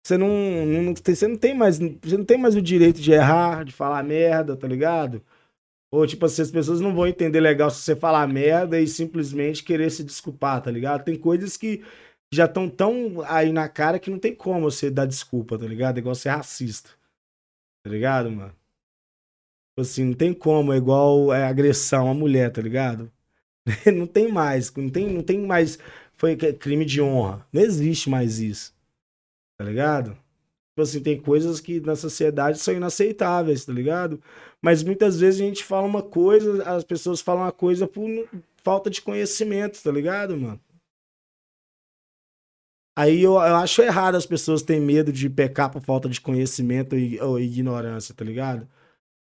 você não, não você não tem mais, você não tem mais o direito de errar, de falar merda, tá ligado? Ou tipo assim, as pessoas não vão entender legal se você falar merda e simplesmente querer se desculpar, tá ligado? Tem coisas que já estão tão aí na cara que não tem como você dar desculpa, tá ligado? É igual ser racista. Tá ligado, mano? Tipo Assim, não tem como, é igual é, agressão à mulher, tá ligado? [laughs] não tem mais, não tem, não tem mais foi crime de honra. Não existe mais isso. Tá ligado? Tipo assim, tem coisas que na sociedade são inaceitáveis, tá ligado? Mas muitas vezes a gente fala uma coisa, as pessoas falam uma coisa por falta de conhecimento, tá ligado, mano? Aí eu, eu acho errado as pessoas terem medo de pecar por falta de conhecimento e, ou ignorância, tá ligado?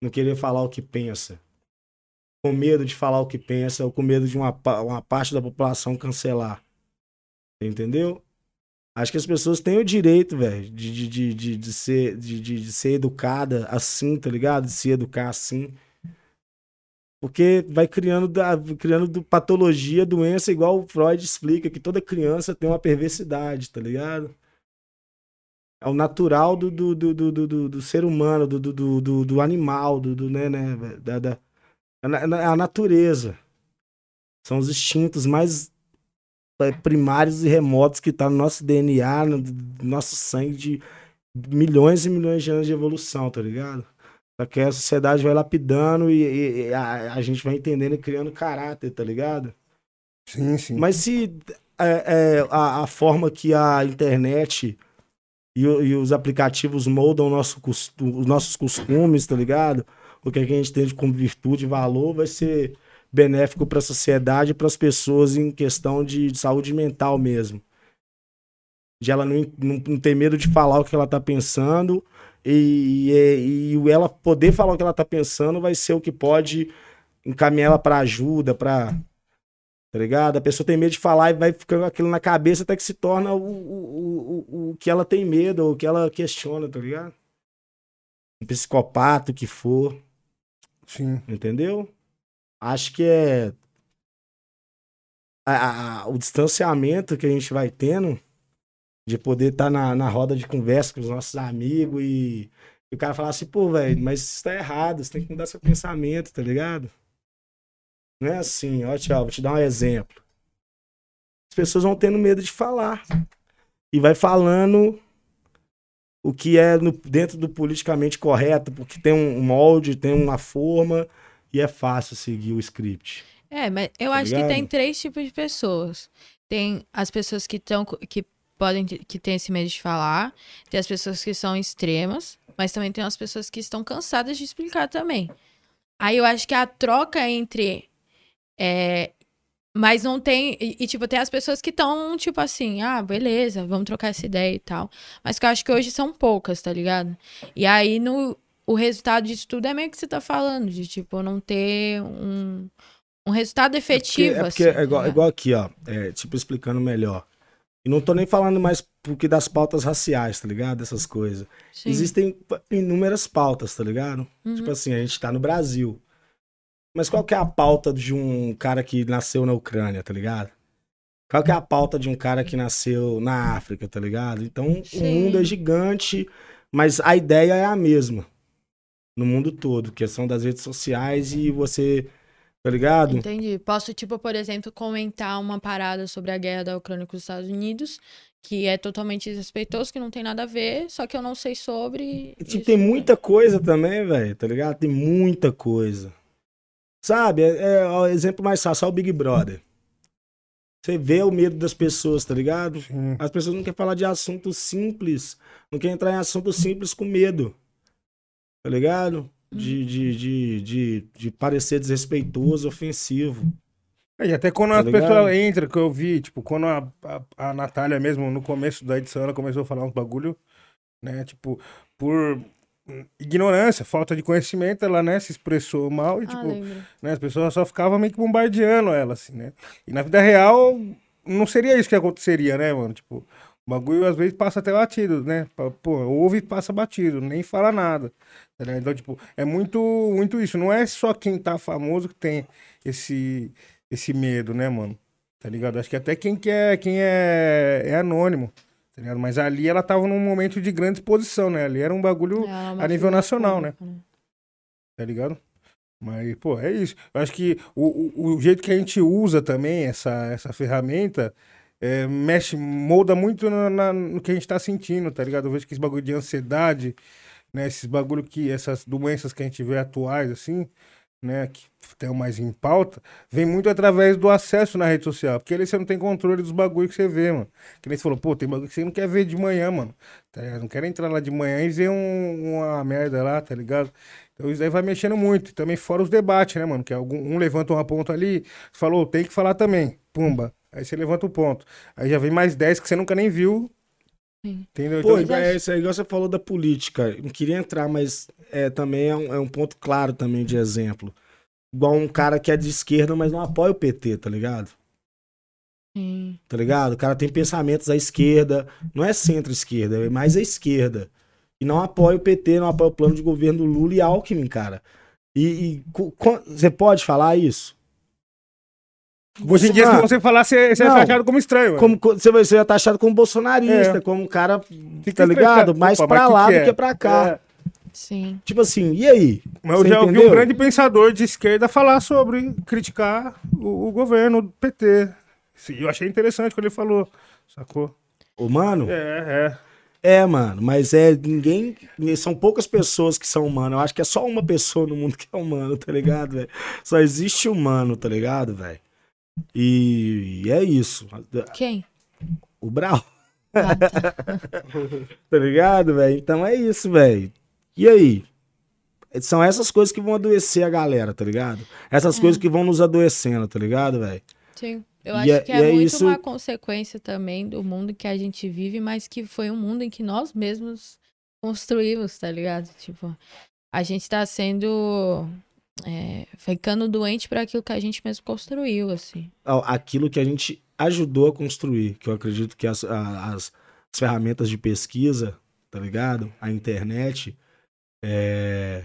não querer falar o que pensa. Com medo de falar o que pensa, ou com medo de uma, uma parte da população cancelar. Entendeu? Acho que as pessoas têm o direito, velho, de, de, de, de, de ser, de, de, de ser educada assim, tá ligado? De se educar assim. Porque vai criando, da- criando do- patologia, doença, igual o Freud explica, que toda criança tem uma perversidade, tá ligado? É o natural do, do, do, do, do, do- ser humano, do, do, do, do, animal, do, do né, né, da, da, é na- é a natureza. São os instintos mais é, primários e remotos que tá no nosso DNA, no no nosso sangue de milhões e milhões de anos de evolução, tá ligado? Só que a sociedade vai lapidando e, e- e a, a gente vai entendendo e criando caráter, tá ligado? Sim, sim. Mas se é, é, a, a forma que a internet e, e os aplicativos moldam nosso os nossos costumes, tá ligado? O que a gente tem como virtude e valor vai ser benéfico para a sociedade e para as pessoas em questão de, de saúde mental mesmo. De ela não, não, não ter medo de falar o que ela tá pensando e, e, e ela poder falar o que ela tá pensando vai ser o que pode encaminhar ela para ajuda, para Tá ligado? A pessoa tem medo de falar e vai ficando aquilo na cabeça até que se torna o, o, o, o- o que ela tem medo, ou o que ela questiona, tá ligado? Um psicopata, o que for, Sim. entendeu? Acho que é. a- a- o distanciamento que a gente vai tendo de poder estar na, na roda de conversa com os nossos amigos e, e o cara falar assim, pô, velho, mas isso tá errado, você tem que mudar seu pensamento, tá ligado? Não é assim, ó, tchau, vou te dar um exemplo. As pessoas vão tendo medo de falar. E vai falando o que é no- dentro do politicamente correto, porque tem um molde, tem uma forma, e é fácil seguir o script. É, mas eu Tá acho que ligado? tem três tipos de pessoas. Tem as pessoas que estão que podem que têm esse medo de falar, tem as pessoas que são extremas, mas também tem as pessoas que estão cansadas de explicar também. Aí eu acho que a troca entre é, mas não tem e, e, tipo tem as pessoas que estão tipo assim, ah, beleza, vamos trocar essa ideia e tal. Mas que eu acho que hoje são poucas, tá ligado? E aí no o resultado disso tudo é meio que você tá falando, de tipo não ter um um resultado efetivo, É porque assim, é igual, tá igual aqui, ó. É, tipo, explicando melhor. E não tô nem falando mais porque das pautas raciais, tá ligado? Essas coisas. Sim. Existem inúmeras pautas, tá ligado? Uhum. Tipo assim, a gente tá no Brasil. Mas qual que é a pauta de um cara que nasceu na Ucrânia, tá ligado? Qual que é a pauta de um cara que nasceu na África, tá ligado? Então, o Sim. mundo é gigante, mas a ideia é a mesma. No mundo todo, questão das redes sociais e você, tá ligado? Entendi. Posso, tipo, por exemplo, comentar uma parada sobre a guerra da Ucrânia com os Estados Unidos, que é totalmente desrespeitoso, que não tem nada a ver, só que eu não sei sobre. E, tipo, isso. tem muita coisa também, velho, tá ligado? Tem muita coisa. Sabe, é, é o exemplo mais fácil, é o Big Brother. Você vê o medo das pessoas, tá ligado? As pessoas não querem falar de assuntos simples. Não querem entrar em assuntos simples com medo. Tá ligado? De, de, de, de, de parecer desrespeitoso, ofensivo. E até quando Tá as pessoas entram, que eu vi, tipo, quando a, a, a Natália mesmo, no começo da edição, ela começou a falar uns bagulho, né? Tipo, por ignorância, falta de conhecimento, ela, né, se expressou mal e, Ah, tipo, lembro. né, as pessoas só ficavam meio que bombardeando ela, assim, né? E na vida real, não seria isso que aconteceria, né, mano? Tipo, o bagulho às vezes passa até batido, né? Pô, ouve e passa batido, nem fala nada. tá? Então, tipo, é muito, muito isso. Não é só quem tá famoso que tem esse, esse medo, né, mano? Tá ligado? Acho que até quem, que é, quem é, é anônimo, tá ligado? Mas ali ela tava num momento de grande exposição, né? Ali era um bagulho, é a nível nacional, né? pública, tá ligado? Mas, pô, é isso. Eu acho que o, o, o jeito que a gente usa também essa, essa ferramenta é, mexe, molda muito na, na- no que a gente tá sentindo, tá ligado? Eu vejo que esse bagulho de ansiedade, né? Esses bagulho que, essas doenças que a gente vê atuais, assim, né? Que estão mais em pauta, vem muito através do acesso na rede social. Porque ali você não tem controle dos bagulho que você vê, mano. Que nem você falou, pô, tem bagulho que você não quer ver de manhã, mano. Tá ligado? Não quero entrar lá de manhã e ver um- uma merda lá, tá ligado? Então isso aí vai mexendo muito. Também fora os debates, né, mano? Que algum, um levanta uma ponta ali, falou, tem que falar também. Pumba. Aí você levanta o ponto. Aí já vem mais 10 que você nunca nem viu. Entendeu? Pô, Então, é isso aí, igual você falou da política. Não queria entrar, mas é, também é um, é um ponto claro também de exemplo. Igual um cara que é de esquerda, mas não apoia o PT, tá ligado? Sim. Tá ligado? O cara tem pensamentos à esquerda, não é centro-esquerda, é mais à esquerda. E não apoia o PT, não apoia o plano de governo do Lula e Alckmin, cara. E, e co- co- você pode falar isso? Hoje em dia, se você falar, você, você é Não. taxado como estranho. Como, co- você vai ser taxado como bolsonarista, É. como um cara, Fica tá ligado? Mais Opa, pra que lá que do é? que pra cá. Sim. Tipo assim, e aí? Mas eu Você já ouvi entendeu? um grande pensador de esquerda falar sobre criticar o, o governo do PT. Sim, eu achei interessante quando ele falou, sacou? Ô, mano, É, é. É, mano, mas é ninguém. São poucas pessoas que são humanos. Eu acho que é só uma pessoa no mundo [laughs] que é humano, tá ligado, velho? Só existe humano, tá ligado, velho? E, é isso. Quem? O Brau, Ah, tá. [laughs] tá ligado, velho? Então é isso, velho. E aí? São essas coisas que vão adoecer a galera, tá ligado? Essas coisas que vão nos adoecendo, tá ligado, velho? Sim. Eu acho é- que e é, é muito isso- uma consequência também do mundo que a gente vive, mas que foi um mundo em que nós mesmos construímos, tá ligado? Tipo, a gente tá sendo. É, ficando doente para aquilo que a gente mesmo construiu, assim. Aquilo que a gente ajudou a construir, que eu acredito que as, as, as ferramentas de pesquisa, tá ligado? A internet, é,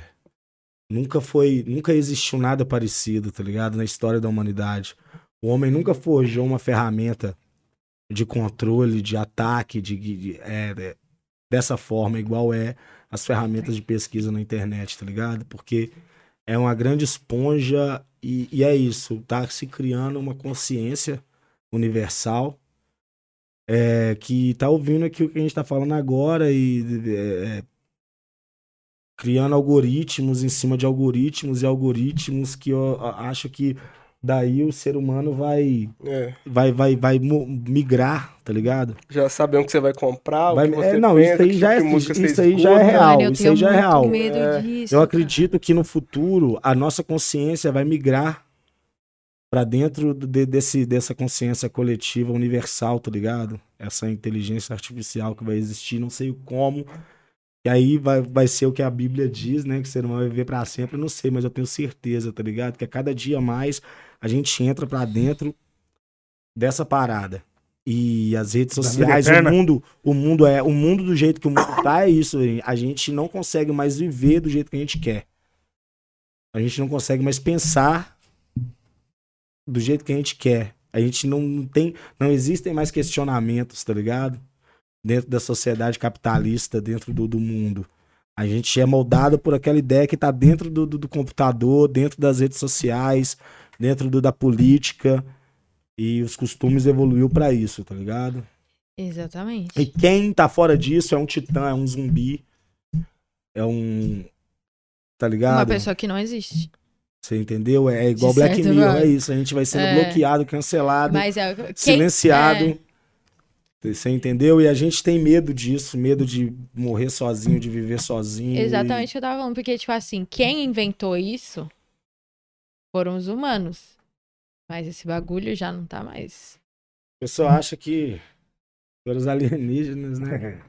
nunca foi, nunca existiu nada parecido, tá ligado? Na história da humanidade. O homem nunca forjou uma ferramenta de controle, de ataque, de, de- é, é, dessa forma, igual é as ferramentas de pesquisa na internet, tá ligado? Porque é uma grande esponja e, e é isso, tá se criando uma consciência universal é, que tá ouvindo aqui o que a gente tá falando agora e é, é, criando algoritmos em cima de algoritmos e algoritmos que eu acho que daí o ser humano vai É, vai vai vai migrar, tá ligado? já sabendo o que você vai comprar, Vai- o que é, você não, pensa, isso aí já tipo é- você isso aí já é real, Mano, eu isso tenho aí já é real. medo É. disso. Eu cara. acredito que no futuro a nossa consciência vai migrar pra dentro de- desse, dessa consciência coletiva universal, tá ligado? Essa inteligência artificial que vai existir, não sei como. E aí vai, vai ser o que a Bíblia diz, né? Que o ser humano vai viver pra sempre, eu não sei, mas eu tenho certeza, tá ligado? Que a cada dia mais a gente entra pra dentro dessa parada. E as redes sociais, o mundo, o mundo é, o mundo do jeito que o mundo tá é isso, a gente não consegue mais viver do jeito que a gente quer. A gente não consegue mais pensar do jeito que a gente quer. A gente não não tem, não existem mais questionamentos, tá ligado? Dentro da sociedade capitalista, dentro do, do mundo. A gente é moldado por aquela ideia que tá dentro do, do, do computador, dentro das redes sociais, dentro do, da política. E os costumes evoluiu pra isso, tá ligado? Exatamente. E quem tá fora disso é um titã, é um zumbi. É um. Tá ligado? Uma pessoa que não existe. Você entendeu? É igual De Black certo Mirror, é isso. A gente vai sendo É. bloqueado, cancelado, Mas é. Quem, silenciado. é, Você entendeu? E a gente tem medo disso, medo de morrer sozinho, de viver sozinho. Exatamente o que eu tava falando. Porque, tipo assim, quem inventou isso foram os humanos. Mas esse bagulho já não tá mais. O pessoal acha que foram os alienígenas, né?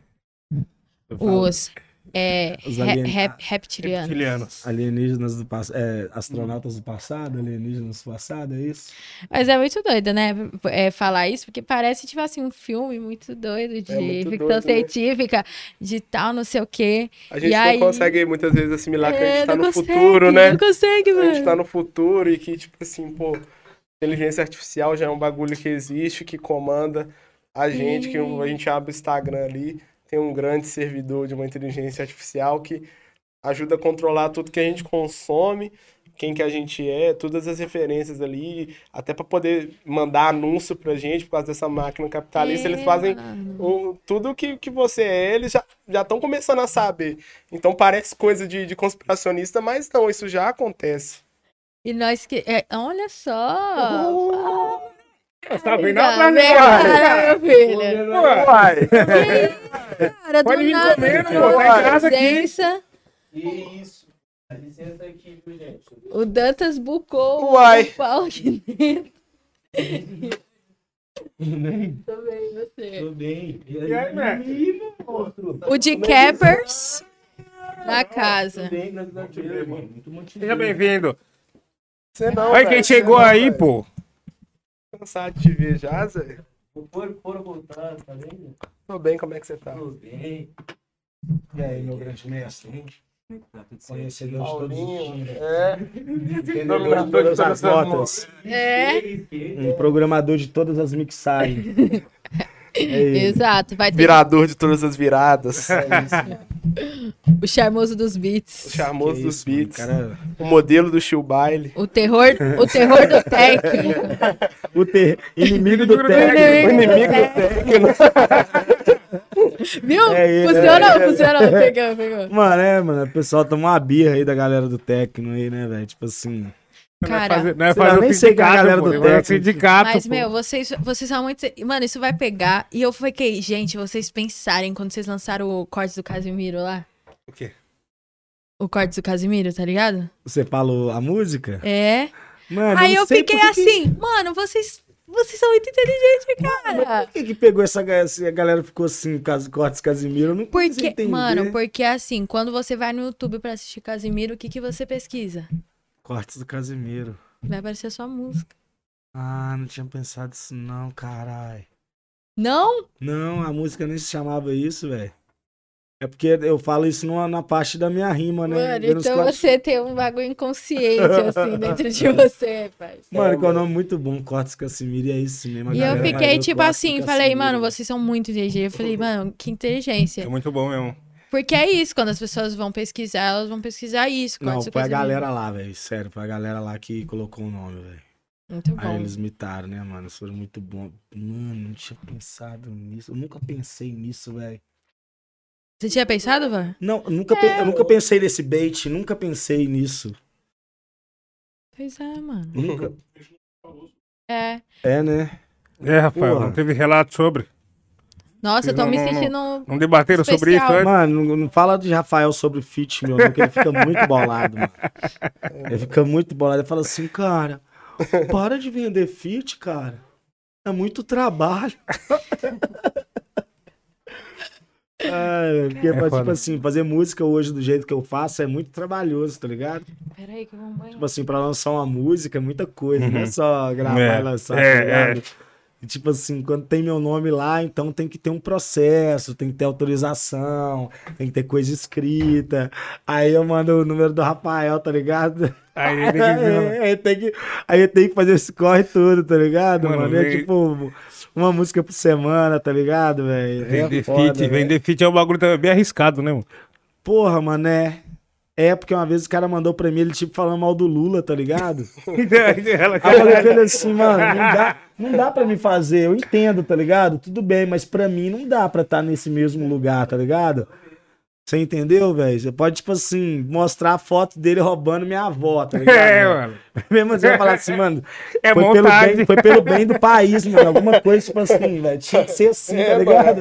Os. É, alien- rep- reptilianos. Reptilianos. Alienígenas do passado. É, astronautas do passado, alienígenas do passado, é isso? Mas é muito doido, né? É, falar isso, porque parece, tipo assim, um filme muito doido de É muito ficção doido, né? científica, de tal, não sei o quê. A gente E não aí- consegue muitas vezes assimilar que a É, gente tá não no consegue, futuro, né? Não consegue, A mano. gente tá no futuro e que, tipo assim, pô, inteligência artificial já é um bagulho que existe, que comanda a gente, que a gente abre o Instagram ali, tem um grande servidor de uma inteligência artificial que ajuda a controlar tudo que a gente consome, quem que a gente é, todas as referências ali, até pra poder mandar anúncio pra gente por causa dessa máquina capitalista, eles fazem o- tudo que, que você é, eles já estão começando a saber. Então parece coisa de, de conspiracionista, mas não, isso já acontece. E nós que. é, olha só! Tá vendo Tá a vendo, [laughs] cara, meu filho? Uai! Cara, Pode vir comendo, pô, tá em casa aqui. presença, Isso. Licença aqui, viu, gente? O Dantas bucou Uai. o pau aqui dentro. Tô bem, você. Tudo bem. E E aí, monstro? O de Cappers na casa. Tudo bem, graças a Deus, mano. Muito motivo. Seja bem-vindo. Você não, Olha quem chegou aí, pô. Cansado de te ver já, Zé. Pôr a voltar, tá vendo? Tô bem, como é que você tá? Tudo bem. E aí, meu grande mestre? Tá Conhecedor de todos os times. É. Entendedor de todas as notas. É, Um programador de todas as mixagens. [laughs] É exato. Vai ter Virador de todas as viradas. [laughs] o charmoso dos beats. O charmoso dos isso, mano, beats. cara. O modelo do Chill Baile. O terror, o terror do técnico. O ter... inimigo do O técnico. inimigo do técnico. Viu? É ele, funcionou, funcionou. Pegou, pegou. Mano, é, mano. O pessoal toma uma birra aí da galera do técnico aí, né, velho? Tipo assim. Não é Cara, fazer, não é fazer o nem sei quem é a galera do É sindicato, Mas, pô. meu, vocês, vocês são muito. Mano, isso vai pegar. E eu fiquei, gente, vocês pensarem quando vocês lançaram o corte do Casimiro lá? O quê? O corte do Casimiro, tá ligado? Você falou a música? É. Mano, Aí eu sei fiquei por que que- assim, mano, vocês. Vocês são muito inteligentes, cara. Por que, que pegou essa a galera ficou assim, Cas- Cortes Casimiro? Eu não Porque, entender. mano, porque assim, quando você vai no YouTube pra assistir Casimiro, o que, que você pesquisa? Cortes do Casimiro. Vai aparecer a sua música. Ah, não tinha pensado isso não, caralho. Não? Não, a música nem se chamava isso, velho. É porque eu falo isso numa, na parte da minha rima, né? Mano, então cortes- você tem um bagulho inconsciente, assim, [laughs] dentro de você, parceiro. Mano, que é um nome muito bom, Cortes Casimiro, e é isso mesmo. E eu fiquei tipo assim, do falei, mano, vocês são muito inteligentes. Eu falei, mano, que inteligência. É muito bom mesmo. Porque é isso, quando as pessoas vão pesquisar, elas vão pesquisar isso. Não, foi a galera lá, velho. Sério, foi a galera lá que colocou o nome, velho. Muito Aí bom. eles imitaram, né, mano? Eles foram muito bons. Mano, não tinha pensado nisso. Eu nunca pensei nisso, velho. Você tinha pensado, Van? Não, eu nunca, pe- eu nunca pensei nesse bait, nunca pensei nisso. Pois é, mano. Nunca. É. É, né? É, Rafael, Porra. não teve relato sobre? Nossa, eu tô Não, me não, não. sentindo. Não debateram sobre isso Especial. antes? Mano, não, não fala de Rafael sobre fit, meu, não, que ele fica muito bolado, mano. Ele fica muito bolado. Ele fala assim, cara, para de vender fit, cara. É muito trabalho. [laughs] É, porque, foda. tipo assim, fazer música hoje do jeito que eu faço é muito trabalhoso, tá ligado? Peraí, que eu vou. Tipo assim, pra lançar uma música é muita coisa, não é Uhum. só gravar É, e lançar, é, tá ligado? E, tipo assim, quando tem meu nome lá, então tem que ter um processo, tem que ter autorização, tem que ter coisa escrita. Aí eu mando o número do Rafael, tá ligado? Aí [laughs] tem que aí, tem que, aí eu tenho que fazer esse corre tudo, tá ligado, Mano, mano? É tipo uma música por semana, tá ligado, velho? Vender fit, vender fit é um bagulho também bem arriscado, né, mano? Porra, mano, é. Porque uma vez o cara mandou pra mim, ele tipo falando mal do Lula, tá ligado? [laughs] Aí eu falei pra ele [laughs] assim, mano, não dá, não dá pra me fazer, eu entendo, tá ligado? Tudo bem, mas pra mim não dá pra estar nesse mesmo lugar, tá ligado? Você entendeu, velho? Você pode, tipo assim, mostrar a foto dele roubando minha avó, tá [laughs] ligado? É, velho? mano. [laughs] Mesmo assim, eu falar assim, mano, [laughs] É foi, pelo bem, foi pelo bem do país, mano. Alguma coisa, tipo assim, velho. Tinha que ser assim, tá ligado?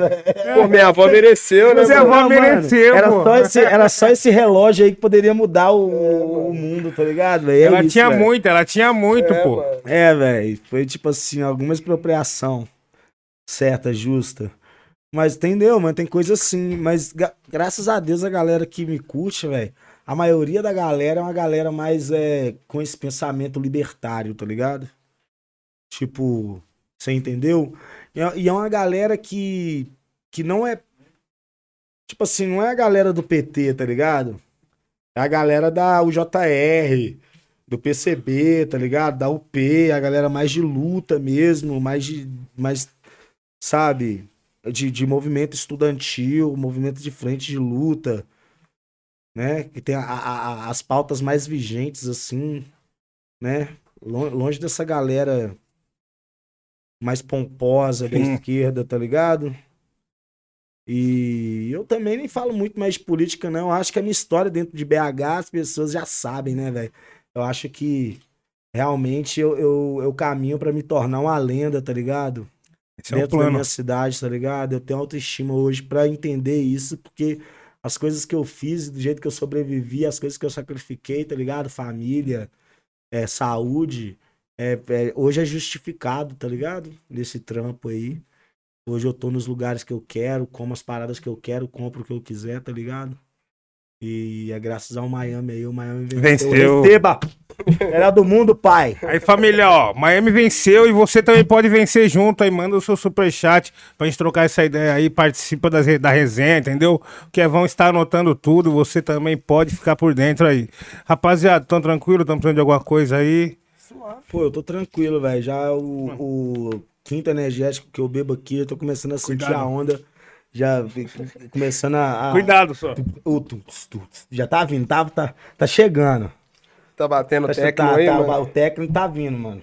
Pô, minha avó mereceu, né? É mano? avó Não, mereceu, era pô. só, esse, era só esse relógio aí que poderia mudar o, o mundo, tá ligado? velho? É Ela isso, tinha velho. muito, ela tinha muito, É, pô. mano. É, velho. Foi tipo assim, alguma expropriação certa, justa. Mas entendeu, mano? Tem coisa assim. Mas ga- graças a Deus a galera que me curte, velho. A maioria da galera é uma galera mais é, com esse pensamento libertário, tá ligado? Tipo, você entendeu? E é- e é uma galera que, que não é. Tipo assim, não é a galera do PT, tá ligado? É a galera da UJR, do PCB, tá ligado? Da UP, a galera mais de luta mesmo, mais de. Mais, sabe? De, de movimento estudantil, movimento de frente de luta, né? Que tem a- a- as pautas mais vigentes, assim, né? Lon- Longe dessa galera mais pomposa da Sim. esquerda, tá ligado? E eu também nem falo muito mais de política, não. Eu acho que a minha história dentro de BH as pessoas já sabem, né, velho? Eu acho que realmente eu, eu, eu caminho pra me tornar uma lenda, tá ligado? Esse é Dentro da plano. minha cidade, tá ligado? Eu tenho autoestima hoje pra entender isso, porque as coisas que eu fiz, do jeito que eu sobrevivi, as coisas que eu sacrifiquei, tá ligado? Família, é, saúde, É, é, hoje é justificado, tá ligado? Nesse trampo aí. Hoje eu tô nos lugares que eu quero, como as paradas que eu quero, compro o que eu quiser, tá ligado? E é graças ao Miami aí, o Miami venceu. Venceu. Receba! Era do mundo, pai. Aí, família, ó, Miami venceu e você também pode vencer junto. Aí manda o seu superchat pra gente trocar essa ideia aí, participa das da resenha, entendeu? O Kevão está anotando tudo, você também pode ficar por dentro aí. Rapaziada, tão tranquilo? Tão precisando de alguma coisa aí? Pô, eu tô tranquilo, velho. Já o, o quinto energético que eu bebo aqui, eu tô começando a sentir Cuidado. a onda. Já começando a. a- Cuidado só. o tuts, tuts. já tá vindo, tá, tá, tá chegando. Tá batendo Tá, técnico tá- aí, tá- mano? o técnico tá vindo, mano.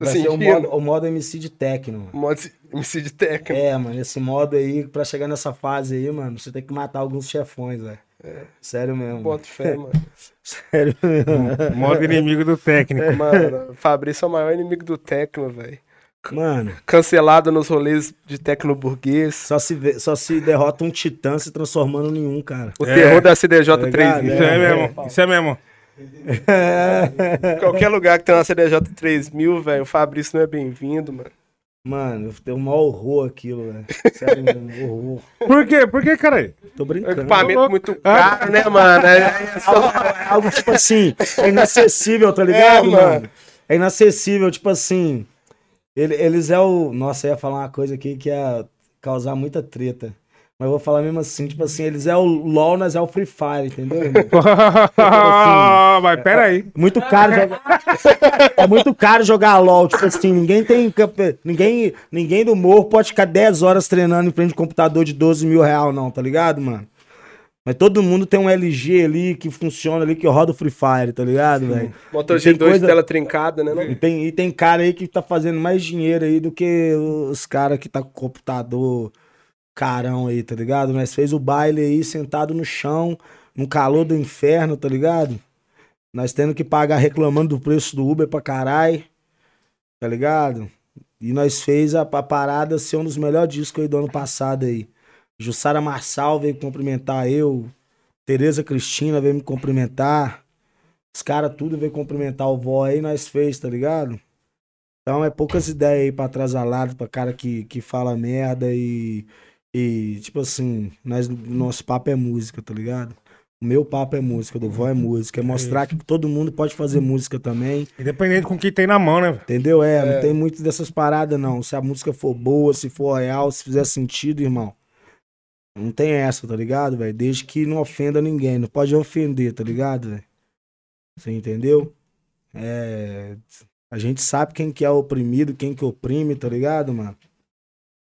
Vai Assim, ser o modo, o modo MC de técnico, mano. Modo MC de técnico. É, mano, esse modo aí, pra chegar nessa fase aí, mano, você tem que matar alguns chefões, velho. Sério mesmo. Bota fé, mano. [laughs] Sério mesmo. Modo inimigo do técnico. Mano, Fabrício é o maior inimigo do técnico, velho. Mano, Cancelado nos rolês de técnico burguês. só se, vê- só se derrota um titã se transformando em um, cara. O É. terror da CDJ Tá ligado? 3000. Isso é mesmo, isso é mesmo. [laughs] Qualquer lugar que tem uma CDJ 3000, velho, o Fabrício não é bem-vindo, mano. Mano, eu tenho um maior horror aquilo, velho. Sério mesmo, [laughs] horror. Por quê? Por que, cara? Tô É um brincando. equipamento muito caro, né, mano? É, é só- É algo tipo assim, é inacessível, tá ligado, É, mano? mano. É inacessível, tipo assim. Ele- eles é o. Nossa, eu ia falar uma coisa aqui que ia causar muita treta. Mas eu vou falar mesmo assim, tipo assim, eles é o LOL, nós é o Free Fire, entendeu? irmão? [laughs] Mas peraí. Muito caro jogar. [laughs] É muito caro jogar LOL. Tipo assim, ninguém tem. Ninguém, ninguém do morro pode ficar 10 horas treinando em frente de computador de 12 mil real, não, tá ligado, mano? Mas todo mundo tem um LG ali que funciona ali, que roda o Free Fire, tá ligado, velho? Motor E tem G2 coisa- tela trincada, né? não? E tem, e tem cara aí que tá fazendo mais dinheiro aí do que os caras que tá com computador carão aí, tá ligado? Nós fez o baile aí sentado no chão, no calor do inferno, tá ligado? Nós tendo que pagar reclamando do preço do Uber pra caralho, tá ligado? E nós fez a, a parada ser um dos melhores discos aí do ano passado aí. Jussara Marçal veio cumprimentar eu, Tereza Cristina veio me cumprimentar. Os caras tudo veio cumprimentar o vó aí, nós fez, tá ligado? Então é poucas ideias aí pra atrasalado, pra cara que, que fala merda e, e tipo assim, nós, nosso papo é música, tá ligado? O meu papo é música, do vó é música. É mostrar que todo mundo pode fazer música também, Independente com o que tem na mão, né? entendeu? É, não tem muito dessas paradas não. Se a música for boa, se for real, se fizer sentido, irmão. Não tem essa, tá ligado, velho? Desde que não ofenda ninguém. Não pode ofender, tá ligado, velho? Você entendeu? É. A gente sabe quem que é oprimido, quem que oprime, tá ligado, mano?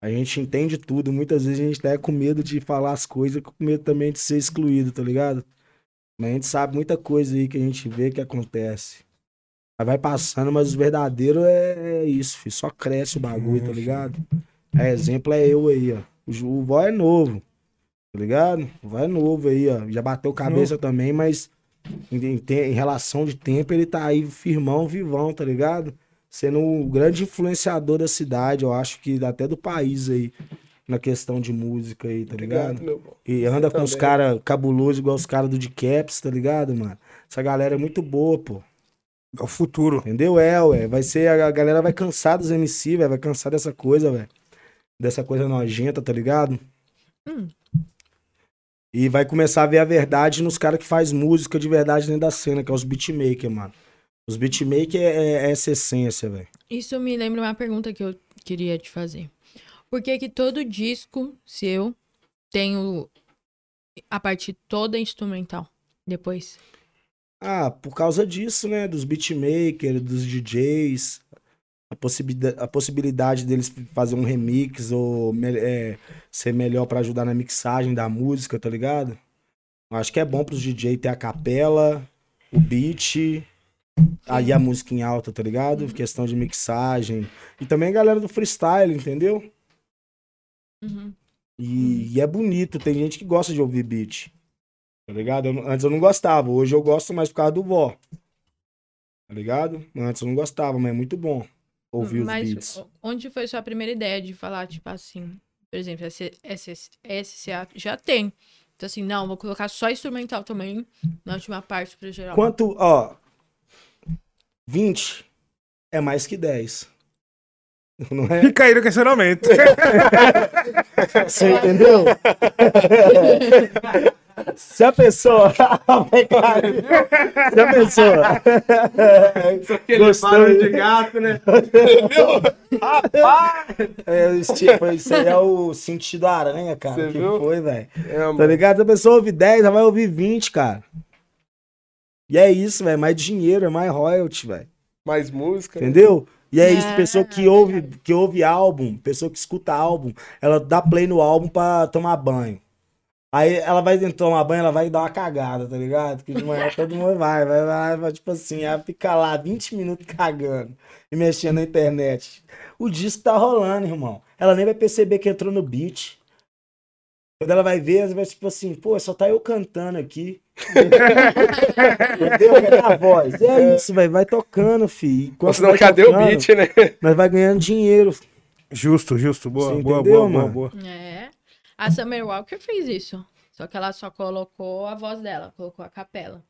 A gente entende tudo. Muitas vezes a gente tá com medo de falar as coisas, com medo também de ser excluído, tá ligado? Mas a gente sabe muita coisa aí que a gente vê que acontece. Aí vai passando, mas o verdadeiro é isso, filho. Só cresce o bagulho, tá ligado? É, exemplo é eu aí, ó. O, o vó é novo, tá ligado? É novo aí, ó. Já bateu cabeça também, mas em, em em relação de tempo ele tá aí firmão, vivão, tá ligado? Sendo um grande influenciador da cidade, eu acho que até do país aí, na questão de música aí, tá ligado? Obrigado, meu bom. E anda com os Também. caras cabulosos, igual os caras do Decaps, tá ligado, mano? Essa galera é muito boa, pô. É o futuro. Entendeu? É, ué. Vai ser. A a galera vai cansar dos MC, velho. Vai cansar dessa coisa, velho. Dessa coisa nojenta, tá ligado? Hum. E vai começar a ver a verdade nos caras que faz música de verdade dentro da cena, que é os beatmakers, mano. Os beatmakers é, é, é essa essência, velho. Isso me lembra uma pergunta que eu queria te fazer. Por que que todo disco seu tem o, a parte toda instrumental depois? Ah, por causa disso, né? Dos beatmakers, dos DJs. A possibilidade, a possibilidade deles fazer um remix ou é, ser melhor pra ajudar na mixagem da música, tá ligado? Acho que é bom pros DJ ter a capela, o beat, aí a música em alta, tá ligado? Questão de mixagem. E também a galera do freestyle, entendeu? Uhum. E, e é bonito, tem gente que gosta de ouvir beat. Tá ligado? Eu antes eu não gostava, hoje eu gosto mais por causa do vó. Tá ligado? Antes eu não gostava, mas é muito bom ouvir Mas os beats. o- onde foi sua primeira ideia de falar, tipo assim, por exemplo, SCA já tem. Então assim, não, vou colocar só instrumental também na última parte pro geral. Quanto, ó, 20 é mais que 10. [laughs] Não é? Fica aí no questionamento. [laughs] Você entendeu? [laughs] Se a pessoa. [laughs] Se a pessoa. Gostou de gato, né? É, esse tipo, isso aí é o sentido aranha, cara. Você que viu? foi, velho. É, Tá ligado? Se a pessoa ouve 10, ela vai ouvir 20, cara. E é isso, velho. Mais dinheiro, é mais royalty, velho. Mais música. né? Entendeu? E é isso, Ah, pessoa que ouve, que ouve álbum, pessoa que escuta álbum, ela dá play no álbum pra tomar banho. Aí ela vai tomar banho, ela vai dar uma cagada, tá ligado? Que de manhã todo mundo vai, vai, vai, vai, tipo assim, ela fica lá 20 minutos cagando e mexendo na internet. O disco tá rolando, irmão. Ela nem vai perceber que entrou no beat. Quando ela vai ver, ela vai tipo assim, pô, só tá eu cantando aqui. [laughs] Entendeu? A voz? É isso, velho. Vai tocando, filho. Ou senão, vai cadê o tocando, beat, né? Nós vai ganhando dinheiro. Justo, justo. Boa, Você boa, entendeu, boa, boa, mano? boa. É. A Summer Walker fez isso. Só que ela só colocou a voz dela, colocou a capela.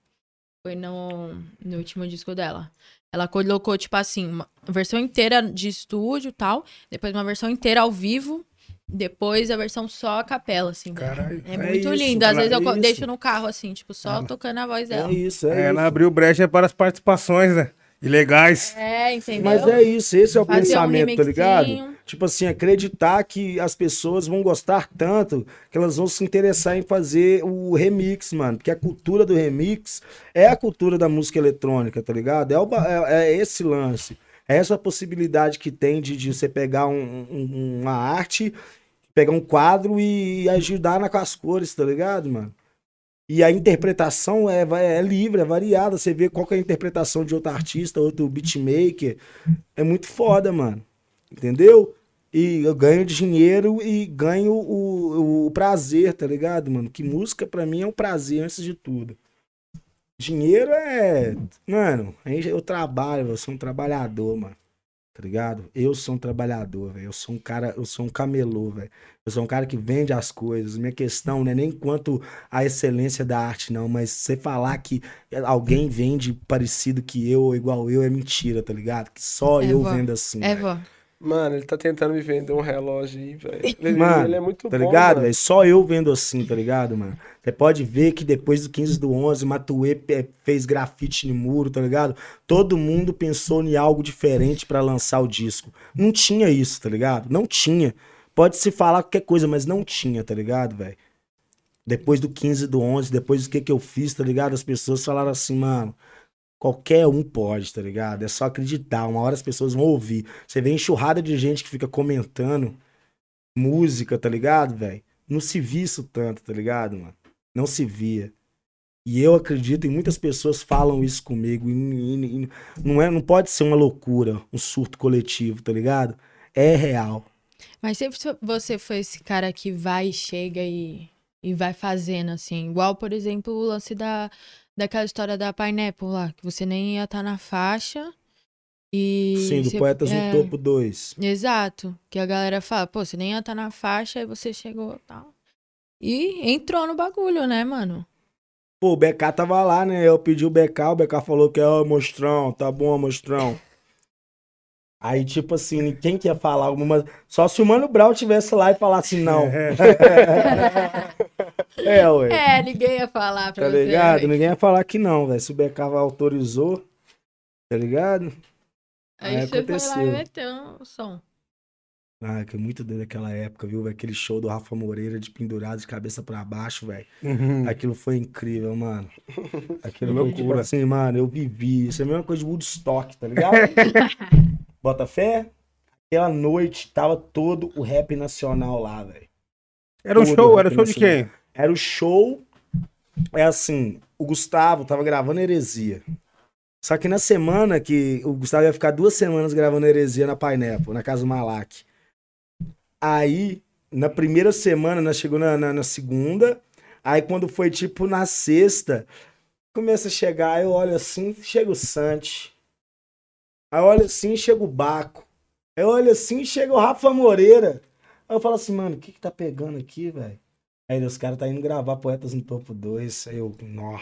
Foi no, no último disco dela. Ela colocou, tipo assim, uma versão inteira de estúdio e tal. Depois uma versão inteira ao vivo. Depois a versão só a capela, assim. Caralho. É É muito isso, lindo. Às vezes eu é isso. deixo no carro, assim, tipo, só Ah, tocando a voz dela. É isso, é, Ela isso. abriu brecha para as participações, né? Ilegais. É, entendeu? Mas é isso, esse é o Fazer um pensamento, tá ligado? Tipo assim, acreditar que as pessoas vão gostar tanto que elas vão se interessar em fazer o remix, mano. Porque a cultura do remix é a cultura da música eletrônica, tá ligado? É, o é- é esse lance. É essa possibilidade que tem de, de você pegar um- um- uma arte, pegar um quadro e ajudar na, com as cores, tá ligado, mano? E a interpretação é, é livre, é variada. Você vê qual é a interpretação de outro artista, outro beatmaker. É muito foda, mano. Entendeu? E eu ganho dinheiro e ganho o, o prazer, tá ligado, mano? Que música pra mim é um prazer antes de tudo. Dinheiro é. Mano, eu trabalho, eu sou um trabalhador, mano. Tá ligado? Eu sou um trabalhador, velho. Eu sou um cara, eu sou um camelô, velho. Eu sou um cara que vende as coisas. Minha questão não é nem quanto a excelência da arte, não, mas você falar que alguém vende parecido que eu ou igual eu é mentira, tá ligado? Que só É, eu vó. vendo assim. É, velho. vó. Mano, ele tá tentando me vender um relógio aí, velho. Mano, ele é muito Tá bom, ligado, velho? Só eu vendo assim, tá ligado, mano? Você pode ver que depois do 15 do 11, Matuê fez grafite no muro, tá ligado? Todo mundo pensou em algo diferente pra lançar o disco. Não tinha isso, tá ligado? Não tinha. Pode se falar qualquer coisa, mas não tinha, tá ligado, velho? Depois do 15 do 11, depois do que que eu fiz, tá ligado? As pessoas falaram assim, mano, qualquer um pode, tá ligado? É só acreditar. Uma hora as pessoas vão ouvir. Você vê enxurrada de gente que fica comentando música, tá ligado, velho? Não se via isso tanto, tá ligado, mano? Não se via. E eu acredito, e muitas pessoas falam isso comigo. E, e- e não, é, não pode ser uma loucura, um surto coletivo, tá ligado? É real. Mas sempre você foi esse cara que vai, chega e, e vai fazendo, assim. Igual, por exemplo, o lance da, daquela história da Pineapple lá, que você nem ia estar na faixa. E. Sim, do você- Poetas é, no Topo 2. Exato. Que a galera fala, pô, você nem ia estar na faixa, aí você chegou e tal. E entrou no bagulho, né, mano? Pô, o BK tava lá, né? Eu pedi o BK, o BK falou que é mostrão, tá bom, mostrão. Aí, tipo assim, quem que ia falar alguma. Só se o Mano Brown tivesse lá e falasse não. [laughs] é, ué. É, ninguém ia falar pra Tá você. ligado? velho. Ninguém ia falar que não, velho. Se o BK autorizou, tá ligado? Aí, Aí você foi lá aconteceu. e meteu o som. Ah, que é muito doido daquela época, viu? Aquele show do Rafa Moreira de pendurado de cabeça pra baixo, velho. Uhum. Aquilo foi incrível, mano. [laughs] Aquilo tipo loucura. assim, mano, eu vivi. Isso é a mesma coisa de Woodstock, tá [laughs] ligado? Bota fé? Aquela noite tava todo o rap nacional lá, velho. Era um Tudo, show, era show de quem? Era o show. É assim, o Gustavo tava gravando Heresia. Só que na semana que o Gustavo ia ficar duas semanas gravando Heresia na Pineapple, na casa do Malak. Aí, na primeira semana, nós chegou na, na, na segunda. Aí, quando foi tipo na sexta, começa a chegar. Eu olho assim, chega o Santi. Aí eu olho assim, chega o Baco. Aí eu olho assim, chega o Rafa Moreira. Aí eu falo assim, mano, o que que tá pegando aqui, velho? Aí os caras tá indo gravar Poetas no Topo 2. Aí eu, nó.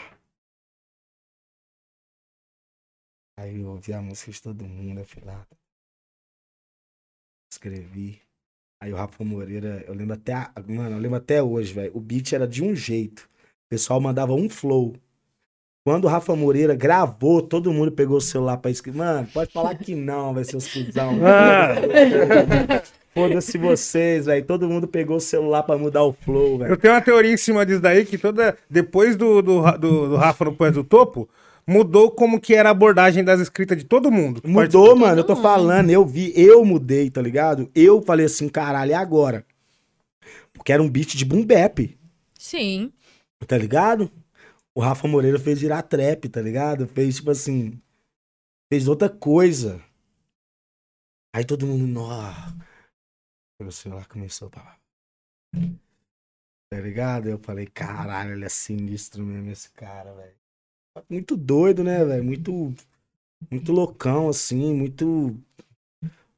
Aí eu ouvi a música de todo mundo, eu fui lá. Escrevi. Aí o Rafa Moreira, eu lembro até. a- Mano, eu lembro até hoje, velho. O beat era de um jeito. O pessoal mandava um flow. Quando o Rafa Moreira gravou, todo mundo pegou o celular pra escrever. Mano, pode falar que não, vai ser os cuzão. [laughs] Ah, [laughs] Foda-se vocês, velho. Todo mundo pegou o celular pra mudar o flow, velho. eu tenho uma teoria em cima disso daí, que toda. Depois do, do, do, do Rafa no Pés do Topo, mudou como que era a abordagem das escritas de todo mundo. Mudou, mano. Eu tô falando, eu vi, eu mudei, tá ligado? Eu falei assim, caralho, é agora. Porque era um beat de boom bap, Sim. tá ligado? O Rafa Moreira fez virar trap, tá ligado? Fez, tipo assim, fez outra coisa. Aí todo mundo, nó. O celular começou, pá. Tá ligado? Eu falei, caralho, ele é sinistro mesmo, esse cara, velho. Muito doido, né, velho? Muito, muito loucão, assim, muito,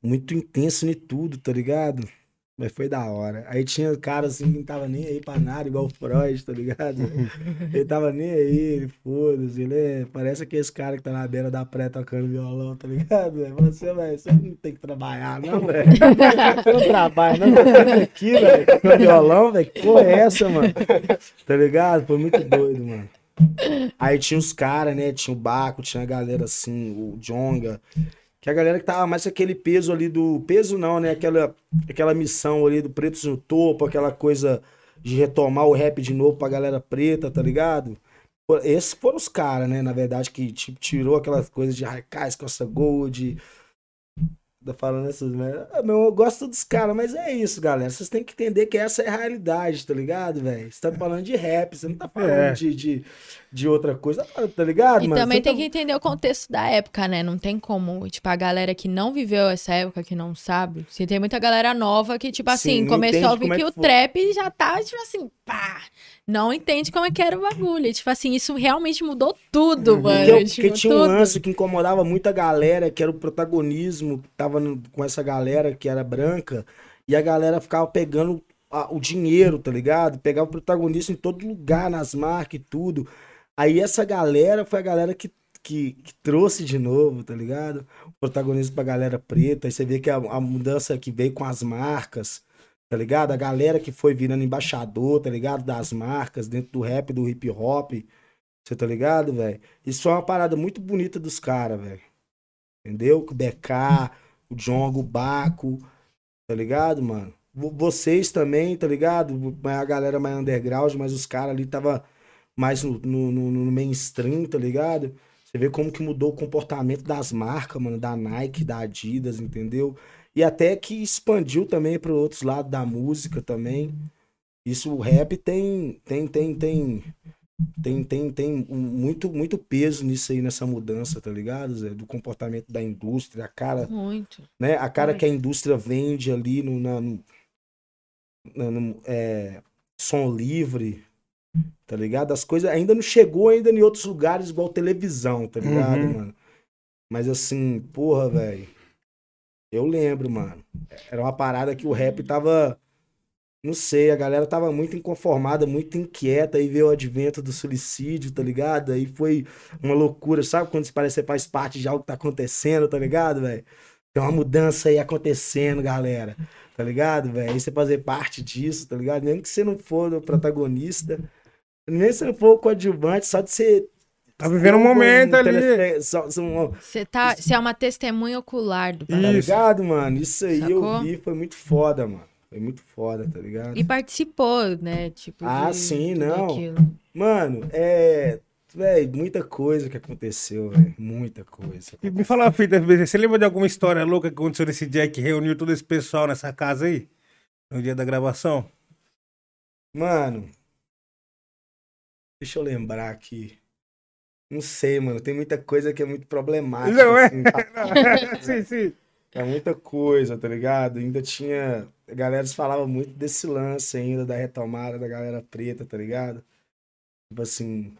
muito intenso em tudo, tá ligado? Mas foi da hora. Aí tinha cara assim que não tava nem aí pra nada, igual o Freud, tá ligado? [laughs] ele tava nem aí, ele foda-se. Ele é, parece aquele cara que tá na beira da praia tocando violão, tá ligado? velho? Você, velho, você não tem que trabalhar, não, velho. Você não trabalha, não. Tá aqui, velho, violão, velho. Que porra é essa, mano? Tá ligado? Foi muito doido, mano. Aí tinha os caras, né? Tinha o Baco, tinha a galera assim, o Jonga. Que a galera que tava mais aquele peso ali do. Peso não, né? Aquela, aquela missão ali do Pretos no Topo, aquela coisa de retomar o rap de novo pra galera preta, tá ligado? Esses foram os caras, né? Na verdade, que tipo, tirou aquelas coisas de Raikais, Costa Gold. Tá falando essas merda. Ah, meu, eu gosto dos caras, mas é isso, galera. Vocês têm que entender que essa é a realidade, tá ligado, velho? Você tá falando de rap, você não tá falando É. de, de, de outra coisa, tá ligado, E mano? também Você tem tá- que entender o contexto da época, né? Não tem como, tipo, a galera que não viveu essa época, que não sabe. Você tem muita galera nova que, tipo Sim, assim, não começou a ouvir é que que o trap já tá, tipo assim, pá, não entende como é que era o bagulho. E, Tipo assim, isso realmente mudou tudo, mano. Porque, tipo, porque tinha um tudo. lance que incomodava muita galera, que era o protagonismo, que tava com essa galera que era branca, e a galera ficava pegando o dinheiro, tá ligado? Pegava o protagonismo em todo lugar, nas marcas e tudo. Aí essa galera foi a galera que, que, que trouxe de novo, tá ligado? O protagonismo pra galera preta. Aí você vê que a, a mudança que veio com as marcas, tá ligado? A galera que foi virando embaixador, tá ligado? Das marcas, dentro do rap, do hip hop. Você tá ligado, velho? Isso é uma parada muito bonita dos caras, velho. Entendeu? O BK, o Jongo, o Baco, tá ligado, mano? Vo- Vocês também, tá ligado? A galera mais underground, mas os caras ali tava mais no, no, no- mainstream, tá ligado? Você vê como que mudou o comportamento das marcas, mano, da Nike, da Adidas, entendeu? E até que expandiu também para outros lados da música também. Isso, o rap tem, tem, tem, tem, tem, tem, tem muito, muito peso nisso aí, nessa mudança, tá ligado, Zé? Do comportamento da indústria, a cara, Muito. né? A cara Muito. que a indústria vende ali no, na, no, na- no, é, som livre, tá ligado? As coisas ainda não chegou ainda em outros lugares igual televisão, tá ligado, Uhum. mano? Mas assim, porra, velho. Eu lembro, mano. Era uma parada que o rap tava. Não sei, a galera tava muito inconformada, muito inquieta. Aí veio o advento do suicídio, tá ligado? Aí foi uma loucura. Sabe quando parece que você faz parte de algo que tá acontecendo, tá ligado, velho? Tem uma mudança aí acontecendo, galera. Tá ligado, velho? Aí você fazer parte disso, tá ligado? Mesmo que você não for o protagonista, nem se for o coadjuvante, só de ser. Tá vivendo um momento ali. um- Você tá, é uma testemunha ocular do Tá bagulho. Isso. ligado, mano? Isso aí eu Sacou? vi, foi muito foda, mano. Foi muito foda, tá ligado? E participou, né? Tipo, Ah, de sim, não. aquilo. Mano, é. Véi, muita coisa que aconteceu, velho. Muita coisa. E me fala uma fita, você lembra de alguma história louca que aconteceu nesse dia que reuniu todo esse pessoal nessa casa aí? No dia da gravação? Mano. Deixa eu lembrar aqui. Não sei, mano. Tem muita coisa que é muito problemática. Não é? assim, tá? [laughs] sim, sim. É muita coisa, tá ligado? Ainda tinha. A galera falava muito desse lance ainda, da retomada da galera preta, tá ligado? Tipo assim,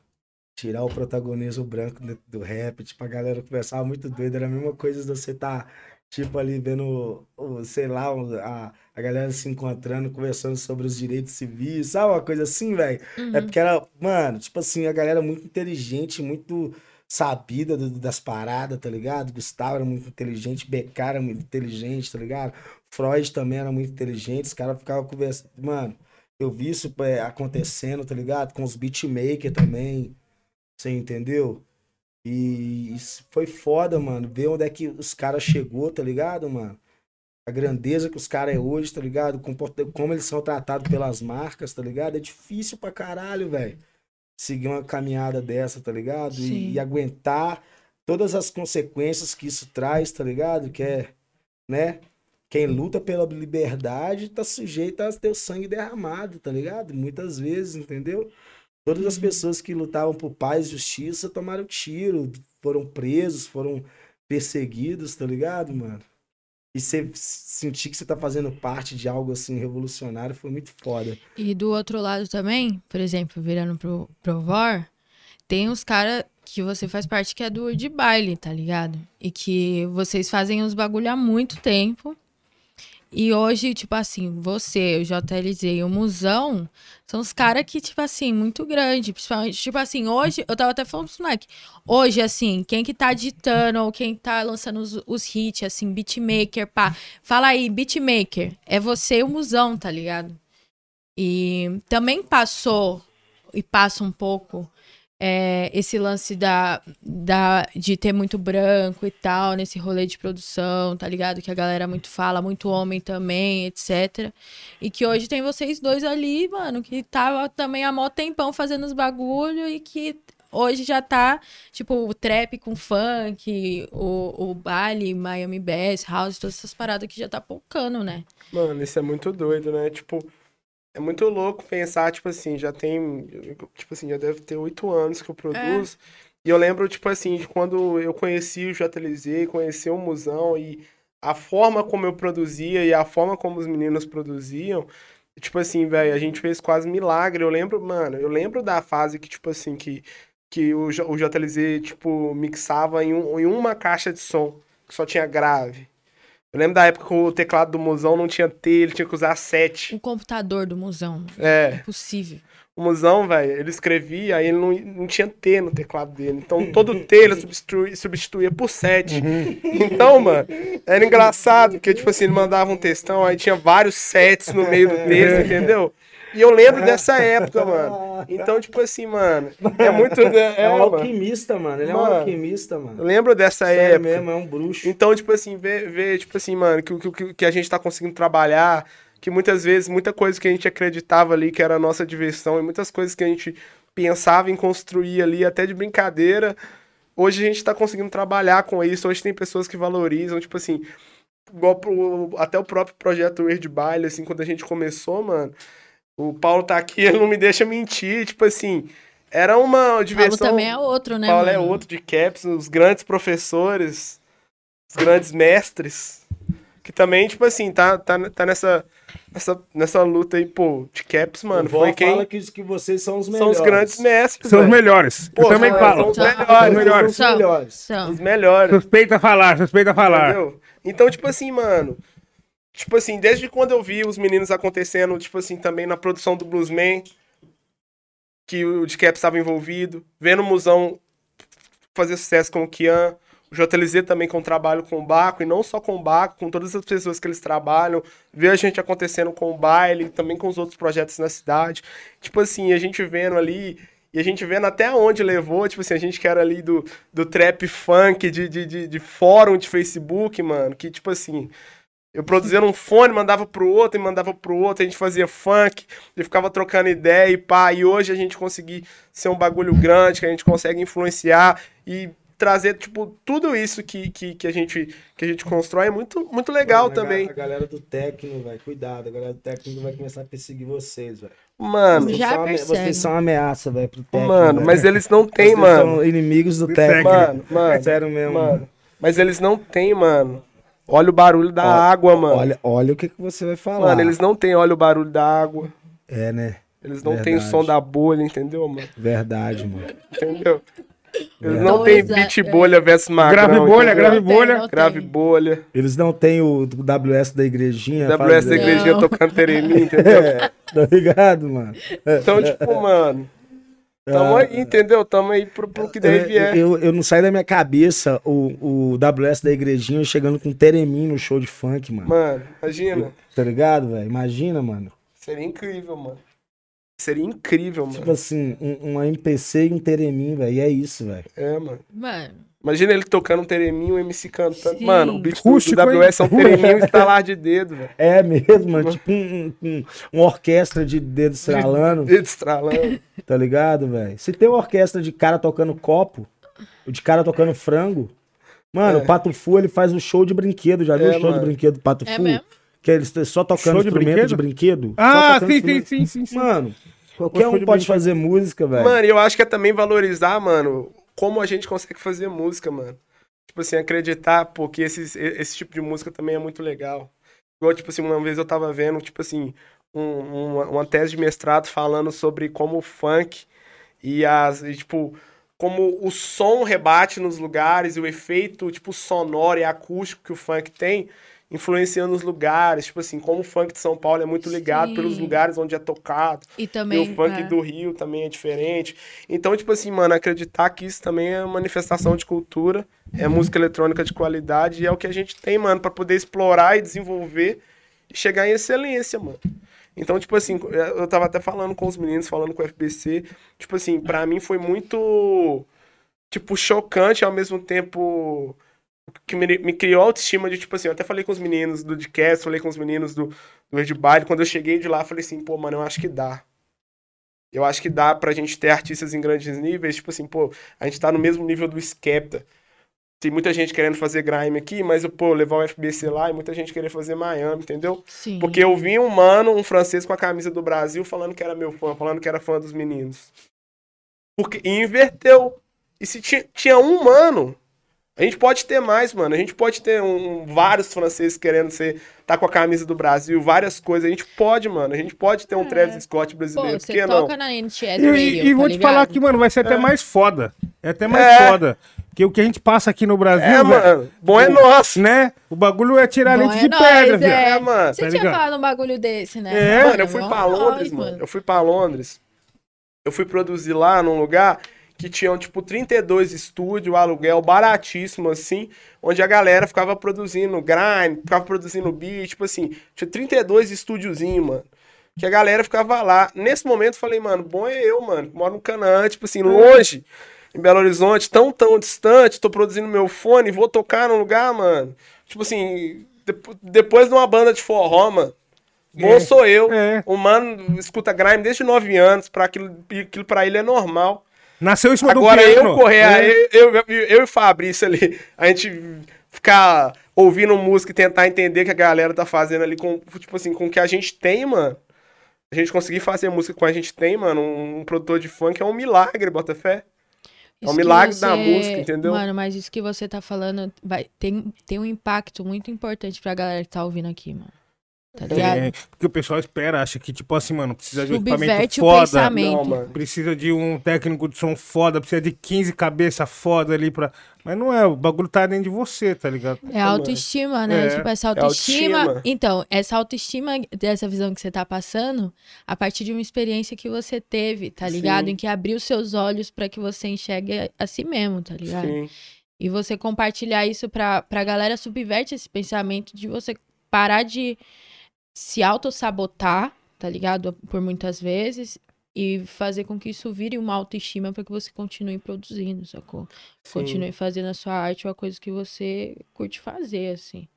tirar o protagonismo branco do rap. Tipo, a galera conversava muito doido. Era a mesma coisa de você tá, tipo, ali vendo, sei lá, o- a, a galera se encontrando, conversando sobre os direitos civis, sabe? Uma coisa assim, velho. É Uhum. porque era, mano, tipo assim, a galera muito inteligente, muito sabida do- das paradas, tá ligado? Gustavo era muito inteligente, Becar era muito inteligente, tá ligado? Freud também era muito inteligente, os caras ficavam conversando. Mano, eu vi isso é, acontecendo, tá ligado? Com os beatmakers também, você entendeu? E isso foi foda, mano. Ver onde é que os caras chegou, tá ligado, mano? A grandeza que os caras é hoje, tá ligado? Como eles são tratados pelas marcas, tá ligado? É difícil pra caralho, velho. Seguir uma caminhada dessa, tá ligado? E, e aguentar todas as consequências que isso traz, tá ligado? Que é, né? Quem luta pela liberdade tá sujeito a ter o sangue derramado, tá ligado? Muitas vezes, entendeu? Todas as pessoas que lutavam por paz e justiça tomaram tiro, foram presos, foram perseguidos, tá ligado, mano? E você sentir que você tá fazendo parte de algo assim revolucionário foi muito foda. E do outro lado também, por exemplo, virando pro, pro VOR, tem uns caras que você faz parte que é do de baile, tá ligado? E que vocês fazem os bagulho há muito tempo. E hoje, tipo assim, você, o JLZ e o Musão são os caras que, tipo assim, muito grande. Principalmente, tipo assim, hoje, eu tava até falando pros moleque. Hoje, assim, quem que tá ditando ou quem tá lançando os, os hits, assim, beatmaker, pá. Fala aí, beatmaker. É você e o Musão, tá ligado? E também passou e passa um pouco é, esse lance da, da, de ter muito branco e tal, nesse rolê de produção, tá ligado? Que a galera muito fala, muito homem também, etc. E que hoje tem vocês dois ali, mano, que tava também há mó tempão fazendo os bagulho e que hoje já tá, tipo, o trap com funk, o, o baile, Miami Bass, house, todas essas paradas que já tá pocando, né? Mano, isso é muito doido, né? Tipo, é muito louco pensar, tipo assim, já tem, tipo assim, já deve ter oito anos que eu produzo. E eu lembro, tipo assim, de quando eu conheci o JLZ, conheci o Musão e a forma como eu produzia e a forma como os meninos produziam, tipo assim, velho, a gente fez quase milagre. Eu lembro, mano, eu lembro da fase que, tipo assim, que, que o, o JLZ, tipo, mixava em, um- em uma caixa de som, que só tinha grave. Eu lembro da época que o teclado do Musão não tinha T, ele tinha que usar 7. O computador do musão. É. Impossível. O Musão, velho, ele escrevia, aí ele não, não tinha T no teclado dele. Então todo T ele substituía, substituía por 7. Então, mano, era engraçado, porque, tipo assim, ele mandava um textão, aí tinha vários sets no meio do texto, entendeu? E eu lembro dessa época, mano. Então, tipo assim, mano, é muito. É, É, um alquimista, mano. Ele é Mano, um alquimista, mano. lembro dessa Sério época. mesmo, é um bruxo. Então, tipo assim, ver, ver tipo assim, mano, que, o- que, que a gente tá conseguindo trabalhar, que muitas vezes, muita coisa que a gente acreditava ali que era a nossa diversão, e muitas coisas que a gente pensava em construir ali, até de brincadeira, hoje a gente tá conseguindo trabalhar com isso, hoje tem pessoas que valorizam, tipo assim, igual pro, até o próprio projeto Weird Baile, assim, quando a gente começou, mano, o Paulo tá aqui, [laughs] ele não me deixa mentir, tipo assim, era uma Paulo diversão... também é outro, né, Paulo é mano? outro de caps, os grandes professores, os grandes mestres, que também, tipo assim, tá, tá, tá nessa, nessa, nessa luta aí, pô, de caps, mano, o foi quem fala que, que vocês são os são melhores. os grandes mestres, São os melhores. Pô, eu também são- falo. são os São- melhores, Os melhores. Os melhores. São. os melhores, Suspeita falar, suspeita falar. entendeu? Então, tipo assim, mano, tipo assim, desde quando eu vi os meninos acontecendo, tipo assim, também na produção do Bluesman, que o de Caps estava envolvido, vendo o Musão fazer sucesso com o Kian, o JLZ também com o trabalho com o Baco, e não só com o Baco, com todas as pessoas que eles trabalham, ver a gente acontecendo com o baile, também com os outros projetos na cidade. Tipo assim, a gente vendo ali, e a gente vendo até onde levou, tipo assim, a gente que era ali do, do trap funk, de, de, de, de fórum de Facebook, mano, que tipo assim, eu produzia um fone, mandava pro outro e mandava pro outro, a gente fazia funk, e ficava trocando ideia e pá. E hoje a gente conseguir ser um bagulho grande, que a gente consegue influenciar e trazer, tipo, tudo isso que, que, que, a, gente, que a gente constrói é muito, muito legal Mano, também. A galera do técnico, velho, cuidado. A galera do técnico vai começar a perseguir vocês, velho. Mano, Vocês Já são persegue. Vocês são uma ameaça, velho, pro técnico. mano, velho. mas eles não têm, Vocês mano. são inimigos do Do técnico. Mano, mano, Sério mesmo. mano. Mas eles não têm, mano. Olha o barulho da Ó, água, mano. Olha, olha o que, que você vai falar. Mano, eles não têm olha o barulho da água. É, né? Eles não têm o Verdade. som da bolha, entendeu, mano? Verdade, mano. Entendeu? Eles É. não têm Então, beat exa- bolha versus magrão. Grave bolha, grave bolha. Grave bolha. Eles não têm o WS da igrejinha. WS da igrejinha Não. tocando teremim, entendeu? [laughs] É, tá ligado, mano? Então, tipo, mano. Tamo aí, entendeu? Tamo aí pro, pro que deve eu, é. eu, eu não saio da minha cabeça o, o WS da igrejinha chegando com Teremin no show de funk, mano. Mano, imagina. Tá ligado, velho? Imagina, mano. Seria incrível, mano. Seria incrível, Tipo mano. assim, um, um MPC e um Teremin, velho. E é isso, velho. É, mano. Mano, Imagina ele tocando um tereminho, o MC cantando. Sim. Mano, o beat do, Rústico, do WS é um tereminho [laughs] estalar de dedo, velho. É mesmo, mano. Tipo um, um, uma orquestra de dedo estralando, Dedo estralando. tá ligado, velho? Se tem uma orquestra de cara tocando copo, ou de cara tocando frango, mano, É. o Pato Fu, ele faz um show de brinquedo. Já viu É, o show mano. de brinquedo do Pato é Fu? mesmo? Que eles só tocando Show de instrumento de brinquedo? Ah, sim, sim, sim, sim, sim. Mano, qualquer um de pode brinquedo. fazer música, velho. Mano, e eu acho que é também valorizar, mano, como a gente consegue fazer música, mano. Tipo assim, acreditar, porque esse, esse tipo de música também é muito legal. Igual, tipo assim, uma vez eu tava vendo, tipo assim, um- uma, uma tese de mestrado falando sobre como o funk e as, e, tipo, como o som rebate nos lugares e o efeito, tipo, sonoro e acústico que o funk tem, influenciando os lugares. Tipo assim, como o funk de São Paulo é muito ligado pelos Sim. lugares onde é tocado. E também. E o funk é, do Rio também é diferente. Então, tipo assim, mano, acreditar que isso também é manifestação de cultura, é música eletrônica de qualidade e é o que a gente tem, mano, pra poder explorar e desenvolver e chegar em excelência, mano. Então, tipo assim, eu tava até falando com os meninos, falando com o FBC, tipo assim, pra mim foi muito, tipo, chocante ao mesmo tempo que me, me criou autoestima de, tipo assim, eu até falei com os meninos do Dcast, falei com os meninos do, do Ed Baile, quando eu cheguei de lá, falei assim, pô, mano, eu acho que dá. Eu acho que dá pra gente ter artistas em grandes níveis, tipo assim, pô, a gente tá no mesmo nível do Skepta. Tem muita gente querendo fazer grime aqui, mas, pô, levar o FBC lá e muita gente querer fazer Miami, entendeu? Sim. Porque eu vi um mano, um francês com a camisa do Brasil, falando que era meu fã, falando que era fã dos meninos. Porque, e inverteu. E se tinha, tinha um mano, a gente pode ter mais, mano. A gente pode ter um, vários franceses querendo ser, tá com a camisa do Brasil, várias coisas. A gente pode, mano. A gente pode ter um É. Travis Scott Pô, brasileiro. Por você que não? toca na NTS E, Radio, e- e tá vou te ligado? falar que, mano, vai ser até mais foda. É até mais É. foda. Porque o que a gente passa aqui no Brasil, É, velho, mano. Bom é nosso. né? O bagulho é tirar Bom leite é de nóis, pedra, é. velho. É, mano. Você Tá tinha falado um bagulho desse, né? É. Mano, eu fui pra nós, Londres, mano. Eu fui pra Londres. Eu fui produzir lá num lugar que tinham, tipo, 32 estúdios, aluguel baratíssimo, assim, onde a galera ficava produzindo grind, ficava produzindo beat, tipo assim, tinha 32 estúdiozinhos, mano. Que a galera ficava lá. Nesse momento eu falei, mano, bom é eu, mano, que moro no Canaã, tipo assim, longe, em Belo Horizonte, tão, tão distante, tô produzindo meu fone, vou tocar num lugar, mano. Tipo assim, depo- depois de uma banda de forró, mano. Bom É, sou eu. é. O mano escuta grime desde 9 anos, pra aquilo, aquilo pra ele é normal. Nasceu em cima Agora do eu piano. correr, É. eu, eu, eu e o Fabrício ali, a gente ficar ouvindo música e tentar entender o que a galera tá fazendo ali com, tipo assim, com o que a gente tem, mano. A gente conseguir fazer música com a gente tem, mano, um, um produtor de funk é um milagre, bota fé. É um milagre da música, entendeu? Mano, mas isso que você tá falando vai, tem, tem um impacto muito importante pra galera que tá ouvindo aqui, mano. Tá ligado? É, porque o pessoal espera, acha que, tipo assim, mano, precisa de um equipamento Subverte o foda. pensamento. Não, mano. Precisa de um técnico de som foda, precisa de 15 cabeça foda ali pra. Mas não é, o bagulho tá dentro de você, tá ligado? É autoestima, né? É, tipo, essa autoestima. autoestima. Então, essa autoestima dessa visão que você tá passando, a partir de uma experiência que você teve, tá ligado? Sim. Em que abriu seus olhos pra que você enxergue a, a si mesmo, tá ligado? Sim. E você compartilhar isso pra, pra galera subverte esse pensamento de você parar de se auto-sabotar, tá ligado? Por muitas vezes. E fazer com que isso vire uma autoestima pra que você continue produzindo, sacou? sim, Continue fazendo a sua arte uma coisa que você curte fazer, assim.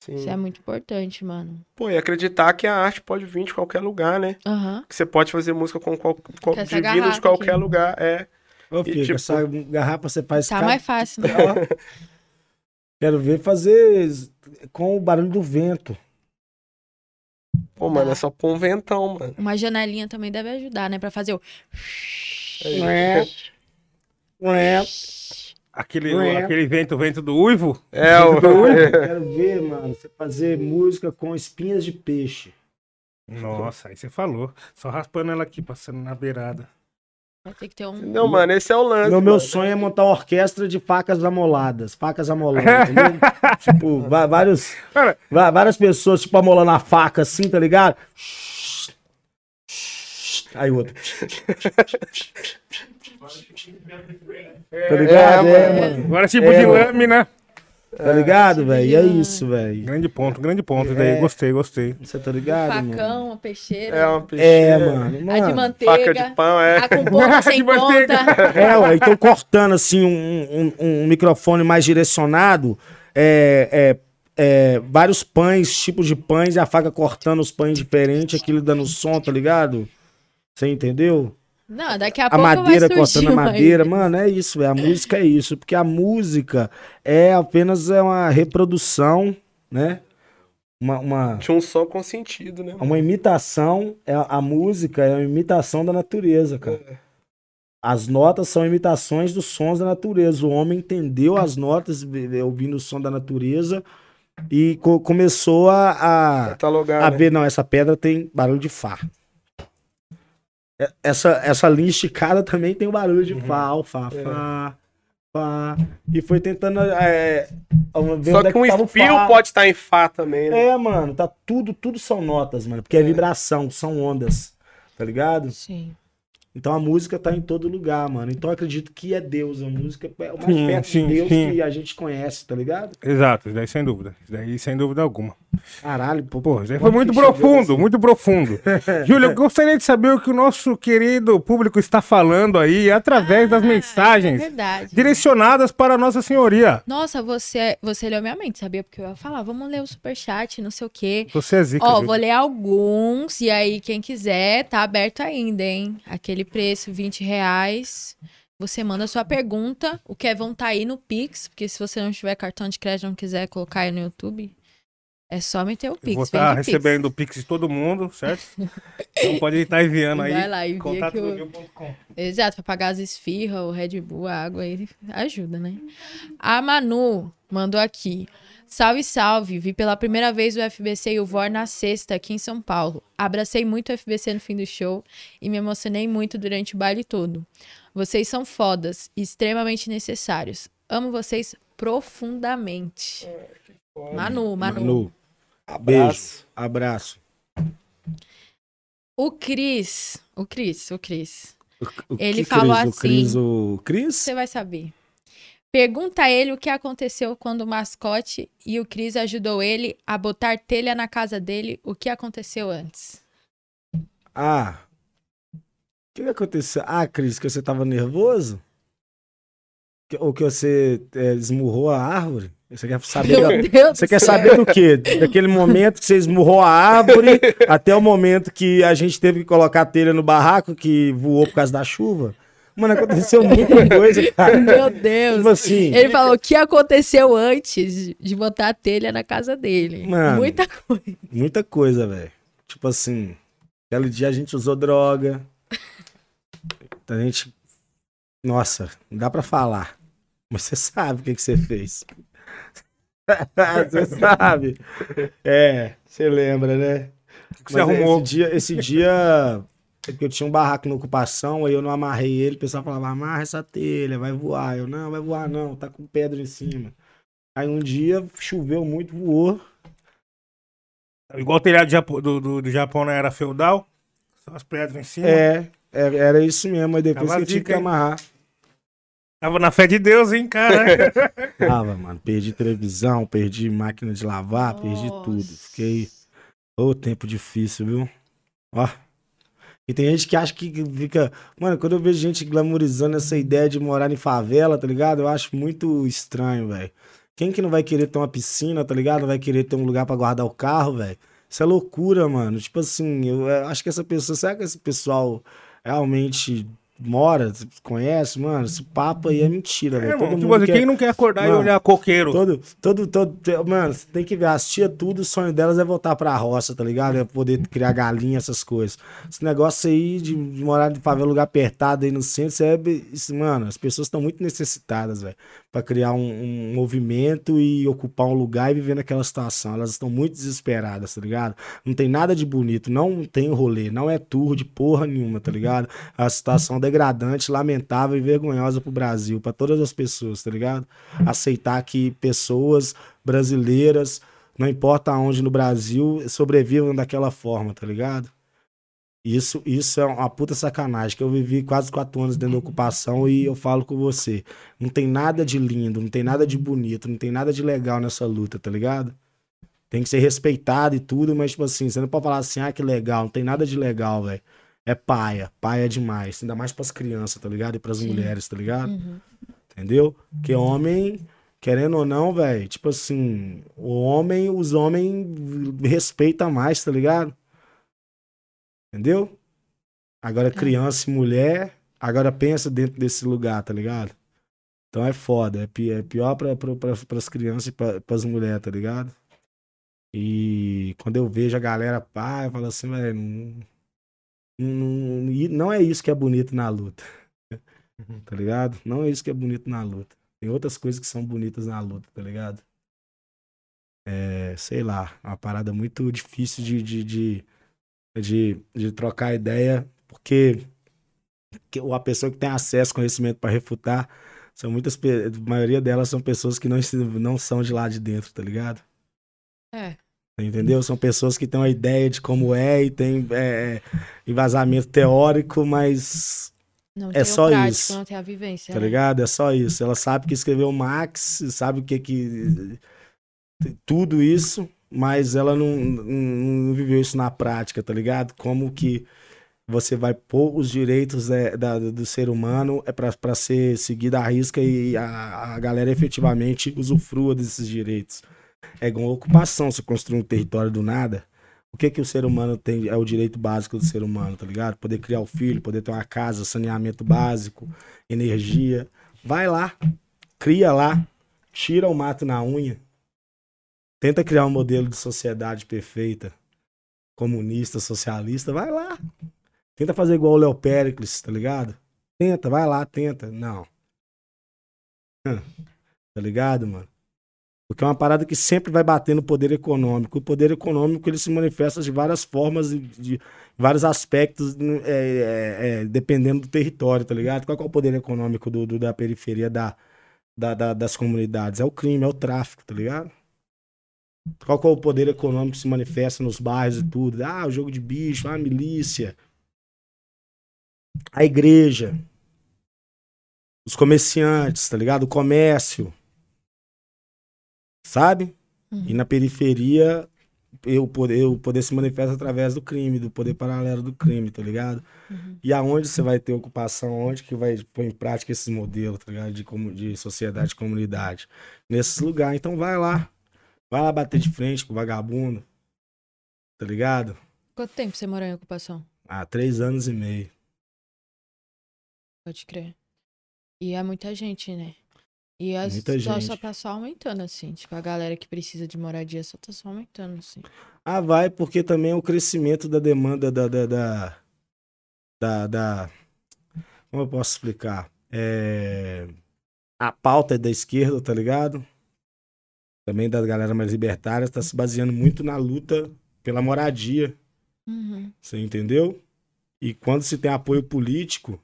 sim. Isso é muito importante, mano. Pô, e acreditar que a arte pode vir de qualquer lugar, né? Aham. Que você pode fazer música com qual, qual, de vindo de garrafa qualquer aqui. lugar, é. Ô, filho, tipo- essa garrafa você faz Tá mais fácil, né? Ó, [laughs] Quero ver fazer com o barulho do vento. Pô, mano, é só pôr um ventão, mano. Uma janelinha também deve ajudar, né? Pra fazer o. É. É. [laughs] Aquele, Ué. aquele vento, vento do uivo. É, o... Quero ver, mano, você fazer música com espinhas de peixe. Nossa, aí você falou. Só raspando ela aqui, passando na beirada. Vai ter que ter um. Não, mano, esse é o lance. Meu, meu sonho é montar uma orquestra de facas amoladas. Facas amoladas, entendeu? [laughs] tipo, vários, várias pessoas, tipo, amolando a faca assim, tá ligado? Aí o outro. [laughs] Tá ligado? É, mano. Agora tipo É, de mano. lâmina. Tá ligado, velho? E é isso, velho. Grande ponto, grande ponto. Daí, É. gostei, gostei. Você tá ligado, mano? Facão, uma peixeira. É uma É, peixeira. mano. A de mano. manteiga. Faca de pão, é. A com ponta [laughs] sem ponta. É, ué, então cortando assim um, um- um microfone mais direcionado, é, é, é, vários pães, tipos de pães, e a faca cortando os pães diferentes, aquilo dando som, tá ligado? Você entendeu? Não, daqui a, A pouco madeira vai cortando a madeira, mano, é isso, velho. A música é isso, porque a música é apenas é uma reprodução, né? Uma, uma, Tinha um som com sentido, né? uma imitação, é, a música é uma imitação da natureza, cara. As notas são imitações dos sons da natureza. O homem entendeu as notas ouvindo o som da natureza e co- começou a, a, Catalogar, a né? ver, não, essa pedra tem barulho de Fá. É- Essa, essa linha esticada também tem o barulho de Fá, ó, Fá, É. Fá, Fá. E foi tentando é, ver Só é que um tava o fio Fá. pode estar em Fá também, né? É, mano, tá tudo, tudo são notas, mano, porque é vibração, são ondas, tá ligado? Sim. Então a música tá em todo lugar, mano. Então eu acredito que é Deus, a música é o mais Sim, perto sim, de Deus sim. que a gente conhece, tá ligado? Exato, isso daí sem dúvida. Isso daí sem dúvida alguma. Caralho, pô. Pô, foi muito profundo, muito [laughs] profundo. Júlio, eu gostaria de saber o que o nosso querido público está falando aí através das Ah, mensagens Verdade. direcionadas para a Nossa Senhoria. Nossa, você, você leu minha mente, sabia? Porque eu ia falar, vamos ler o superchat, não sei o quê. Você é zica, Ó, Júlio. vou ler alguns, e aí quem quiser, tá aberto ainda, hein? Aquele preço, 20 reais. Você manda sua pergunta. O Kevin tá aí no Pix, porque se você não tiver cartão de crédito e não quiser colocar aí no YouTube, é só meter o Eu Pix. vou vem estar recebendo o Pix de todo mundo, certo? [laughs] Então pode estar enviando aí. Vai lá, envia Contato que eu-. Exato, pra pagar as esfirras, o Red Bull, a água aí ajuda, né? A Manu mandou aqui. Salve, salve! Vi pela primeira vez o FBC e o VOR na sexta, aqui em São Paulo. Abracei muito o FBC no fim do show e me emocionei muito durante o baile todo. Vocês são fodas e extremamente necessários. Amo vocês profundamente. Manu, Manu. Manu, Abraço. beijo, abraço. O Cris, o Cris, o Cris. O Ele que falou Cris? O Cris, assim- o Cris? Você vai saber. Pergunta a ele o que aconteceu quando o mascote e o Cris ajudou ele a botar telha na casa dele. O que aconteceu antes? Ah. O que, aconteceu? Ah, Cris, que você tava nervoso? Que- Ou que você é, esmurrou a árvore? Você quer [laughs] saber? Você do quer céu. saber do quê? Daquele momento que você esmurrou a árvore [laughs] até o momento que a gente teve que colocar a telha no barraco que voou por causa da chuva? Mano, aconteceu [laughs] muita coisa, cara. Meu Deus. Tipo assim, Ele falou o que aconteceu antes de botar a telha na casa dele. Mano. Muita coisa. muita coisa, velho. Tipo assim, aquele dia a gente usou droga. A gente. Nossa, não dá pra falar. Mas você sabe o que, que você fez. [laughs] você sabe. É, você lembra, né? O que você Mas arrumou? Esse dia, esse dia eu tinha um barraco na ocupação, aí eu não amarrei ele, o pessoal falava, amarra essa telha, vai voar. Eu, não, vai voar não, tá com pedra em cima. Aí um dia choveu muito, voou. Igual o telhado do Japão, do, do- Japão na era feudal. Só as pedras em cima. É, é- era isso mesmo, aí depois Tava que eu tive que amarrar. Tava na fé de Deus, hein, cara? [laughs] Tava, mano, perdi televisão, perdi máquina de lavar, perdi Nossa. tudo. Fiquei. Ô, tempo difícil, viu? Ó. E tem gente que acha que fica. Mano, quando eu vejo gente glamorizando essa ideia de morar em favela, tá ligado? Eu acho muito estranho, velho. Quem que não vai querer ter uma piscina, tá ligado? Não vai querer ter um lugar pra guardar o carro, velho? Isso é loucura, mano. Tipo assim, eu eu acho que essa pessoa. Será que esse pessoal realmente mora, conhece? Mano, esse papo aí é mentira, É, velho. irmão, Todo tipo mundo assim, quer- quem não quer acordar e Mano, olhar coqueiro? Todo, todo, todo, mano, você tem que ver, as tia tudo, o sonho delas é voltar pra roça, tá ligado? É poder criar galinha, essas coisas. Esse negócio aí de, de morar de favela, lugar apertado aí no centro, isso é, isso, mano, as pessoas estão muito necessitadas, velho, pra criar um, um movimento e ocupar um lugar e viver naquela situação. Elas estão muito desesperadas, tá ligado? Não tem nada de bonito, não tem rolê, não é tour de porra nenhuma, tá ligado? A situação degradante, lamentável e vergonhosa pro Brasil, pra todas as pessoas, tá ligado? Aceitar que pessoas brasileiras, não importa aonde no Brasil, sobrevivam daquela forma, tá ligado? Isso, isso é uma puta sacanagem, que eu vivi quase quatro anos dentro da ocupação e eu falo com você. Não tem nada de lindo, não tem nada de bonito, não tem nada de legal nessa luta, tá ligado? Tem que ser respeitado e tudo, mas, tipo assim, você não pode falar assim, ah, que legal, não tem nada de legal, velho. É paia, paia demais. Ainda mais pras crianças, tá ligado? E pras Sim. mulheres, tá ligado? Uhum. Entendeu? Porque homem, querendo ou não, velho, tipo assim, o homem, os homens respeitam mais, tá ligado? Entendeu? Agora criança e mulher, agora pensa dentro desse lugar, tá ligado? Então é foda, é pi- é pior pra, pra, pra, pras crianças e pra, pras mulheres, tá ligado? E quando eu vejo a galera, pá, eu falo assim, velho, não, não, não- é isso que é bonito na luta. Tá ligado? Não é isso que é bonito na luta. Tem outras coisas que são bonitas na luta, tá ligado? É, sei lá, uma parada muito difícil de, de, de, de, de trocar ideia, porque que a pessoa que tem acesso, conhecimento para refutar, são muitas, a maioria delas são pessoas que não, não são de lá de dentro, tá ligado? É. Entendeu? São pessoas que têm uma ideia de como é e tem é, embasamento teórico, mas Não É só prático, isso, não tem a vivência. Tá né? ligado? É só isso. Ela sabe que escreveu Max, sabe o que que. Tudo isso, mas ela não, não, não viveu isso na prática, tá ligado? Como que você vai pôr os direitos é, da- do ser humano é para ser seguida à risca e a, a galera efetivamente usufrua desses direitos. É igual ocupação, se construir um território do nada. O que que o ser humano tem? É o direito básico do ser humano, tá ligado? Poder criar o filho, poder ter uma casa, saneamento básico, energia. Vai lá, cria lá, tira o mato na unha. Tenta criar um modelo de sociedade perfeita, comunista, socialista, vai lá. Tenta fazer igual o Léo Pericles, tá ligado? Tenta, vai lá, tenta. Não. Tá ligado, mano? Porque é uma parada que sempre vai bater no poder econômico. O poder econômico ele se manifesta de várias formas e de vários aspectos, é, é, é, dependendo do território, tá ligado? Qual é o poder econômico do, do- da periferia da, da- da- das comunidades? É o crime, é o tráfico, tá ligado? Qual que é o poder econômico que se manifesta nos bairros e tudo? Ah, o jogo de bicho, ah, a milícia, a igreja, os comerciantes, tá ligado? O comércio, sabe? Uhum. E na periferia, o poder, o poder se manifesta através do crime, do poder paralelo do crime, tá ligado? Uhum. E aonde você vai ter ocupação, onde que vai pôr em prática esses modelos, tá ligado? De, de sociedade e comunidade. Nesses lugares. Então vai lá. Vai lá bater de frente com o vagabundo. Tá ligado? Quanto tempo você morou em ocupação? Há três anos e meio. Pode crer. E é muita gente, né? E as, Muita só, gente. só tá só aumentando, assim. Tipo, a galera que precisa de moradia só tá só aumentando, assim. Ah, vai, porque também é o crescimento da demanda da. da, da, da, da- como eu posso explicar? É, a pauta é da esquerda, tá ligado? Também da galera mais libertária, está se baseando muito na luta pela moradia. Uhum. Você entendeu? E quando se tem apoio político,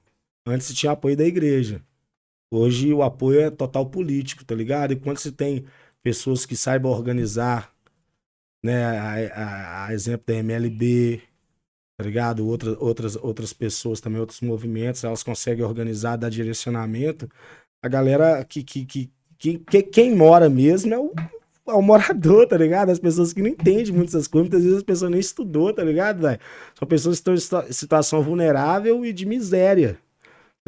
antes se tinha apoio da igreja. Hoje o apoio é total político, tá ligado? E quando se tem pessoas que saibam organizar, né, a, a- a exemplo da MLB, tá ligado? Outras, outras, outras pessoas também, outros movimentos, elas conseguem organizar, dar direcionamento. A galera que, que, que, que, que- quem mora mesmo é o, é o morador, tá ligado? As pessoas que não entendem muito essas coisas, muitas vezes as pessoas nem estudou, tá ligado? São pessoas que estão em situa- situação vulnerável e de miséria,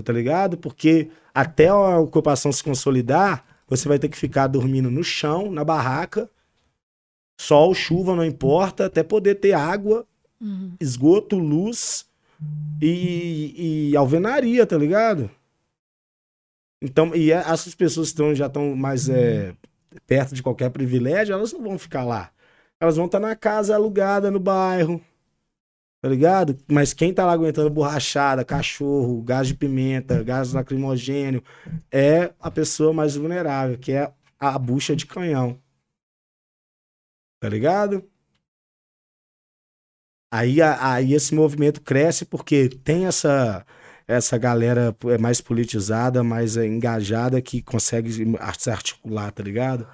tá ligado? Porque até a ocupação se consolidar, você vai ter que ficar dormindo no chão, na barraca, sol, chuva, não importa, até poder ter água, Uhum. esgoto, luz e, e alvenaria, tá ligado? Então, e é- essas pessoas que estão, já estão mais é, perto de qualquer privilégio, elas não vão ficar lá. Elas vão estar na casa alugada no bairro, tá ligado? Mas quem tá lá aguentando borrachada, cachorro, gás de pimenta, gás lacrimogênio, é a pessoa mais vulnerável, que é a bucha de canhão. Tá ligado? Aí, aí esse movimento cresce porque tem essa essa galera é mais politizada, mais é, engajada que consegue se articular, tá ligado?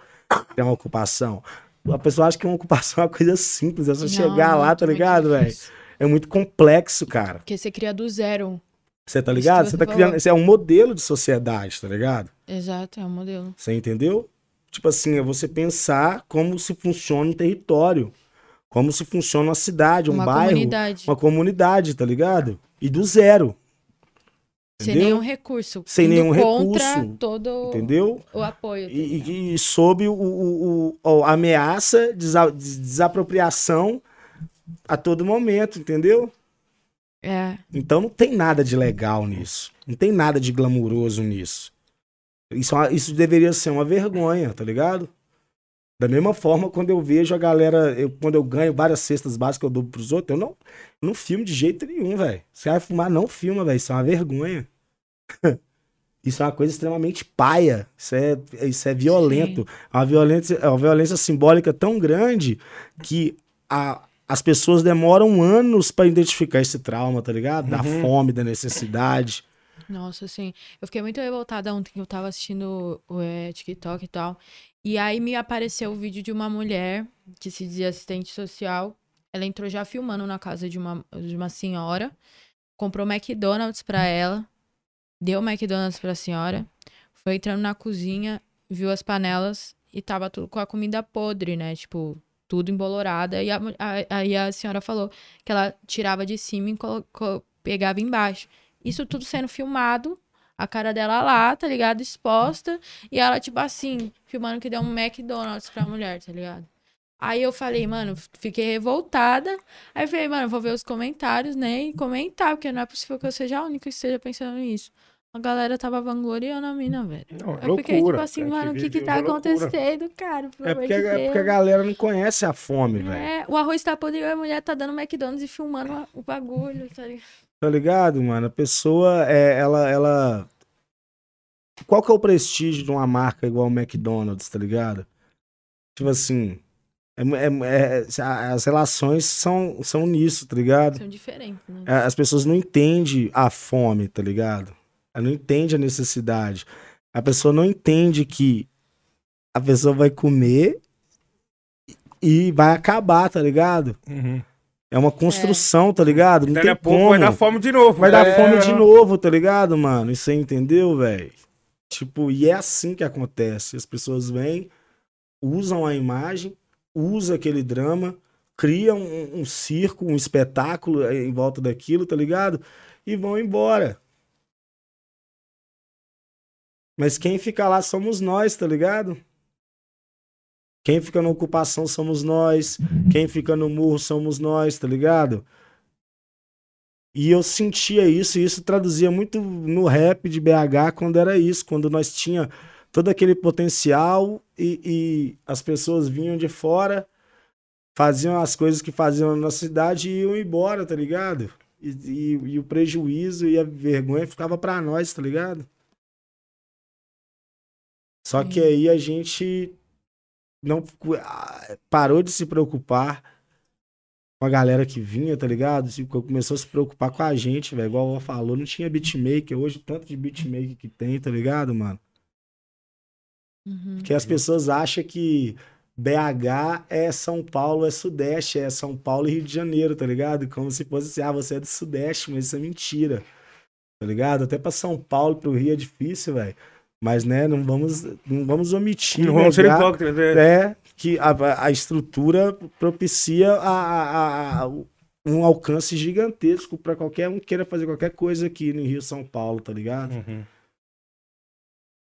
Tem uma ocupação. A pessoa acha que uma ocupação é uma coisa simples, é só Não, chegar lá, tá ligado, velho? É muito complexo, cara. Porque você cria do zero. Você tá ligado? Você você tá criando. Isso é um modelo de sociedade, tá ligado? Exato, é o modelo. Você entendeu? Tipo assim, é você pensar como se funciona um território. Como se funciona uma cidade, um Uma bairro. comunidade. Uma comunidade, tá ligado? E do zero. Sem entendeu? nenhum recurso. Sem nenhum contra recurso, todo Entendeu? o apoio. tá E, ligado? e- e sob o, o- o- a ameaça de desa- de desapropriação a todo momento, entendeu? É, Então não tem nada de legal nisso. Não tem nada de glamuroso nisso. Isso, é isso deveria ser uma vergonha, tá ligado? Da mesma forma, quando eu vejo a galera, eu- quando eu ganho várias cestas básicas que eu dou pros outros, eu não, não filmo de jeito nenhum, velho. Você vai fumar, não filma, velho. Isso é uma vergonha. [laughs] Isso é uma coisa extremamente paia. Isso é, isso é violento. É uma violência, é uma violência simbólica tão grande que a- as pessoas demoram anos pra identificar esse trauma, tá ligado? Da fome, da necessidade. nossa, assim. Eu fiquei muito revoltada ontem que eu tava assistindo o é, TikTok e tal. E aí me apareceu o vídeo de uma mulher que se dizia assistente social. Ela entrou já filmando na casa de uma, de uma senhora. Comprou McDonald's pra ela. Deu McDonald's pra senhora. Foi entrando na cozinha, viu as panelas e tava tudo com a comida podre, né? Tipo, tudo embolorada. E a aí a senhora falou que ela tirava de cima e pegava embaixo. Isso tudo sendo filmado, a cara dela lá, tá ligado? Exposta. E ela, tipo assim, filmando que deu um McDonald's pra mulher, tá ligado? Aí eu falei, mano, fiquei revoltada. Aí eu falei, mano, vou ver os comentários, né? E comentar, porque não é possível que eu seja a única que esteja pensando nisso. A galera tava vangloriando a mina, velho. Não, é Eu fiquei tipo loucura. assim, A gente mano, o que que tá uma loucura. acontecendo, cara? É porque, de é porque a galera não conhece a fome, velho. É, o arroz tá podre e a mulher tá dando McDonald's e filmando a- o bagulho, tá ligado? Tá ligado, mano? A pessoa, é, ela, ela. Qual que é o prestígio de uma marca igual o McDonald's, tá ligado? Tipo assim. é- é- é- as relações são, são nisso, tá ligado? São diferentes, né? As pessoas não entendem a fome, tá ligado? Ela não entende a necessidade. A pessoa não entende que a pessoa vai comer e vai acabar, tá ligado? Uhum. É uma construção, tá ligado? Não Daqui tem a pouco como. vai dar fome de novo. Vai dar É, fome de novo, tá ligado, mano? E você entendeu, velho? Tipo, e é assim que acontece. As pessoas vêm, usam a imagem, usam aquele drama, criam um, um circo, um espetáculo em volta daquilo, tá ligado? E vão embora. Mas quem fica lá somos nós, tá ligado? Quem fica na ocupação somos nós. Quem fica no murro somos nós, tá ligado? E eu sentia isso, e isso traduzia muito no rap de BH quando era isso, quando nós tinha todo aquele potencial e, e as pessoas vinham de fora, faziam as coisas que faziam na nossa cidade e iam embora, tá ligado? E, e- e o prejuízo e a vergonha ficava pra nós, tá ligado? Só que aí a gente não ah, parou de se preocupar com a galera que vinha, tá ligado? Se- Começou a se preocupar com a gente, velho. Igual ela falou, não tinha beatmaker. Hoje, tanto de beatmaker que tem, tá ligado, mano? Uhum. Que as pessoas acham que BH é São Paulo, é Sudeste, é São Paulo e Rio de Janeiro, tá ligado? Como se fosse assim, ah, você é do Sudeste, mas isso é mentira. Tá ligado? Até pra São Paulo, pro Rio é difícil, velho. Mas, né, não vamos, não vamos omitir. Não vamos ser hipócritas. né? é que a, a estrutura propicia a, a- a- um alcance gigantesco para qualquer um que queira fazer qualquer coisa aqui no Rio São Paulo, tá ligado? Uhum.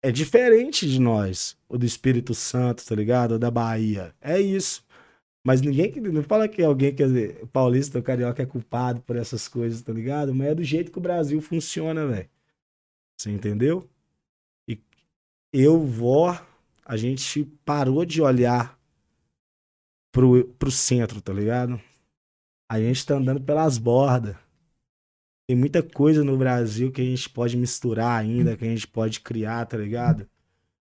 É diferente de nós, o do Espírito Santo, tá ligado? O da Bahia. É isso. Mas ninguém que não fala que alguém quer dizer, paulista ou carioca é culpado por essas coisas, tá ligado? Mas é do jeito que o Brasil funciona, velho. Você entendeu? Eu, vó, a gente parou de olhar pro, pro centro, tá ligado? A gente tá andando pelas bordas. Tem muita coisa no Brasil que a gente pode misturar ainda, que a gente pode criar, tá ligado?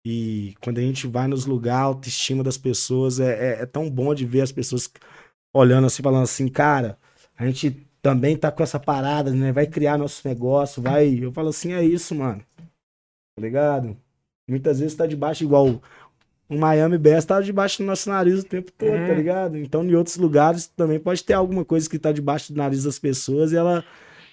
E quando a gente vai nos lugares, a autoestima das pessoas é, é, é tão bom de ver as pessoas olhando assim, falando assim, cara, a gente também tá com essa parada, né? Vai criar nosso negócio, vai. Eu falo assim, é isso, mano. Tá ligado? Muitas vezes tá debaixo igual O Miami Bass tá debaixo do nosso nariz o tempo todo, tá ligado? Então, em outros lugares também pode ter alguma coisa que tá debaixo do nariz das pessoas e ela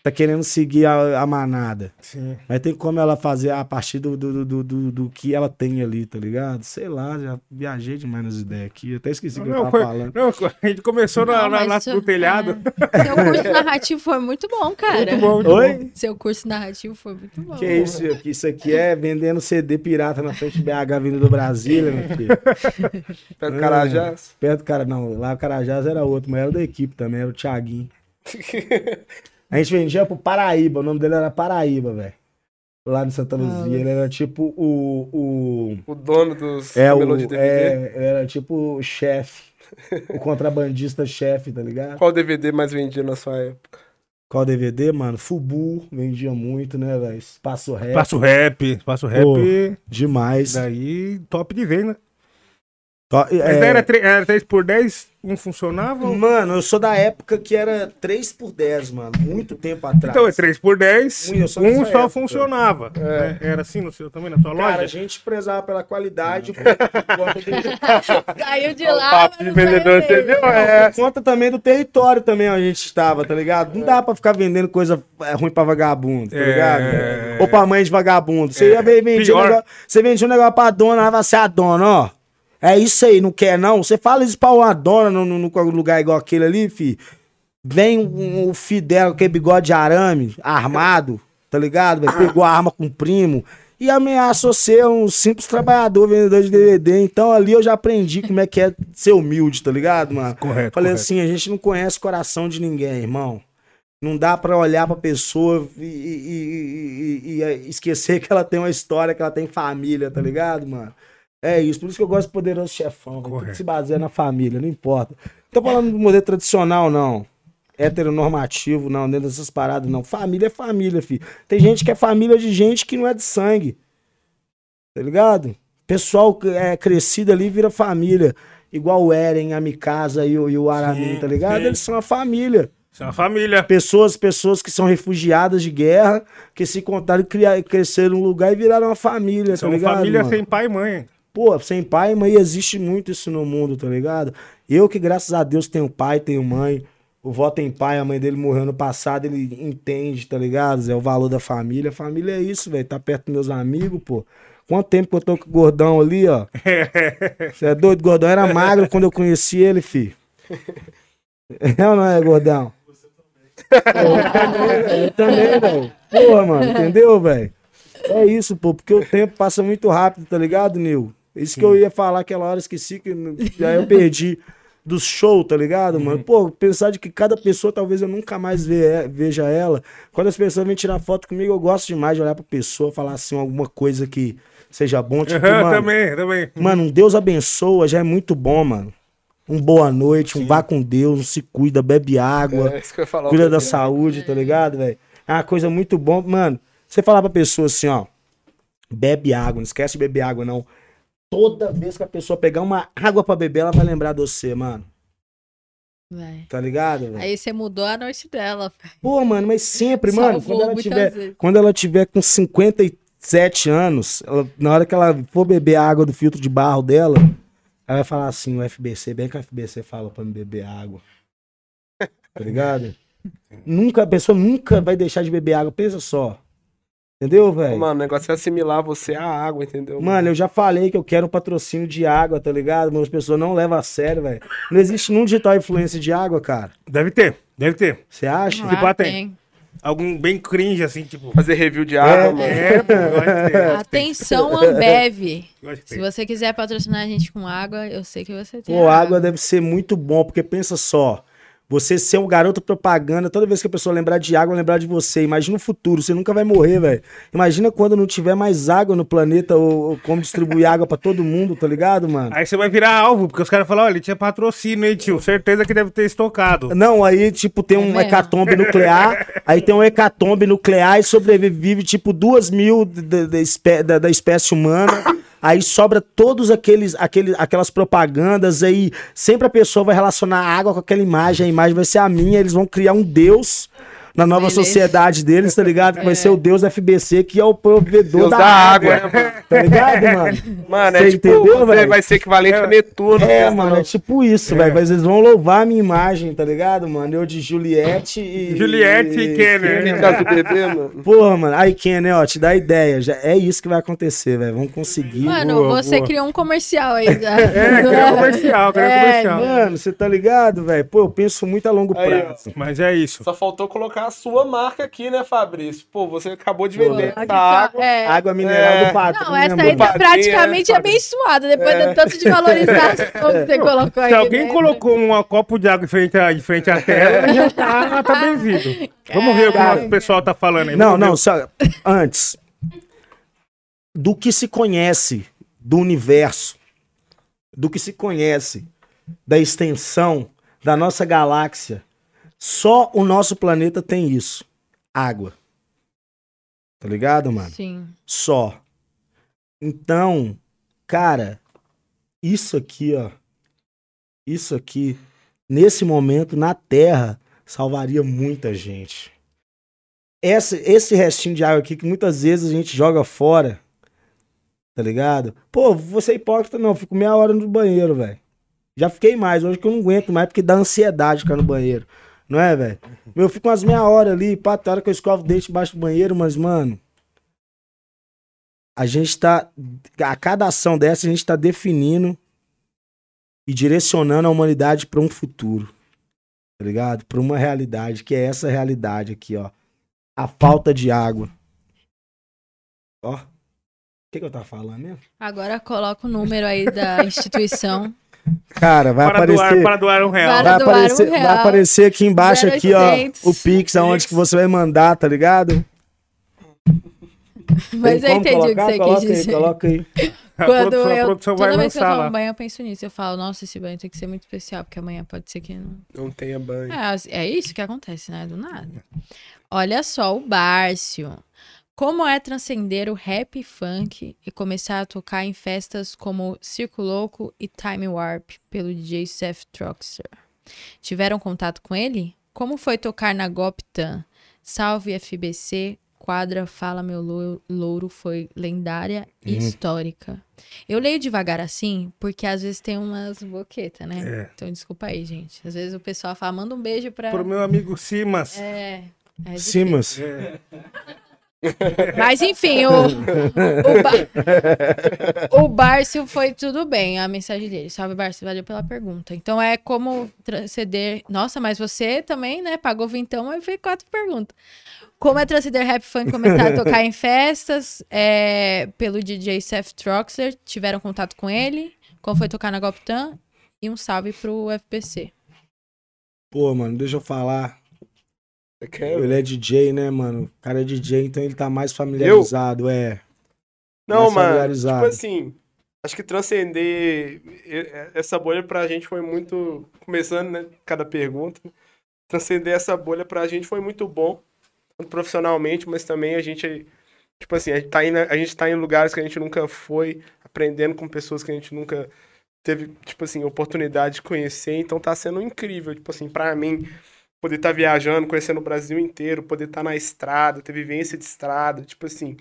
tá querendo seguir a, a manada. Sim. Mas tem como ela fazer a partir do, do, do, do, do que ela tem ali, tá ligado? Sei lá, já viajei demais nas ideias aqui. Eu até esqueci o que eu tava foi- falando. não, a gente começou na, Não, na, na- isso- no telhado. é. Seu curso [laughs] narrativo foi muito bom, cara. Muito bom, muito Oi? bom. Seu curso narrativo foi muito bom. Que isso? Que isso aqui é vendendo CD pirata na frente de BH vindo do Brasília, meu filho. [laughs] Pé do Carajás. Perto do cara, não, lá o Carajás era outro, mas era da equipe também, era o Thiaguinho. [laughs] A gente vendia pro Paraíba, o nome dele era Paraíba, velho. Lá no Santa Luzia, ele era tipo o. o O dono dos é, o, de DVD. é, ele era tipo o chefe. O contrabandista chefe, tá ligado? Qual DVD mais vendia na sua época? Qual DVD, mano? Fubu, vendia muito, né, velho? Espaço Rap. Passo rap, passo rap. Pô. Demais. Daí, top de venda. Tó- Mas é, daí era, tre- era 3 por 10 um funcionava? Mano, eu sou da época que era 3 por 10, mano. Muito tempo atrás. Então, é 3 por 10 Ui, eu sou um só época. funcionava. É, Era assim no seu também, na sua Cara, a loja? gente prezava pela qualidade. por do- [laughs] Caiu de lá. papo de vendedor, você viu? É. por conta também do território também onde a gente estava, tá ligado? Não dá pra ficar vendendo coisa é, ruim pra vagabundo, tá É. ligado? Ou pra mãe de vagabundo. Você ia ver- vendia um negócio, você vendia um negócio pra dona, ela vai ser a dona, ó. É isso aí, não quer não? Você fala isso pra uma dona num, lugar igual aquele ali, fi. Vem um, um filho dela com aquele bigode de arame, armado, tá ligado? velho? Pegou a arma com o primo e ameaçou ser um simples trabalhador, vendedor de DVD. Então ali eu já aprendi como é que é ser humilde, tá ligado, mano? Correto, Falei correto. assim, a gente não conhece o coração de ninguém, irmão. Não dá pra olhar pra pessoa e, e- e- e- e esquecer que ela tem uma história, que ela tem família, tá ligado, mano? É isso, por isso que eu gosto do poderoso chefão, Correto. se baseia na família, não importa. Não tô falando do modelo tradicional, não. Heteronormativo, não, dentro dessas paradas, não. Família é família, filho. Tem gente que é família de gente que não é de sangue. Tá ligado? Pessoal que é crescido ali vira família. Igual o Eren, a Mikasa e o, e o Aramin, Sim, tá ligado? sim. Eles são a família. É uma família. Pessoas, pessoas que são refugiadas de guerra, que se contaram, criar, cresceram num lugar e viraram uma família, São tá ligado? família mano? sem pai e mãe. Pô, sem pai e mãe existe muito isso no mundo, tá ligado? Eu que, graças a Deus, tenho pai, tenho mãe. O vó tem pai, a mãe dele morreu no passado, ele entende, tá ligado? É o valor da família. Família é isso, velho. Tá perto dos meus amigos, pô. Quanto tempo que eu tô com o gordão ali, ó? [laughs] Você é doido? O gordão era magro quando eu conheci ele, fi. [laughs] É ou não é, gordão? Eu também, velho. Porra, mano, entendeu, velho? É isso, pô, porque o tempo passa muito rápido, tá ligado, Nil? Isso que eu ia falar aquela hora, esqueci que já eu perdi [laughs] do show, tá ligado, mano? Pô, pensar de que cada pessoa talvez eu nunca mais ve- veja ela. Quando as pessoas vêm tirar foto comigo, eu gosto demais de olhar pra pessoa, falar assim, alguma coisa que seja bom. Tipo, Aham, mano, também, também. Mano, um Deus abençoa já é muito bom, mano. Um boa noite, um vá com Deus, um se cuida, bebe água, É isso que eu ia falar. cuida da saúde, tá ligado, velho? É uma coisa muito bom. Mano, você falar pra pessoa assim, ó, bebe água, não esquece de beber água, não. Toda vez que a pessoa pegar uma água pra beber, ela vai lembrar de você, mano. Vai. Tá ligado, velho? Aí você mudou a noite dela. [laughs] Pô, mano, mas sempre, mano, quando ela tiver, vezes. quando ela tiver com 57 anos, ela- na hora que ela for beber a água do filtro de barro dela, ela vai falar assim, o FBC, bem que o FBC fala pra me beber água. Tá ligado? [laughs] nunca, a pessoa nunca vai deixar de beber água, pensa só. Entendeu, velho? Mano, o negócio é assimilar você à água, entendeu? Mano, eu já falei que eu quero um patrocínio de água, tá ligado? Mas as pessoas não levam a sério, velho. Não existe nenhum digital influência de água, cara. Deve ter, deve ter. Você acha? que Ah, tem? tem. Algum bem cringe, assim, tipo. Fazer review de água, mano. É, pô, eu Atenção, Ambev. eu Se você quiser patrocinar a gente com água, eu sei que você tem. Pô, água deve ser muito bom, porque pensa só. Você ser um garoto propaganda, toda vez que a pessoa lembrar de água, lembrar de você. Imagina o futuro, você nunca vai morrer, velho. Imagina quando não tiver mais água no planeta ou, ou como distribuir água pra todo mundo, tá ligado, mano? Aí você vai virar alvo, porque os caras falam, olha, ele tinha patrocínio, hein, tio? Certeza que deve ter estocado. Não, aí, tipo, tem É um mesmo? hecatombe nuclear, [laughs] aí tem um hecatombe nuclear e sobrevive, tipo, duas mil da, da, espé- da- da espécie humana. Aí sobra todos aqueles, aqueles, aquelas propagandas aí. Sempre a pessoa vai relacionar a água com aquela imagem, a imagem vai ser a minha, eles vão criar um deus na nova Beleza. sociedade deles, tá ligado? Que [laughs] vai É. ser o Deus FBC, que é o provedor Deus da, da água. água, né? Tá ligado, mano? Mano, Você é tipo, entendeu, velho? vai ser equivalente a Netuno. É, mano, é tipo isso, velho. Mas eles vão louvar a minha imagem, tá ligado, mano? Eu de Juliette e. Juliette e Kenner. Por causa do bebê, mano. Porra, mano. Aí, Kenner, ó, te dá ideia. Já é isso que vai acontecer, velho. Vamos conseguir. Mano, boa, você boa. criou um comercial aí. Já. [laughs] É, criou um comercial, criou um É, comercial. Mano, você tá ligado, velho? Pô, eu penso muito a longo Aí, prazo. Mas é isso. Só faltou colocar a sua marca aqui, né, Fabrício? Pô, você acabou de Pô, vender aqui essa tá- água. é. Água mineral É. do patrão. Não, essa né, aí mano? tá praticamente é, abençoada, depois do tanto de valorização [laughs] que você colocou aí. Se alguém né? colocou um copo de água em frente à, em frente à tela, [laughs] já tá, tá benzido. Vamos ver o que o pessoal tá falando aí. Não, não, só antes. Do que se conhece do universo, do que se conhece da extensão da nossa galáxia, só o nosso planeta tem isso: água. Tá ligado, mano? Sim. Só. Então, cara, isso aqui, ó. Isso aqui, nesse momento, na Terra, salvaria muita gente. Essa, esse restinho de água aqui que muitas vezes a gente joga fora, tá ligado? Pô, você é hipócrita, não. Fico meia hora no banheiro, velho. Já fiquei mais, hoje que eu não aguento mais, porque dá ansiedade ficar no banheiro. Não é, velho? Eu fico umas meia hora ali, pá, tem hora que eu escovo o dente embaixo do banheiro, mas, mano. A gente tá. A cada ação dessa, a gente tá definindo e direcionando a humanidade pra um futuro. Tá ligado? Pra uma realidade, que é essa realidade aqui, ó. A falta de água. Ó. O que, que eu tava falando mesmo? Agora coloca o número aí da instituição. [laughs] Cara, vai Para doar, aparecer. para doar um real. Para Vai doar um aparecer, vai real. aparecer aqui embaixo aqui, ó, 0800. o Pix, aonde que você vai mandar, tá ligado? Mas Tem eu entendi o que colocar? você coloca quis aí, dizer. Coloca aí. [laughs] A Quando produção, a eu, produção toda vai vez que eu tomo banho, eu penso nisso. Eu falo, nossa, esse banho tem que ser muito especial, porque amanhã pode ser que não. Não tenha banho. É, é isso que acontece, né? Do nada. Olha só, o Bárcio. Como é transcender o rap e funk e começar a tocar em festas como Circo Louco e Time Warp pelo DJ Seth Troxer? Tiveram contato com ele? Como foi tocar na Goptan? Salve FBC, quadra Fala Meu Lou- Louro foi lendária e histórica. Eu leio devagar assim, porque às vezes tem umas boquetas, né? É. Então desculpa aí, gente. Às vezes o pessoal fala, manda um beijo pra... Pro meu amigo Simas. É. é. Simas. Mas enfim, o, o, Ba- o Bárcio foi tudo bem, a mensagem dele. Salve, Bárcio, valeu pela pergunta. Então é como transcender. Nossa, mas você também, né? Pagou vintão e fez quatro perguntas. Como é transcender rap funk começar a tocar em festas é, pelo DJ Seth Troxler? Tiveram contato com ele? Como foi tocar na Goptan? E um salve pro FPC. Pô, mano, deixa eu falar. Ele é DJ, né, mano? O cara é DJ, então ele tá mais familiarizado, é. Não, mais mano. Tipo assim, acho que transcender essa bolha pra gente foi muito. Começando, né? Cada pergunta. Transcender essa bolha pra gente foi muito bom. Tanto profissionalmente, mas também a gente. Tipo assim, a gente, tá indo, a gente tá em lugares que a gente nunca foi, aprendendo com pessoas que a gente nunca teve, tipo assim, oportunidade de conhecer. Então tá sendo incrível, tipo assim, pra mim, poder estar viajando, conhecendo o Brasil inteiro, poder estar na estrada, ter vivência de estrada, tipo assim,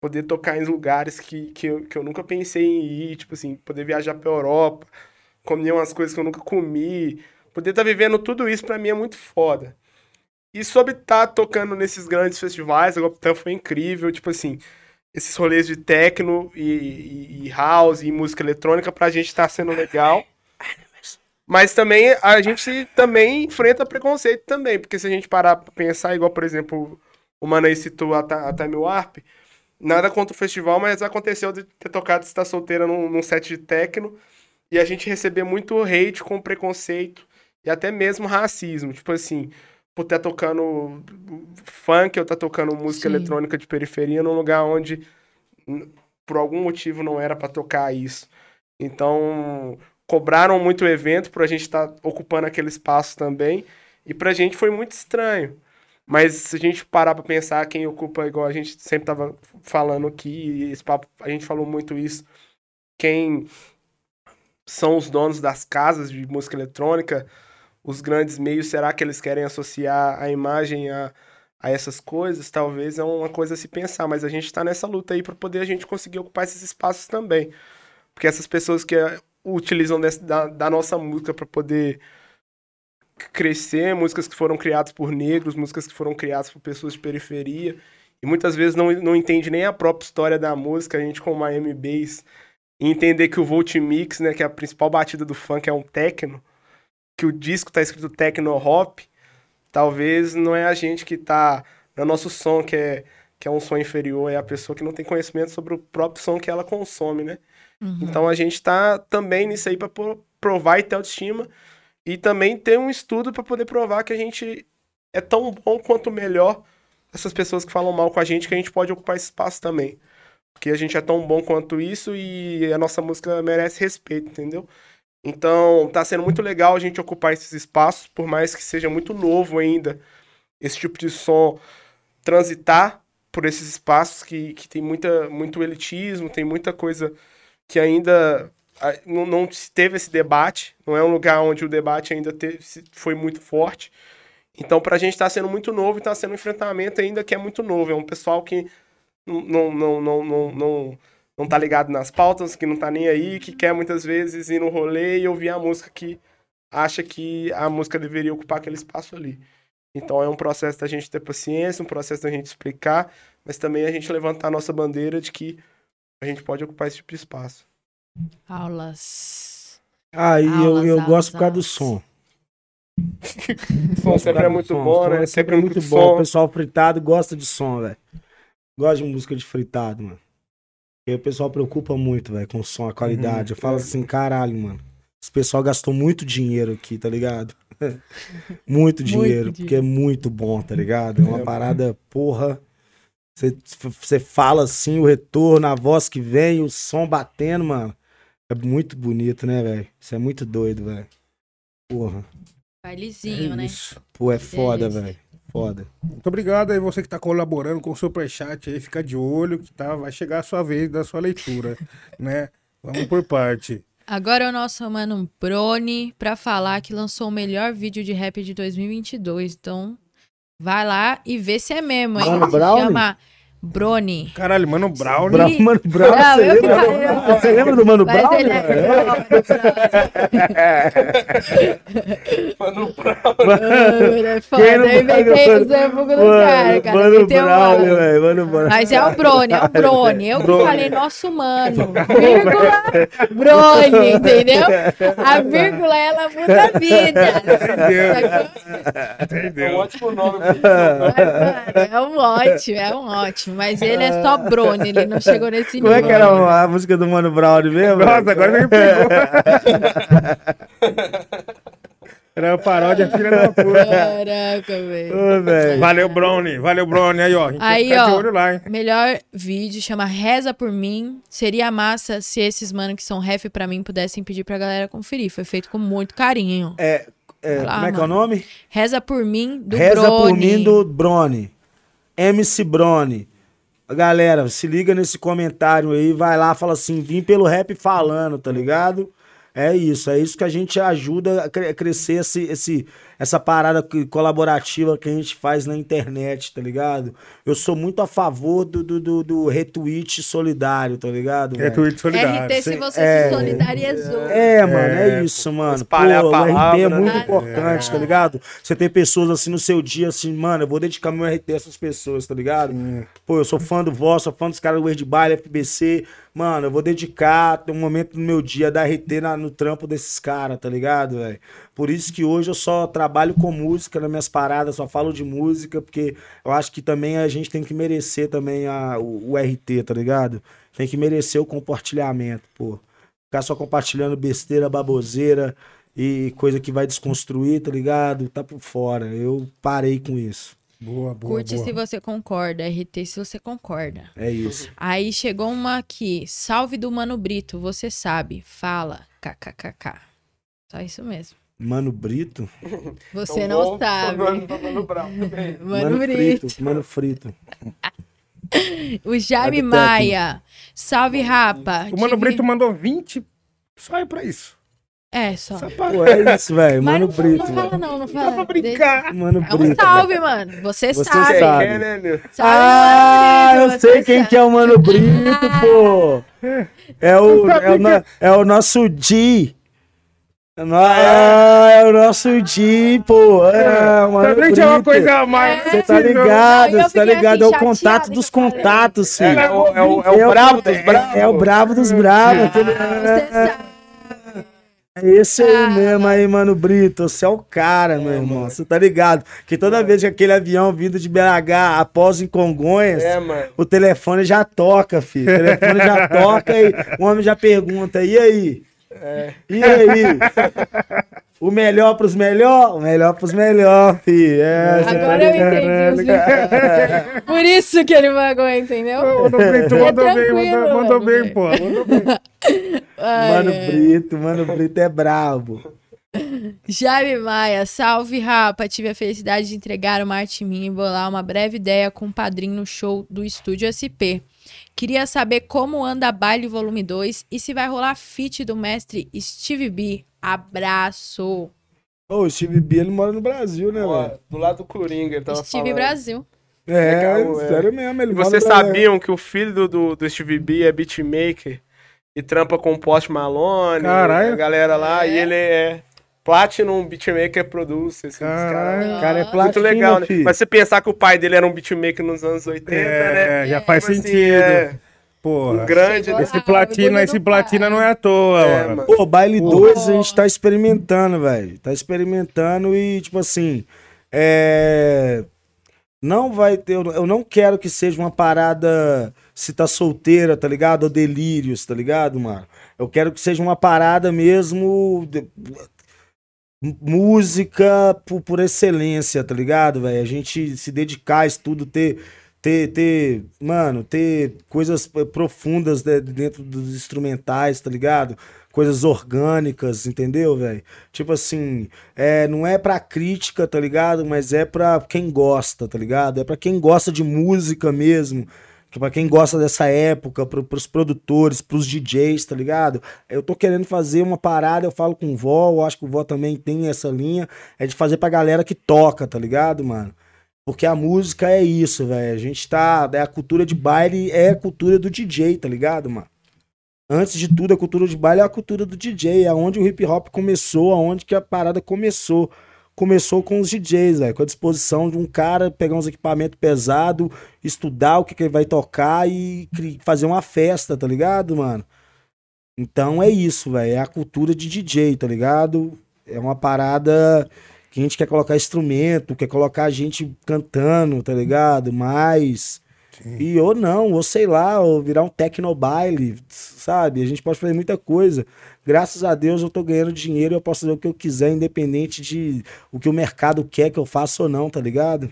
poder tocar em lugares que, que, eu, que eu nunca pensei em ir, tipo assim, poder viajar pra Europa, comer umas coisas que eu nunca comi, poder estar vivendo tudo isso pra mim é muito foda. E sobre estar tocando nesses grandes festivais, a Goptan foi incrível, tipo assim, esses rolês de techno e, e- e house e música eletrônica pra gente tá sendo legal. Mas também a gente também enfrenta preconceito também, porque se a gente parar pra pensar, igual, por exemplo, o Mano aí citou a, a Time Warp, nada contra o festival, mas aconteceu de ter tocado Está Solteira num, num set de techno e a gente receber muito hate com preconceito e até mesmo racismo. Tipo assim, por estar tocando funk ou estar tocando música Sim. eletrônica de periferia num lugar onde por algum motivo não era pra tocar isso. Então, cobraram muito o evento por a gente estar ocupando aquele espaço também. E pra gente foi muito estranho. Mas se a gente parar pra pensar, quem ocupa, igual a gente sempre tava falando aqui, esse papo, a gente falou muito isso, quem são os donos das casas de música eletrônica, os grandes meios, será que eles querem associar a imagem a, a essas coisas? Talvez é uma coisa a se pensar, mas a gente está nessa luta aí para poder a gente conseguir ocupar esses espaços também. Porque essas pessoas que utilizam desse- da, da nossa música para poder crescer, músicas que foram criadas por negros, músicas que foram criadas por pessoas de periferia, e muitas vezes não, não entende nem a própria história da música, a gente com Miami Bass, entender que o Volt Mix, né, que é a principal batida do funk, é um techno, que o disco tá escrito techno hop, talvez não é a gente que tá no nosso som, que é, que é um som inferior, é a pessoa que não tem conhecimento sobre o próprio som que ela consome, né? Uhum. Então a gente tá também nisso aí para provar e ter autoestima e também ter um estudo para poder provar que a gente é tão bom quanto melhor essas pessoas que falam mal com a gente que a gente pode ocupar esse espaço também. Porque a gente é tão bom quanto isso e a nossa música merece respeito, entendeu? Então, tá sendo muito legal a gente ocupar esses espaços, por mais que seja muito novo ainda esse tipo de som transitar por esses espaços que, que tem muita, muito elitismo, tem muita coisa que ainda não, não teve esse debate, não é um lugar onde o debate ainda teve, foi muito forte. Então, pra gente tá sendo muito novo e tá sendo um enfrentamento ainda que é muito novo. É um pessoal que não, não, não, não, não, não, não tá ligado nas pautas, que não tá nem aí, que quer muitas vezes ir no rolê e ouvir a música que acha que a música deveria ocupar aquele espaço ali. Então é um processo da gente ter paciência, um processo da gente explicar, mas também a gente levantar a nossa bandeira de que a gente pode ocupar esse tipo de espaço. Aulas. Aí eu, Aulas, eu aulas, gosto por causa do aulas. som. [laughs] O som sempre é muito Som, bom, som né? é sempre muito bom. O som. pessoal fritado gosta de som, velho. Gosta de música de fritado, mano. E o pessoal preocupa muito, velho, com o som, a qualidade. Eu falo assim, caralho, mano. Esse pessoal gastou muito dinheiro aqui, tá ligado? [laughs] muito dinheiro, porque é muito bom, tá ligado? É uma parada, porra. Você- fala assim, o retorno, a voz que vem, o som batendo, mano. É muito bonito, né, velho? Isso é muito doido, velho. Porra. Bailezinho, né? Isso. Pô, é foda, velho. Foda. Muito obrigado aí você que tá colaborando com o Superchat aí, fica de olho que tá, vai chegar a sua vez da sua leitura, [laughs] né? Vamos por parte. Agora é o nosso mano Brony pra falar que lançou o melhor vídeo de rap de 2022. Então, vai lá e vê se é mesmo, hein? Mano Se Brownie? chama Brony. Caralho, mano, Brown. Bra Mano Brown, não, você, eu que lembra? você lembra do Mano Mas Brown? ele é Mano, Mano, é foda. Quem não Eu inventei pega, os ângulos do cara, cara. Mano um Brown, velho. Mano Brown. Mas é o Brony, é o Brony. Eu que Brony. falei, nosso mano. [laughs] Vírgula, Brony, entendeu? A vírgula, ela muda a vida. é um Entendeu? ótimo nome. Mano, é um ótimo, é um ótimo. Mas ele é só Brony, ele não chegou nesse Como nível. é que era a música do Mano Brown mesmo? Nossa, agora me pegou. [laughs] Era a paródia filha da puta. Caraca, velho. Valeu, Brownie. Valeu, Brownie. Aí, ó. Aí, ó. olho lá, hein? Melhor vídeo chama Reza por mim. Seria massa se esses mano que são ref pra mim pudessem pedir pra galera conferir. Foi feito com muito carinho. É, é, lá, como é que é o nome? Reza por mim do Reza por Brony. mim do Brony. MC Brony. Galera, se liga nesse comentário aí, vai lá, fala assim, vim pelo rap falando, tá ligado? É isso, é isso que a gente ajuda a cre- crescer esse, esse, essa parada colaborativa que a gente faz na internet, tá ligado? Eu sou muito a favor do, do, do, do retweet solidário, tá ligado? Retweet solidário. RT, se Sim. você É. se solidarizou. É, mano, é isso, mano. Pô, espalhar a o RT é palavra, muito né? importante, tá ligado? Você tem pessoas assim no seu dia, assim, mano, eu vou dedicar meu RT a essas pessoas, tá ligado? Pô, eu sou fã do Voz, sou fã dos caras do Word Baile, FBC. Mano, eu vou dedicar tem um momento no meu dia da RT na- no trampo desses caras, tá ligado, velho? Por isso que hoje eu só trabalho com música nas minhas paradas, só falo de música, porque eu acho que também a gente tem que merecer também a, o, o RT, tá ligado? Tem que merecer o compartilhamento, pô. Ficar só compartilhando besteira, baboseira e coisa que vai desconstruir, tá ligado? Tá por fora. Eu parei com isso. Boa, boa, Curte boa. se você concorda, RT se você concorda. É isso. Aí chegou uma aqui. Salve do Mano Brito, você sabe. Fala. KKKK. Só isso mesmo. Mano Brito. [laughs] Você não bom, sabe. [laughs] Mano, mano Brown também. Mano, Brito. Frito. Mano Frito. [laughs] O Jaime Sabe Maia. Salve, rapa. O Mano Tive- Brito mandou 20 só é pra isso. É, só. Pô, é isso, velho. Mano não, Brito, não fala não, não fala. pra brincar. Mano É um Brito. salve, mano. Você, Você sabe. sabe. É, né? Salve, Ah, Mano eu Brito, sei quem sabe. que é o Mano Brito, pô. É o, é o, no- é o nosso Di. É Ah, é o nosso Di, pô. É, o Mano Também tinha uma coisa mais. Você tá Não, ligado, você tá ligado? É assim, o contato chateada dos contatos, filho. É, o, é, o, é É o brabo dos bravos. É o brabo dos bravos. É esse aí Ah. mesmo aí, mano Brito. Você é o cara, meu irmão. Você tá ligado? Que toda vez que aquele avião vindo de BH após em Congonhas, É, o telefone já toca, filho. O telefone já toca e o homem já pergunta: e aí? E aí? O melhor pros melhor? O melhor pros melhor, filho. É, tá Agora eu ligado? entendi os vídeos. Por isso que ele pagou, entendeu? Mano Brito, É mandou bem, tranquilo, mandou, mandou mano. bem, pô. Mandou bem. Ai, Mano. Brito, mano Brito é brabo. Jaime Maia, salve Rapa. Tive a felicidade de entregar uma arte minha e bolar uma breve ideia com o padrinho no show do Estúdio SP. Queria saber como anda Baile Volume 2 e se vai rolar feat do mestre Steve B. Abraço. Ô, o Steve B, ele mora no Brasil, né, velho? do lado do Coringa, ele tava Steve falando. Brasil. É, Legal, é. sério mesmo. Ele E vocês sabiam que o filho do, do, do Steve B é beatmaker e trampa com o Post Malone, Caralho. a galera lá, É? e ele é Platinum Beatmaker Producer. Assim, Caralho. cara é platina, Muito legal, né? filho. Mas você pensar que o pai dele era um beatmaker nos anos 80, né? É, já faz Tipo assim, sentido. é, Porra. um grande, né? Esse platina, esse platina não é à toa, É, mano. Pô, baile Pô. 2 a gente tá experimentando, velho. Tá experimentando e, tipo assim, é. Não vai ter. Eu eu não quero que seja uma parada se tá solteira, tá ligado? Ou delírios, tá ligado, mano? Eu quero que seja uma parada mesmo. Música por, por excelência, tá ligado, velho? A gente se dedicar a estudo, ter, ter, ter, mano, ter coisas profundas de- dentro dos instrumentais, tá ligado? Coisas orgânicas, entendeu, velho? Tipo assim, é, não é pra crítica, tá ligado? Mas é pra quem gosta, tá ligado? É pra quem gosta de música mesmo. Que pra quem gosta dessa época, pro, pros produtores, pros DJs, tá ligado? Eu tô querendo fazer uma parada, eu falo com o Vó, eu acho que o Vó também tem essa linha, é de fazer pra galera que toca, tá ligado, mano? Porque a música é isso, velho. A gente tá. É a cultura de baile é a cultura do DJ, tá ligado, mano? Antes de tudo, a cultura de baile é a cultura do DJ, é onde o hip hop começou, aonde que a parada começou. Começou com os DJs, velho, com a disposição de um cara pegar uns equipamentos pesados, estudar o que, que ele vai tocar e fazer uma festa, tá ligado, mano? Então é isso, velho. É a cultura de DJ, tá ligado? É uma parada que a gente quer colocar instrumento, quer colocar a gente cantando, tá ligado? Mas. E ou não, ou sei lá, ou virar um tecnobaile, sabe? A gente pode fazer muita coisa. Graças a Deus eu tô ganhando dinheiro e eu posso fazer o que eu quiser, independente de o que o mercado quer que eu faça ou não, tá ligado?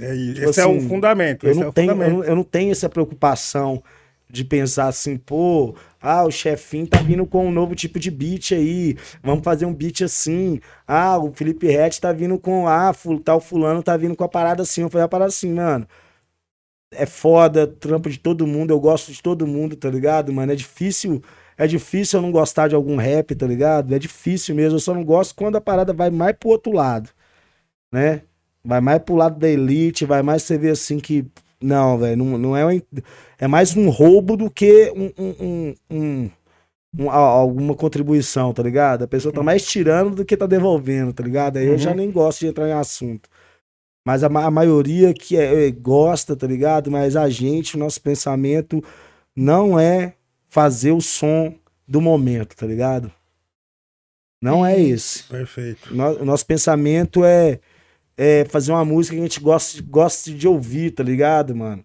É, isso. Tipo esse é o assim, fundamento. Eu é não, o tenho, eu, fundamento. não, eu não tenho essa preocupação de pensar assim, pô, ah, o chefinho tá vindo com um novo tipo de beat aí, vamos fazer um beat assim. Ah, o Felipe Rett tá vindo com, ah, fu- tal fulano tá vindo com a parada assim, eu falei a parada assim, mano. É foda, trampo de todo mundo, eu gosto de todo mundo, tá ligado, mano? É difícil, é difícil eu não gostar de algum rap, tá ligado? É difícil mesmo, eu só não gosto quando a parada vai mais pro outro lado, né? Vai mais pro lado da elite, vai mais você ver assim que. Não, velho, não, não é. um- É mais um roubo do que um, um- um- um- um- alguma contribuição, tá ligado? A pessoa tá mais tirando do que tá devolvendo, tá ligado? Aí eu já nem gosto de entrar em assunto. Mas a, ma- a maioria que é, é, gosta, tá ligado? Mas a gente, o nosso pensamento não é fazer o som do momento, tá ligado? Não é esse. Perfeito. No- O nosso pensamento é, é fazer uma música que a gente gosta, de ouvir, tá ligado, mano?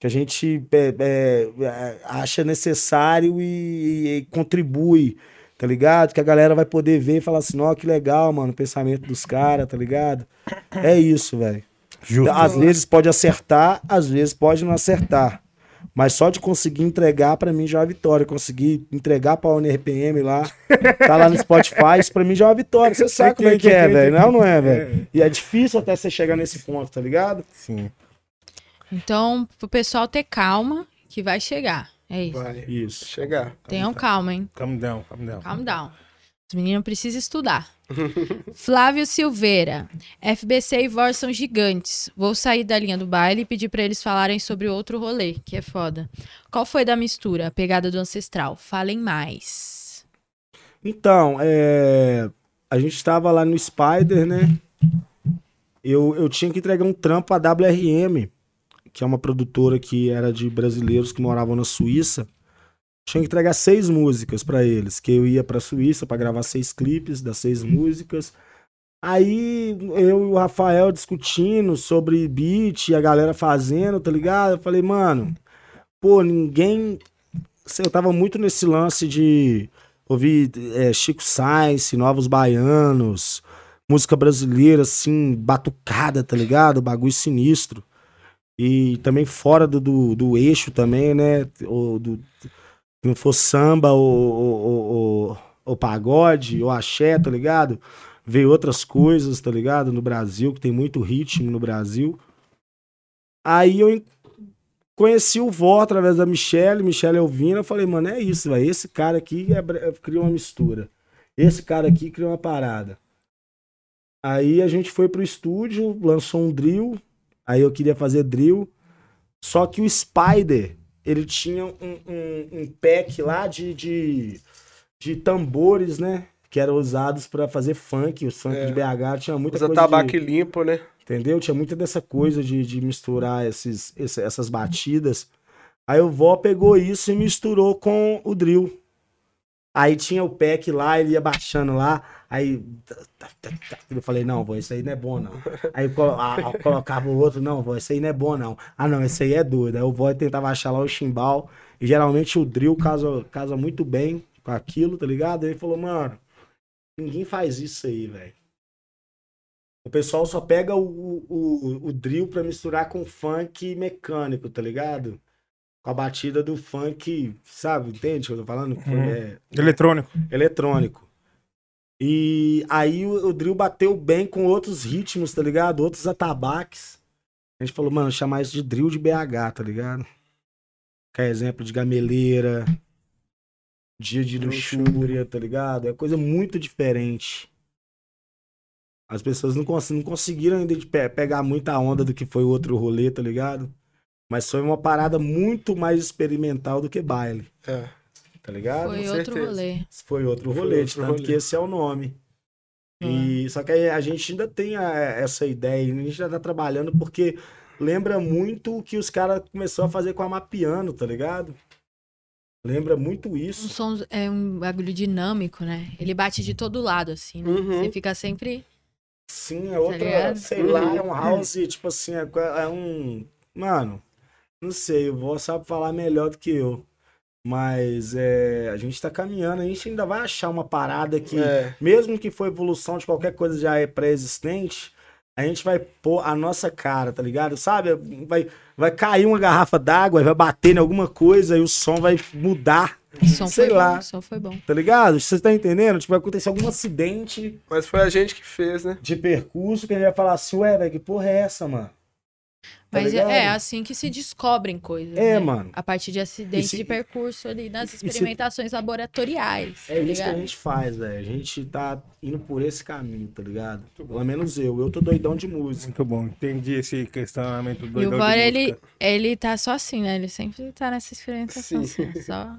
Que a gente é, é, é, acha necessário e, e contribui, tá ligado? Que a galera vai poder ver e falar assim, ó, que legal, mano, o pensamento dos caras, tá ligado? É isso, velho. Justo. Às vezes pode acertar, às vezes pode não acertar. Mas só de conseguir entregar, pra mim já é uma vitória. Conseguir entregar pra UNRPM lá, [laughs] tá lá no Spotify, isso pra mim já é uma vitória. Você sabe como é que é, velho. Não, não é, velho. E é difícil até você chegar nesse ponto, tá ligado? Sim. Então, pro pessoal ter calma, que vai chegar. É isso. Vai Isso. chegar. Tenham calma, hein? Calm down, calm down. Calm down. Os meninos precisam estudar. [laughs] Flávio Silveira. FBC e Vor são gigantes. Vou sair da linha do baile e pedir pra eles falarem sobre outro rolê, que é foda. Qual foi da mistura? A pegada do ancestral? Falem mais. Então, é, a gente tava lá no Spider, né? Eu, eu tinha que entregar um trampo à WRM, que é uma produtora que era de brasileiros que moravam na Suíça. Tinha que entregar seis músicas pra eles, que eu ia pra Suíça pra gravar seis clipes das seis músicas. Aí eu e o Rafael discutindo sobre beat, e a galera fazendo, tá ligado? Eu falei, mano, pô, ninguém. Eu tava muito nesse lance de ouvir é, Chico Sainz, Novos Baianos, música brasileira, assim, batucada, tá ligado? Bagulho sinistro. E também fora do, do, do eixo também, né? O, do, não for samba ou, ou, ou, ou- pagode, ou axé, tá ligado? Veio outras coisas, tá ligado? No Brasil, que tem muito ritmo no Brasil. Aí eu conheci o Vó através da Michelle, Michelle ouvindo, eu falei, mano, é isso, velho. Esse cara aqui é, bre- cria uma mistura. Esse cara aqui cria uma parada. Aí a gente foi pro estúdio, lançou um drill. Aí eu queria fazer drill. Só que o Spider, ele tinha um, um, um pack lá de, de, de tambores, né? Que eram usados pra fazer funk. O funk É. de BH tinha muita Usa coisa tabaco de, limpo, né? Entendeu? Tinha muita dessa coisa de, de misturar esses, esse- essas batidas. Aí o vó pegou isso e misturou com o drill. Aí tinha o pack lá, ele ia baixando lá. Aí tá, tá, tá, eu falei, não, vô, isso aí não é bom, não. Aí colocava o outro, não, vô, isso aí não é bom, não. Ah, não, esse aí é doido. Aí o vó tentava achar lá o chimbal. E geralmente o drill casa, casa muito bem com aquilo, tá ligado? Ele falou, mano, ninguém faz isso aí, velho. O pessoal só pega o, o, o drill pra misturar com funk mecânico, tá ligado? Com a batida do funk, sabe? Entende o que eu tô falando? Uhum. É, Eletrônico. eletrônico. E aí o, o drill bateu bem com outros ritmos, tá ligado? Outros atabaques. A gente falou, mano, chamar isso de drill de BH, tá ligado? Que é exemplo de gameleira, dia de luxúria, tá ligado? É coisa muito diferente. As pessoas não, cons- não conseguiram ainda de pe- pegar muita onda do que foi o outro rolê, tá ligado? Mas foi uma parada muito mais experimental do que baile, É. tá ligado? Foi com outro certeza. rolê. Foi outro Foi rolê, outro tanto rolê. que esse é o nome. E, só que aí a gente ainda tem a- essa ideia, a gente já tá trabalhando porque lembra muito o que os caras começaram a fazer com a Mapiano, tá ligado? Lembra muito Um isso. som é um bagulho dinâmico, né? Ele bate de todo lado, assim, né? Uhum. Você fica sempre. Sim, é outra, ligado? sei lá, Uhum. é um house, tipo assim, é, é um. Mano, não sei, o vó sabe falar melhor do que eu. Mas é, a gente tá caminhando, a gente ainda vai achar uma parada que, É. mesmo que for evolução de qualquer coisa já é pré-existente, a gente vai pôr a nossa cara, tá ligado? Sabe? Vai, vai cair uma garrafa d'água, vai bater em alguma coisa e o som vai mudar, O som Sei foi lá. bom, o som foi bom. tá ligado? Você tá entendendo? Tipo, vai acontecer algum acidente Mas foi a gente que fez, né? de percurso que a gente vai falar assim, ué, velho, que porra é essa, mano? Tá Mas é, ligado? é assim que se descobrem coisas. É, né? mano. A partir de acidentes se- de percurso ali nas se- experimentações laboratoriais. É tá isso que a gente faz, velho. A gente tá indo por esse caminho, tá ligado? Pelo menos eu. Eu tô doidão de música. Muito bom. Entendi esse questionamento do E o Bora, ele, ele tá só assim, né? Ele sempre tá nessa experimentação, Sim. assim, só.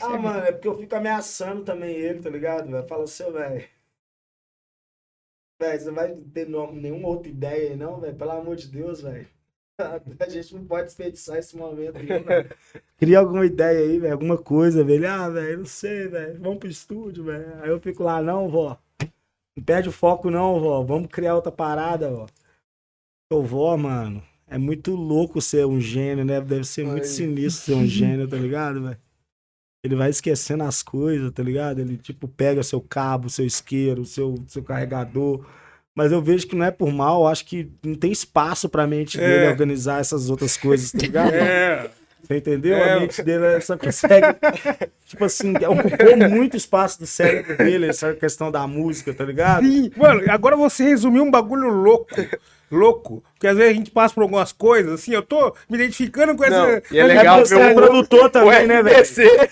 Ah, mano, é porque eu fico ameaçando também ele, tá ligado? Fala assim, velho. Velho, você vai ter nenhuma outra ideia aí, não, velho? Pelo amor de Deus, velho. [laughs] A gente não pode desperdiçar esse momento, não, velho. Cria alguma ideia aí, velho. Alguma coisa, velho. Ah, velho, não sei, velho. Vamos pro estúdio, velho. Aí eu fico lá, não, vó. Não perde o foco, não, vó. Vamos criar outra parada, vó. Ô, vó, mano. É muito louco ser um gênio, né? Deve ser muito Aí. sinistro ser um gênio, tá ligado, velho? Ele vai esquecendo as coisas, tá ligado? Ele, tipo, pega seu cabo, seu isqueiro, seu, seu carregador. Mas eu vejo que não é por mal, eu acho que não tem espaço pra mente dele É. organizar essas outras coisas, tá ligado? [laughs] É. Você entendeu? É. A mente dele só consegue. [laughs] tipo assim, ocupou muito espaço do cérebro dele, essa questão da música, tá ligado? Sim, mano, agora você resumiu um bagulho louco. Louco. Porque às vezes a gente passa por algumas coisas, assim, eu tô me identificando com essa. Não, e é legal ver é o- produtor também, o né, velho? FBC,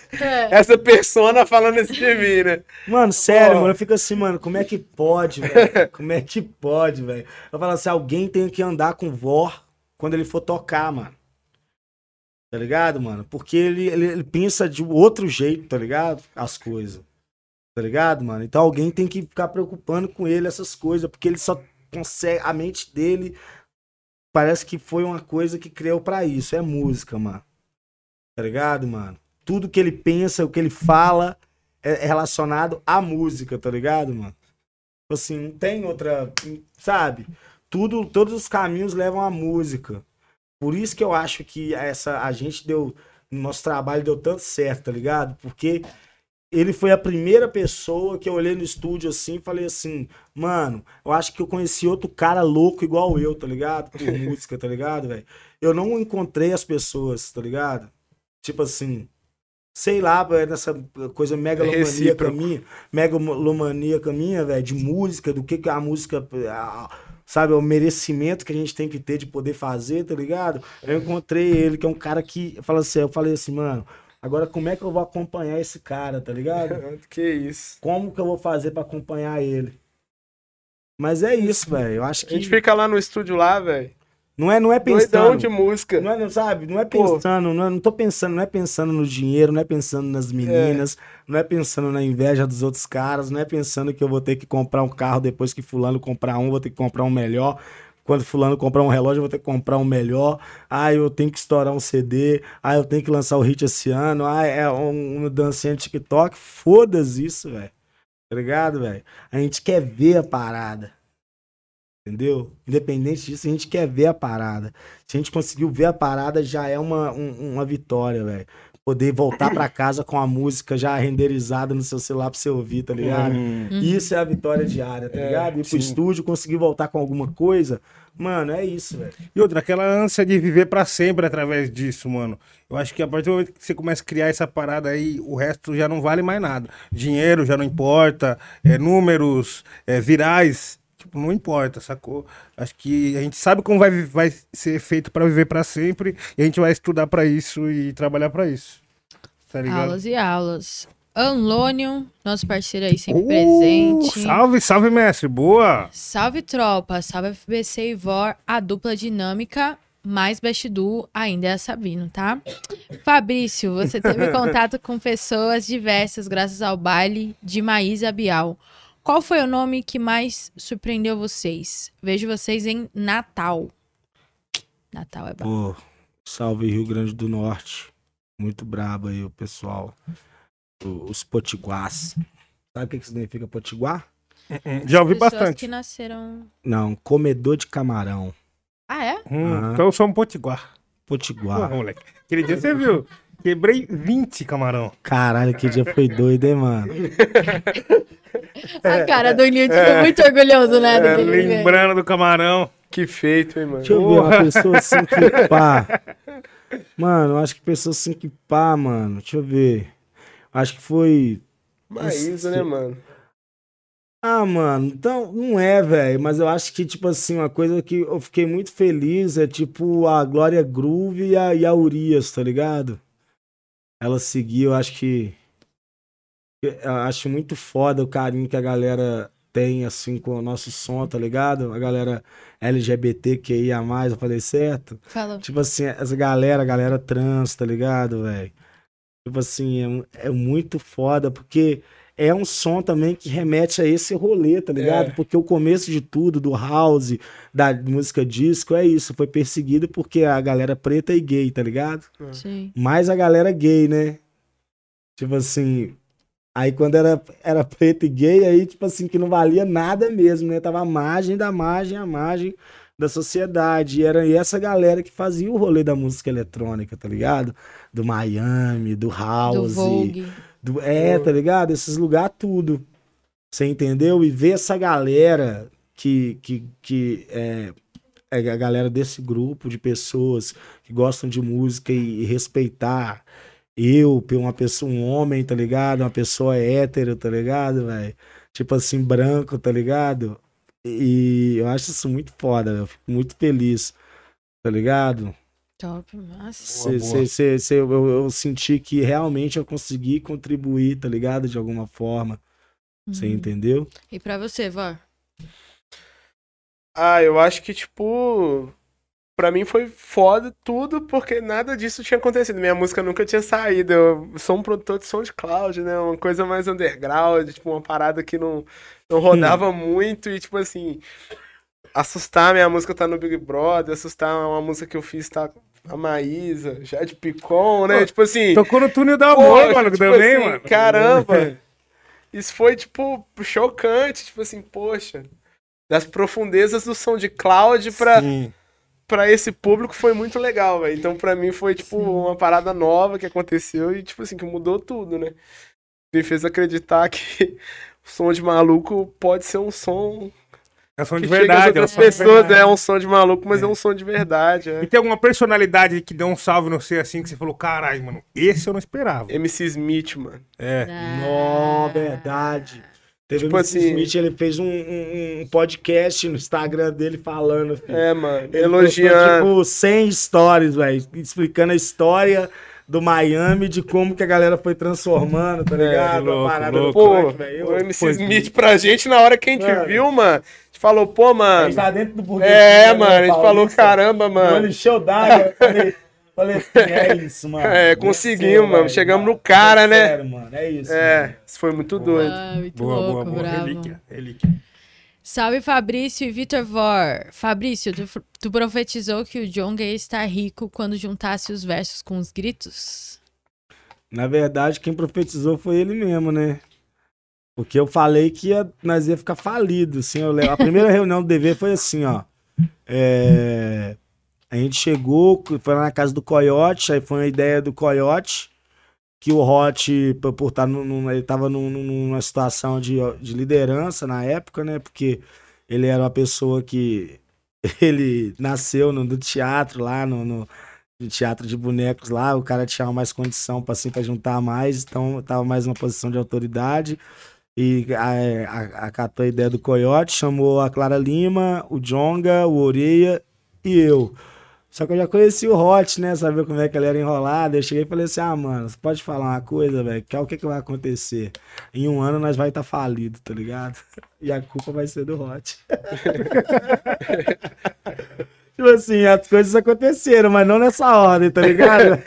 essa persona falando esse mim, né? Mano, sério, mano, eu fico assim, mano, como é que pode, velho? [laughs] Como é que pode, velho? Eu falo assim, alguém tem que andar com vor quando ele for tocar, mano. Tá ligado, mano? Porque ele, ele, ele pensa de outro jeito, tá ligado? As coisas. Tá ligado, mano? Então alguém tem que ficar preocupando com ele essas coisas, porque ele só consegue. A mente dele parece que foi uma coisa que criou pra isso. É música, mano. Tá ligado, mano? Tudo que ele pensa, o que ele fala é relacionado à música, tá ligado, mano? Tipo assim, não tem outra. Sabe? Tudo, todos os caminhos levam à música. Por isso que eu acho que essa a gente deu. Nosso trabalho deu tanto certo, tá ligado? Porque ele foi a primeira pessoa que eu olhei no estúdio assim e falei assim, mano, eu acho que eu conheci outro cara louco igual eu, tá ligado? Por [laughs] música, tá ligado, velho? Eu não encontrei as pessoas, tá ligado? Tipo assim, sei lá, velho, nessa coisa megalomaníaca minha, megalomaníaca minha, velho, de música, do que que a música, ah, sabe, o merecimento que a gente tem que ter de poder fazer, tá ligado? Eu encontrei ele, que é um cara que, fala assim, eu falei assim, mano, agora como é que eu vou acompanhar esse cara, tá ligado? [laughs] Que isso. Como que eu vou fazer pra acompanhar ele? Mas é isso, velho. Eu acho A que gente fica lá no estúdio lá, velho. não é, não é Doidão pensando. de música. Não é, não, sabe? Não é Pô. pensando, não, é, não tô pensando, não é pensando no dinheiro, não é pensando nas meninas, não é pensando na inveja dos outros caras, não é pensando que eu vou ter que comprar um carro depois que fulano comprar um, vou ter que comprar um melhor. Quando fulano comprar um relógio, eu vou ter que comprar um melhor. Ah, eu tenho que estourar um CD. Ah, eu tenho que lançar o hit esse ano. Ah, é um, uma dancinha TikTok. Foda-se isso, velho. Tá ligado, velho? A gente quer ver a parada. Entendeu? Independente disso, a gente quer ver a parada. Se a gente conseguiu ver a parada, já é uma, um- uma vitória, velho. Poder voltar pra casa com a música já renderizada no seu celular pra você ouvir, tá ligado? Hum. Isso é a vitória diária, tá É, ligado? Ir pro sim. estúdio, conseguir voltar com alguma coisa. Mano, é isso, velho. E outra, aquela ânsia de viver pra sempre através disso, mano. Eu acho que a partir do momento que você começa a criar essa parada aí, o resto já não vale mais nada. Dinheiro já não importa, é, números, é, virais, tipo, não importa, sacou? Acho que a gente sabe como vai, vai ser feito pra viver pra sempre e a gente vai estudar pra isso e trabalhar pra isso. Tá ligado? Aulas e aulas. Anlônio, nosso parceiro aí sempre Uh, presente. Salve, salve, mestre. Boa! Salve tropa, salve FBC e VOR, a dupla dinâmica, mais Best Duo ainda é a Sabino, tá? Fabrício, você teve [laughs] contato com pessoas diversas graças ao baile de Maísa Bial. Qual foi o nome que mais surpreendeu vocês? Vejo vocês em Natal. Natal é bom. Salve Rio Grande do Norte. Muito brabo aí o pessoal. O- Os potiguás. Sabe o que que significa potiguar? Já ouvi bastante. que nasceram... Não, comedor de camarão. Ah, é? Hum. Então eu sou um potiguar. Potiguar. Porra, moleque. Aquele dia você viu? Quebrei 20 camarão. Caralho, que dia foi doido, hein, mano? [laughs] A cara do Nilton ficou muito orgulhoso, né? É, daquele evento. lembrando do camarão. Que feito, hein, mano. Deixa eu ver uma pessoa assim que [laughs] pá. Mano, acho que pessoa assim que pá, mano. Deixa eu ver. Acho que foi. Maísa, né, mano? Ah, mano, então não é, velho, mas eu acho que, tipo assim, uma coisa que eu fiquei muito feliz é, tipo, a Glória Groove e a, e a Urias, tá ligado? Ela seguiu, acho que. Eu acho muito foda o carinho que a galera tem, assim, com o nosso som, tá ligado? A galera LGBTQIA, eu falei certo? Falou. Tipo assim, essa galera, a galera trans, tá ligado, velho? Tipo assim, é, é muito foda, porque é um som também que remete a esse rolê, tá ligado? É. Porque o começo de tudo, do house, da música disco, é isso. Foi perseguido porque a galera preta e gay, tá ligado? Sim. Mais a galera gay, né? Tipo assim. Aí quando era, era preto e gay, aí, tipo assim, que não valia nada mesmo, né? Tava a margem da margem, a margem da sociedade. E era essa galera que fazia o rolê da música eletrônica, tá ligado? Do Miami, do Do House. Vogue. Do- é, tá ligado? Esses lugares tudo. Você entendeu? E ver essa galera que, que, que é, é a galera desse grupo de pessoas que gostam de música e, e respeitar eu, uma pessoa, um homem, tá ligado? Uma pessoa hétero, tá ligado, velho? Tipo assim, branco, tá ligado? E eu acho isso muito foda, eu fico muito feliz, tá ligado? Top, massa. Cê- boa. cê- cê- cê- eu, eu senti que realmente eu consegui contribuir, tá ligado? De alguma forma. Você Uhum. entendeu? E pra você, Vó? Ah, eu acho que, tipo, pra mim foi foda tudo, porque nada disso tinha acontecido. Minha música nunca tinha saído. Eu sou um produtor de SoundCloud, né? Uma coisa mais underground, tipo, uma parada que não, não rodava muito e, tipo assim, assustar minha música tá no Big Brother, assustar uma música que eu fiz tá a Maísa, já de Picon, né? Pô, tipo assim. Tocou no túnel da amor, mano, tipo também, assim, mano. Caramba! [laughs] Isso foi, tipo, chocante. Tipo assim, poxa. Das profundezas do som de Cloud pra, Sim. pra esse público foi muito legal, velho. Então, pra mim, foi, tipo, uma parada nova que aconteceu e, tipo assim, que mudou tudo, né? Me fez acreditar que [laughs] o som de maluco pode ser um som É som que de verdade. outras é um som de pessoas. verdade. É um som de maluco, mas é, um som de verdade. E É. tem alguma personalidade que deu um salve no você assim, que você falou, caralho, mano, esse eu não esperava. MC Smith, mano. É. Não, verdade. Teve Tipo o MC assim- Smith, ele fez um, um- um podcast no Instagram dele falando. filho. É, mano. Ele Elogiando. postou, tipo 100 stories, velho, explicando a história do Miami, de como que a galera foi transformando, tá ligado? É, louco, a parada louco. do velho. o MC Foi- Smith pra gente, na hora que a gente Mano. viu, mano, falou, pô, A mano. gente tá dentro do Burger É, King, né, mano, a gente falou, caramba, Mano, mano. encheu d'água. eu Falei, falei assim, é isso, mano. É, conseguimos, mano. Chegamos no cara, né? Sério, mano, é isso. É, mano. isso foi muito doido. Ah, muito Boa, louco, boa, boa. bravo. Relíquia, relíquia. Salve Fabrício e Vitor Vor. Fabrício, tu, tu profetizou que o Jonga ia estar rico quando juntasse os versos com os gritos? Na verdade, quem profetizou foi ele mesmo, né? Porque eu falei que ia, nós ia ficar falido, assim. eu a primeira reunião do DV foi assim, ó. É, a gente chegou, foi lá na casa do Coyote, aí foi uma ideia do Coyote, que o Hot, por estar num- ele tava num- num- numa situação de, de liderança na época, né? Porque ele era uma pessoa que [laughs] ele nasceu no do teatro lá no, no, no teatro de bonecos lá, o cara tinha mais condição para assim, juntar mais, então tava mais numa posição de autoridade. E a- a- acatou a ideia do Coyote, chamou a Clara Lima, o Jonga, o Oreia e eu. Só que eu já conheci o Hot, né? Sabia como é que ele era enrolado. Eu cheguei e falei assim: ah, mano, você pode falar uma coisa, velho? Que é o que, que vai acontecer? Em um ano nós vai estar falido, tá ligado? E a culpa vai ser do Hot. [laughs] tipo assim, as coisas aconteceram, mas não nessa ordem, tá ligado?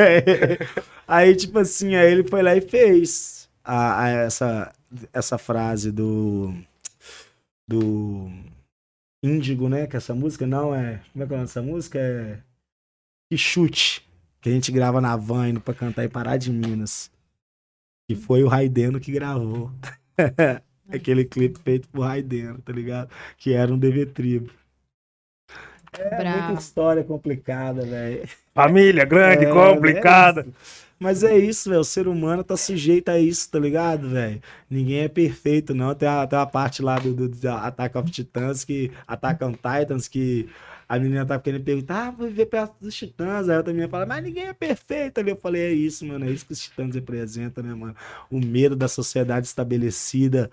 [laughs] aí, tipo assim, aí ele foi lá e fez a, a essa, essa frase do. Do. Índigo, né? Que essa música não é. Como é que é o nome dessa música? É. Que chute. Que a gente grava na van indo pra cantar em Pará de Minas. Que foi o Raideno que gravou. [laughs] Aquele clipe feito por Raideno, tá ligado? Que era um DV Tribo. É Bravo. muita história complicada, velho. Família grande, É, complicada. é. Mas é isso, velho. O ser humano tá sujeito a isso, tá ligado, velho? Ninguém é perfeito, não. Tem a, tem a parte lá do, do, do Attack of Titans, que Attack on Titans, que a menina tá querendo perguntar, ah, vou viver perto dos titãs. Aí a outra menina fala, mas ninguém é perfeito ali. Eu falei, é isso, mano. É isso que os titãs representam, né, mano? O medo da sociedade estabelecida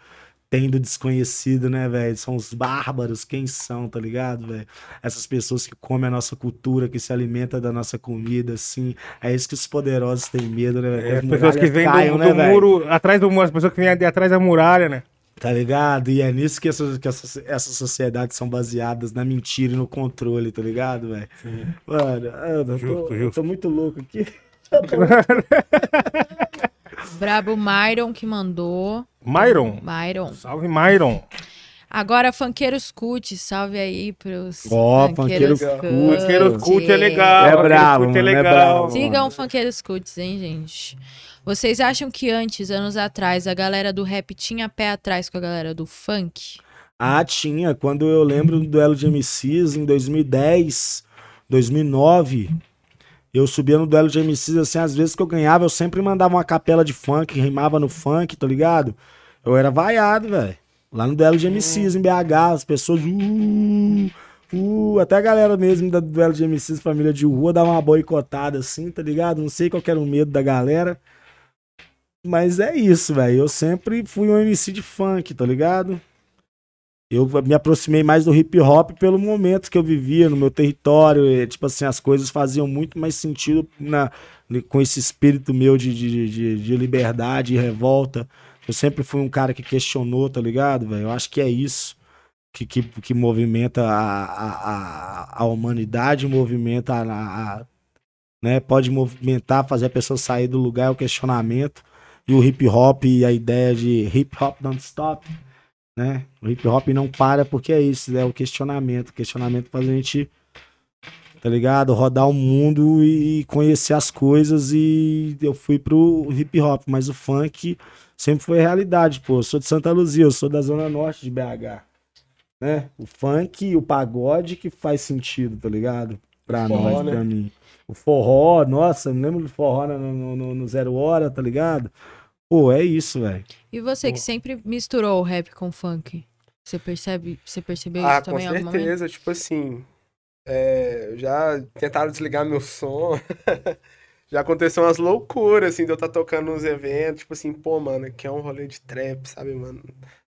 tendo desconhecido, né, velho? São os bárbaros, quem são, tá ligado, velho? Essas pessoas que comem a nossa cultura, que se alimentam da nossa comida, assim. É isso que os poderosos têm medo, né, velho? É, as as pessoas que vêm do, do né, velho? muro, atrás do muro, as pessoas que vêm de atrás da muralha, né? Tá ligado? E é nisso que, essas, que essas, essas sociedades são baseadas na mentira e no controle, tá ligado, velho? Mano, eu tô, Justo, tô muito louco aqui. [laughs] Brabo Myron que mandou. Myron. Myron. Salve, Myron. Agora, Funkeiros Cult, salve aí pros Ó, Funkeiros Funkeiros Cult. Funkeiros Cult é legal. É brabo, Cult é é legal. brabo. Sigam Funkeiros Cults, hein, gente? Vocês acham que antes, anos atrás, a galera do rap tinha pé atrás com a galera do funk? Ah, tinha. Quando eu lembro do duelo de MCs em 2010, 2009, eu subia no duelo de MCs, assim, às vezes que eu ganhava, eu sempre mandava uma capela de funk, rimava no funk, tá ligado? Eu era vaiado, velho. Lá no duelo de MCs em BH, as pessoas. "Uh, tipo, até a galera mesmo da duelo de MCs, família de rua, dá uma boicotada assim, tá ligado? Não sei qual era o medo da galera. Mas é isso, velho. Eu sempre fui um MC de funk, tá ligado? Eu me aproximei mais do hip hop pelo momento que eu vivia no meu território. E, tipo assim, as coisas faziam muito mais sentido na, com esse espírito meu de, de, de, de liberdade e revolta. Eu sempre fui um cara que questionou, tá ligado, velho? Eu acho que é isso que, que, que movimenta a, a, a, a humanidade, movimenta a, a- né? Pode movimentar, fazer a pessoa sair do lugar, é o questionamento. E o hip hop e a ideia de hip hop don't stop, né? O hip hop não para porque é isso, é o questionamento. O questionamento faz a gente, tá ligado? Rodar o mundo e conhecer as coisas. E eu fui pro hip hop, mas o funk sempre foi realidade, pô. Eu sou de Santa Luzia, eu sou da zona norte de BH. Né? O funk e o pagode que faz sentido, tá ligado? Pra Forró, nós, né? pra mim. O forró, nossa, eu me lembro do forró no, no, no- no Zero Hora, tá ligado? Pô, é isso, velho. E você que sempre misturou o rap com funk? Você percebe, você percebeu Ah, isso com também momento? certeza. Tipo assim, é, já tentaram desligar meu som. [laughs] já aconteceu umas loucuras, assim, de eu estar tocando nos eventos. Tipo assim, pô, mano, aqui é um rolê de trap, sabe, mano?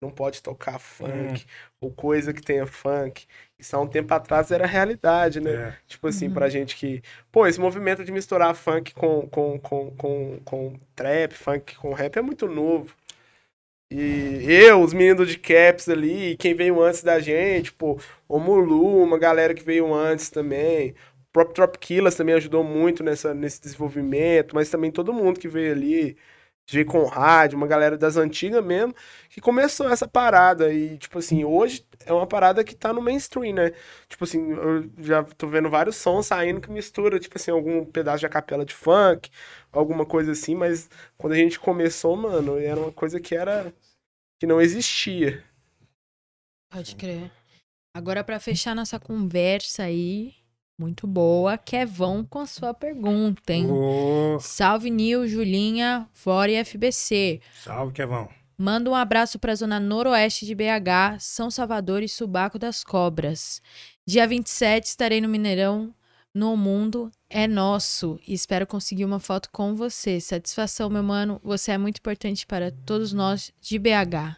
Não pode tocar funk, ou coisa que tenha funk. Isso há um tempo atrás era realidade, né? É. Tipo assim, pra gente que. Pô, esse movimento de misturar funk com, com, com, com, com trap, funk com rap é muito novo. E eu, os meninos de Caps ali, quem veio antes da gente, pô, o Mulu, uma galera que veio antes também. O próprio Trop Killers também ajudou muito nessa, nesse desenvolvimento, mas também todo mundo que veio ali. G Conrad, uma galera das antigas mesmo, que começou essa parada. E, tipo assim, hoje é uma parada que tá no mainstream, né? Tipo assim, eu já tô vendo vários sons saindo que mistura, tipo assim, algum pedaço de capela de funk, alguma coisa assim, mas quando a gente começou, mano, era uma coisa que era. que não existia. Pode crer. Agora, pra fechar nossa conversa aí, muito boa, Kevão com a sua pergunta, hein? Ô, Salve, Nil, Julinha, Fora e FBC. salve, Kevão. Manda um abraço pra zona noroeste de BH, São Salvador e Subaco das Cobras. Dia 27 estarei no Mineirão, no Mundo é Nosso. E espero conseguir uma foto com você. Satisfação, meu mano. Você é muito importante para todos nós de BH.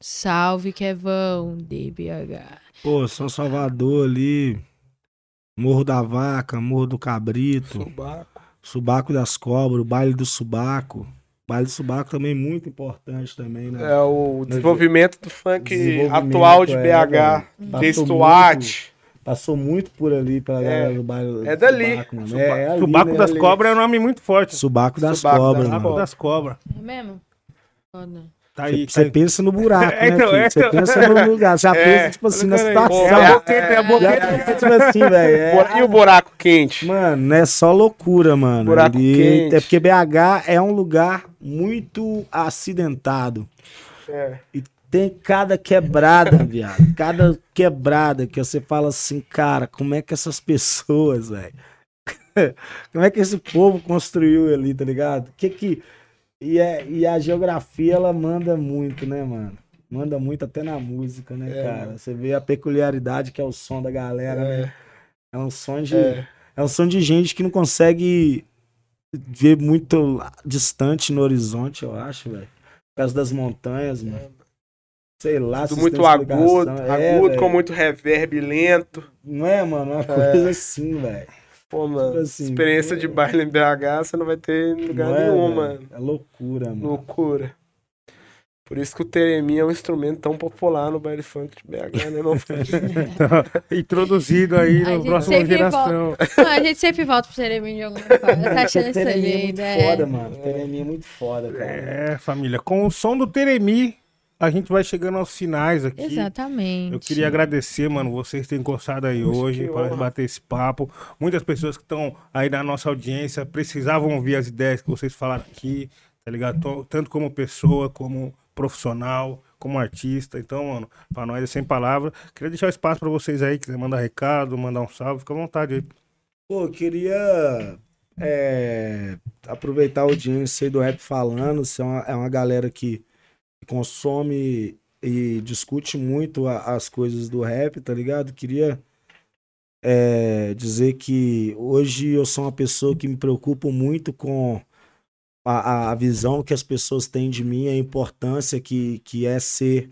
Salve, Kevão, de BH. Pô, São Salvador ali, Morro da Vaca, Morro do Cabrito, Subaco. Subaco das Cobras, o Baile do Subaco. Baile do Subaco também muito importante também, né? É o desenvolvimento do funk Desenvolvimento, atual de é, BH. Passou Testuate. Passou muito por ali pela galera do baile é dali. Subaco, mano. Suba- É, é ali, Subaco né? das. Cobras é um nome muito forte. Subaco das Cobras. Subaco das Cobras. É mesmo? Foda. Tá aí. Você tá- pensa no buraco, É, [laughs] né, então, é, Você então. pensa no lugar, já [laughs] pensa, tipo assim, na situação. É a boqueta, é a boqueta. tipo assim, velho. é- Bora- E o buraco quente? Mano, é só loucura, mano. Buraco quente. É porque BH é um lugar muito acidentado. É. E tem cada quebrada, [laughs] viado. Cada quebrada que você fala assim, cara, como é que essas pessoas, velho? como é que esse povo construiu ali, tá ligado? Que que. E, é, e a geografia, ela manda muito, né, mano? Manda muito até na música, né, É, cara? mano. Você vê a peculiaridade que é o som da galera, né? É. É um som de. É. É um som de gente que não consegue ver muito distante no horizonte, eu acho, velho. Por causa das montanhas, mano. Sei lá, Tudo se muito agudo, É, agudo, com muito reverb lento. Não é, mano? Uma coisa assim, velho. Pô, mano, Tipo assim, experiência de baile em BH você não vai ter em lugar Não é, nenhum, mano. É loucura, mano. Loucura. Por isso que o Teremi é um instrumento tão popular no baile funk de BH, né, meu filho? [laughs] [laughs] Introduzido aí A na próxima geração. Não, a gente sempre volta pro Cereminho de alguma forma. Tá achando [laughs] isso Teremi é ali, muito né? foda, mano. Teremi é muito foda, cara. É, família. Com o som do Teremi, a gente vai chegando aos finais aqui. Exatamente. Eu queria agradecer, mano, vocês terem gostado aí Poxa, hoje para bater esse papo. Muitas pessoas que estão aí na nossa audiência precisavam ouvir as ideias que vocês falaram aqui, tá ligado? Tanto como pessoa, como profissional, como artista. Então, mano, pra nós é sem palavra. Queria deixar o espaço pra vocês aí, quiser mandar recado, mandar um salve, fica à vontade aí. Pô, eu queria é, aproveitar a audiência aí do Rap Falando. Você é uma, é uma galera que consome e discute muito a- as coisas do rap, tá ligado? Queria é, dizer que hoje eu sou uma pessoa que me preocupo muito com a, a- visão que as pessoas têm de mim, a importância que, que é ser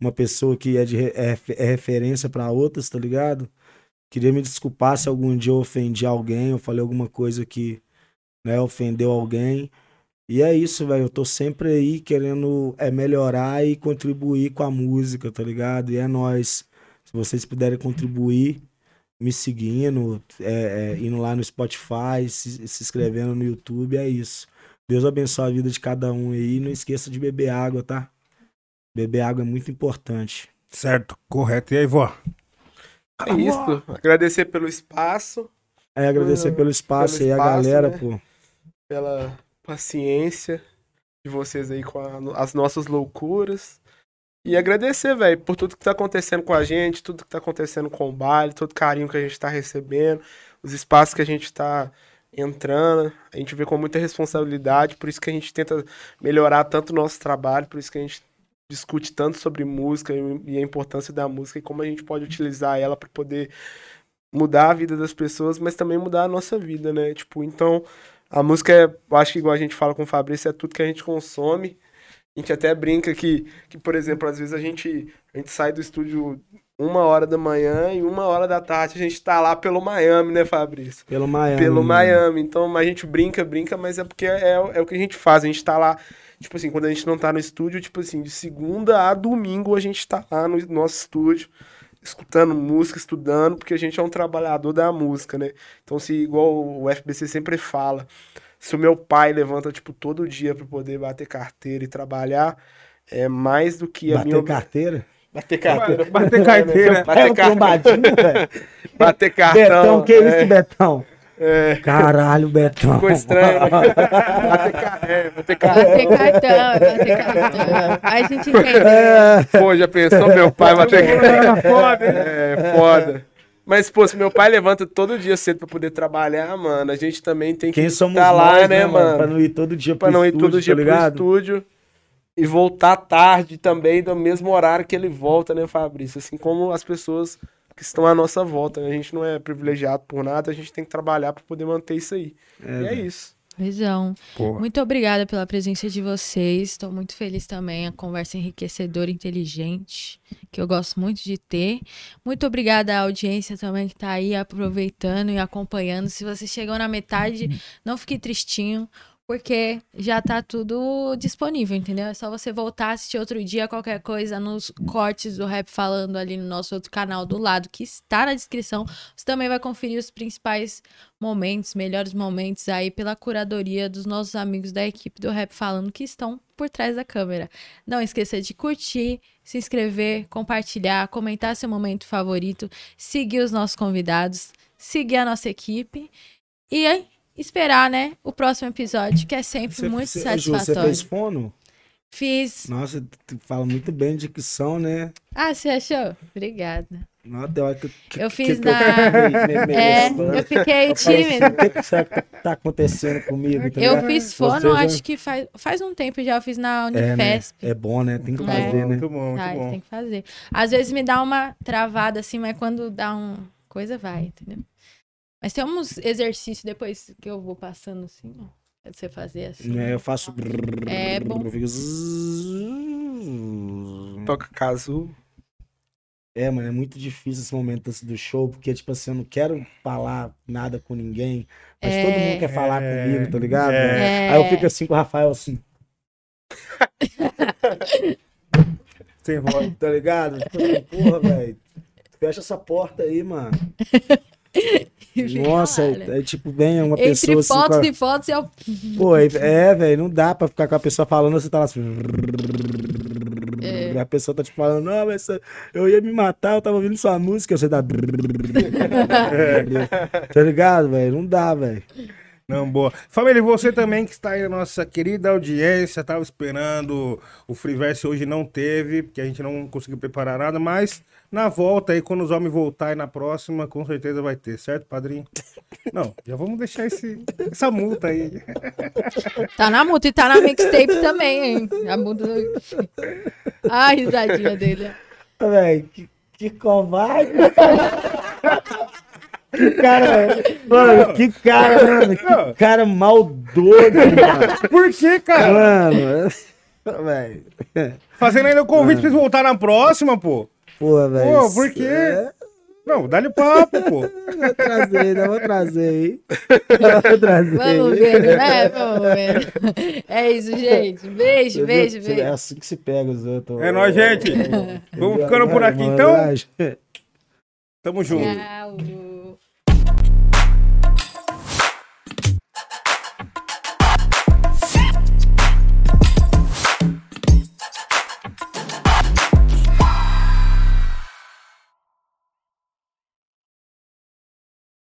uma pessoa que é, de, é, é referência para outras, tá ligado? Queria me desculpar se algum dia eu ofendi alguém, eu falei alguma coisa que né, ofendeu alguém. E é isso, velho. Eu tô sempre aí querendo é, melhorar e contribuir com a música, tá ligado? E é nóis. Se vocês puderem contribuir, me seguindo, é, é, indo lá no Spotify, se, se inscrevendo no YouTube, é isso. Deus abençoe a vida de cada um aí. E não esqueça de beber água, tá? Beber água é muito importante. Certo, correto. E aí, vó? É isso. Agradecer pelo espaço, É agradecer Pelo- pelo espaço pelo aí, a espaço, galera, né? pô. pela paciência de vocês aí com a- as nossas loucuras. E agradecer, velho, por tudo que tá acontecendo com a gente, tudo que tá acontecendo com o baile, todo carinho que a gente tá recebendo, os espaços que a gente tá entrando. A gente vê com muita responsabilidade, por isso que a gente tenta melhorar tanto o nosso trabalho, por isso que a gente discute tanto sobre música e e a importância da música e como a gente pode utilizar ela para poder mudar a vida das pessoas, mas também mudar a nossa vida, né? Tipo, então, a música é, eu acho que igual a gente fala com o Fabrício, é tudo que a gente consome. A gente até brinca que, que por exemplo, às vezes a gente, a gente sai do estúdio uma hora da manhã e uma hora da tarde a gente tá lá pelo Miami, né, Fabrício? Pelo Miami. Pelo. Miami. Então a gente brinca, brinca, mas é porque é, é o que a gente faz. A gente tá lá, tipo assim, quando a gente não tá no estúdio, tipo assim, de segunda a domingo a gente tá lá no nosso estúdio, escutando música, estudando, porque a gente é um trabalhador da música, né? Então, se igual o FBC sempre fala, se o meu pai levanta, tipo, todo dia pra poder bater carteira e trabalhar, é mais do que a Bater minha. carteira? Bater carteira. Bater carteira. [laughs] Bater, É car... trombadinho, velho. bater cartão. Betão, que é, isso, Betão? É. Caralho, Betão. Ficou estranho. né? [laughs] bater, car... é, cartão. Bater cartão. Aí a gente entendeu. É, Pô, já pensou meu pai bater cartão? foda, hein? [laughs] É, foda. Mas, pô, se meu pai levanta todo dia cedo pra poder trabalhar, mano, a gente também tem que somos tá nós, lá, né, né, mano? Pra não ir todo dia pro Pra não ir estúdio, todo dia tá pro ligado? estúdio e voltar tarde também, do mesmo horário que ele volta, né, Fabrício? Assim como as pessoas que estão à nossa volta, né? A gente não é privilegiado por nada, a gente tem que trabalhar pra poder manter isso aí. e é isso. Visão. Porra. Muito obrigada pela presença de vocês. Estou muito feliz também. A conversa enriquecedora, inteligente, que eu gosto muito de ter. Muito obrigada à audiência também que está aí aproveitando e acompanhando. Se você chegou na metade, não fique tristinho. Porque já tá tudo disponível, entendeu? É só você voltar, assistir outro dia, qualquer coisa, nos cortes do Rap Falando ali no nosso outro canal do lado, que está na descrição. Você também vai conferir os principais momentos, melhores momentos aí pela curadoria dos nossos amigos da equipe do Rap Falando que estão por trás da câmera. Não esqueça de curtir, se inscrever, compartilhar, comentar seu momento favorito, seguir os nossos convidados, seguir a nossa equipe e aí, esperar, né, o próximo episódio, que é sempre Você- muito você- Ju, satisfatório. Você fez fono? Fiz. Nossa, tu fala muito bem de dicção, né? Ah, você achou? Obrigada. Nossa, hora que, que, Eu fiz que eu na- meio [laughs] É, eu fiquei Eu assim, tímida. O que, que será que tá, tá acontecendo comigo? tá Eu ligado? fiz Você fono, já- acho que faz, faz um tempo já. Eu fiz na É, né? Unifesp. É bom, né? Tem que É. fazer, né? Muito bom, muito Tá, bom. tem que fazer. Às vezes me dá uma travada assim, mas quando dá um coisa vai, entendeu? Mas tem uns exercícios depois que eu vou passando assim, ó. Pra você fazer assim. É, eu faço. É bom. Toca casu. É, mano, é muito difícil esse momento antes do show, porque, tipo assim, eu não quero falar nada com ninguém, mas É. todo mundo quer falar É, comigo, tá ligado? é. É. Aí eu fico assim com o Rafael, assim, [laughs] Sem voz. [laughs] tá ligado? Tipo assim, porra, velho, fecha essa porta aí, mano. [laughs] [laughs] Nossa, aí, aí, tipo, vem uma Entre pessoa assim. fotos com a- e fotos eu. Pô, aí- é, velho, não dá pra ficar com a pessoa falando, você tá lá assim. É. A pessoa tá te falando, não, mas eu ia me matar, eu tava ouvindo sua música, você tá. [laughs] [laughs] tá ligado, velho? Não dá, velho. Não, boa. Família, e você também que está aí na nossa querida audiência, tava esperando o Freeverse hoje não teve, porque a gente não conseguiu preparar nada, mas na volta aí, quando os homens voltarem na próxima, com certeza vai ter, certo, padrinho? Não, já vamos deixar esse, essa multa aí. Tá na multa e tá na mixtape também, hein? A multa. A risadinha dele. Velho, que, que covarde. [laughs] que cara, mano, que cara, mano, que cara maldoso, [laughs] mano. Por que, cara? Mano, [laughs] velho. Fazendo ainda o convite pra vocês voltar na próxima, pô. Porra, velho. Pô, por quê? É, Não, dá-lhe papo, pô. [laughs] vou trazer, ainda vou trazer aí. Vou trazer. Vamos ver, né? Vamos ver. É isso, gente. Beijo, beijo, É beijo. assim que se pega os outros. É nóis, gente. Vamos ficando por aqui, então. então. Tamo junto. Tchau.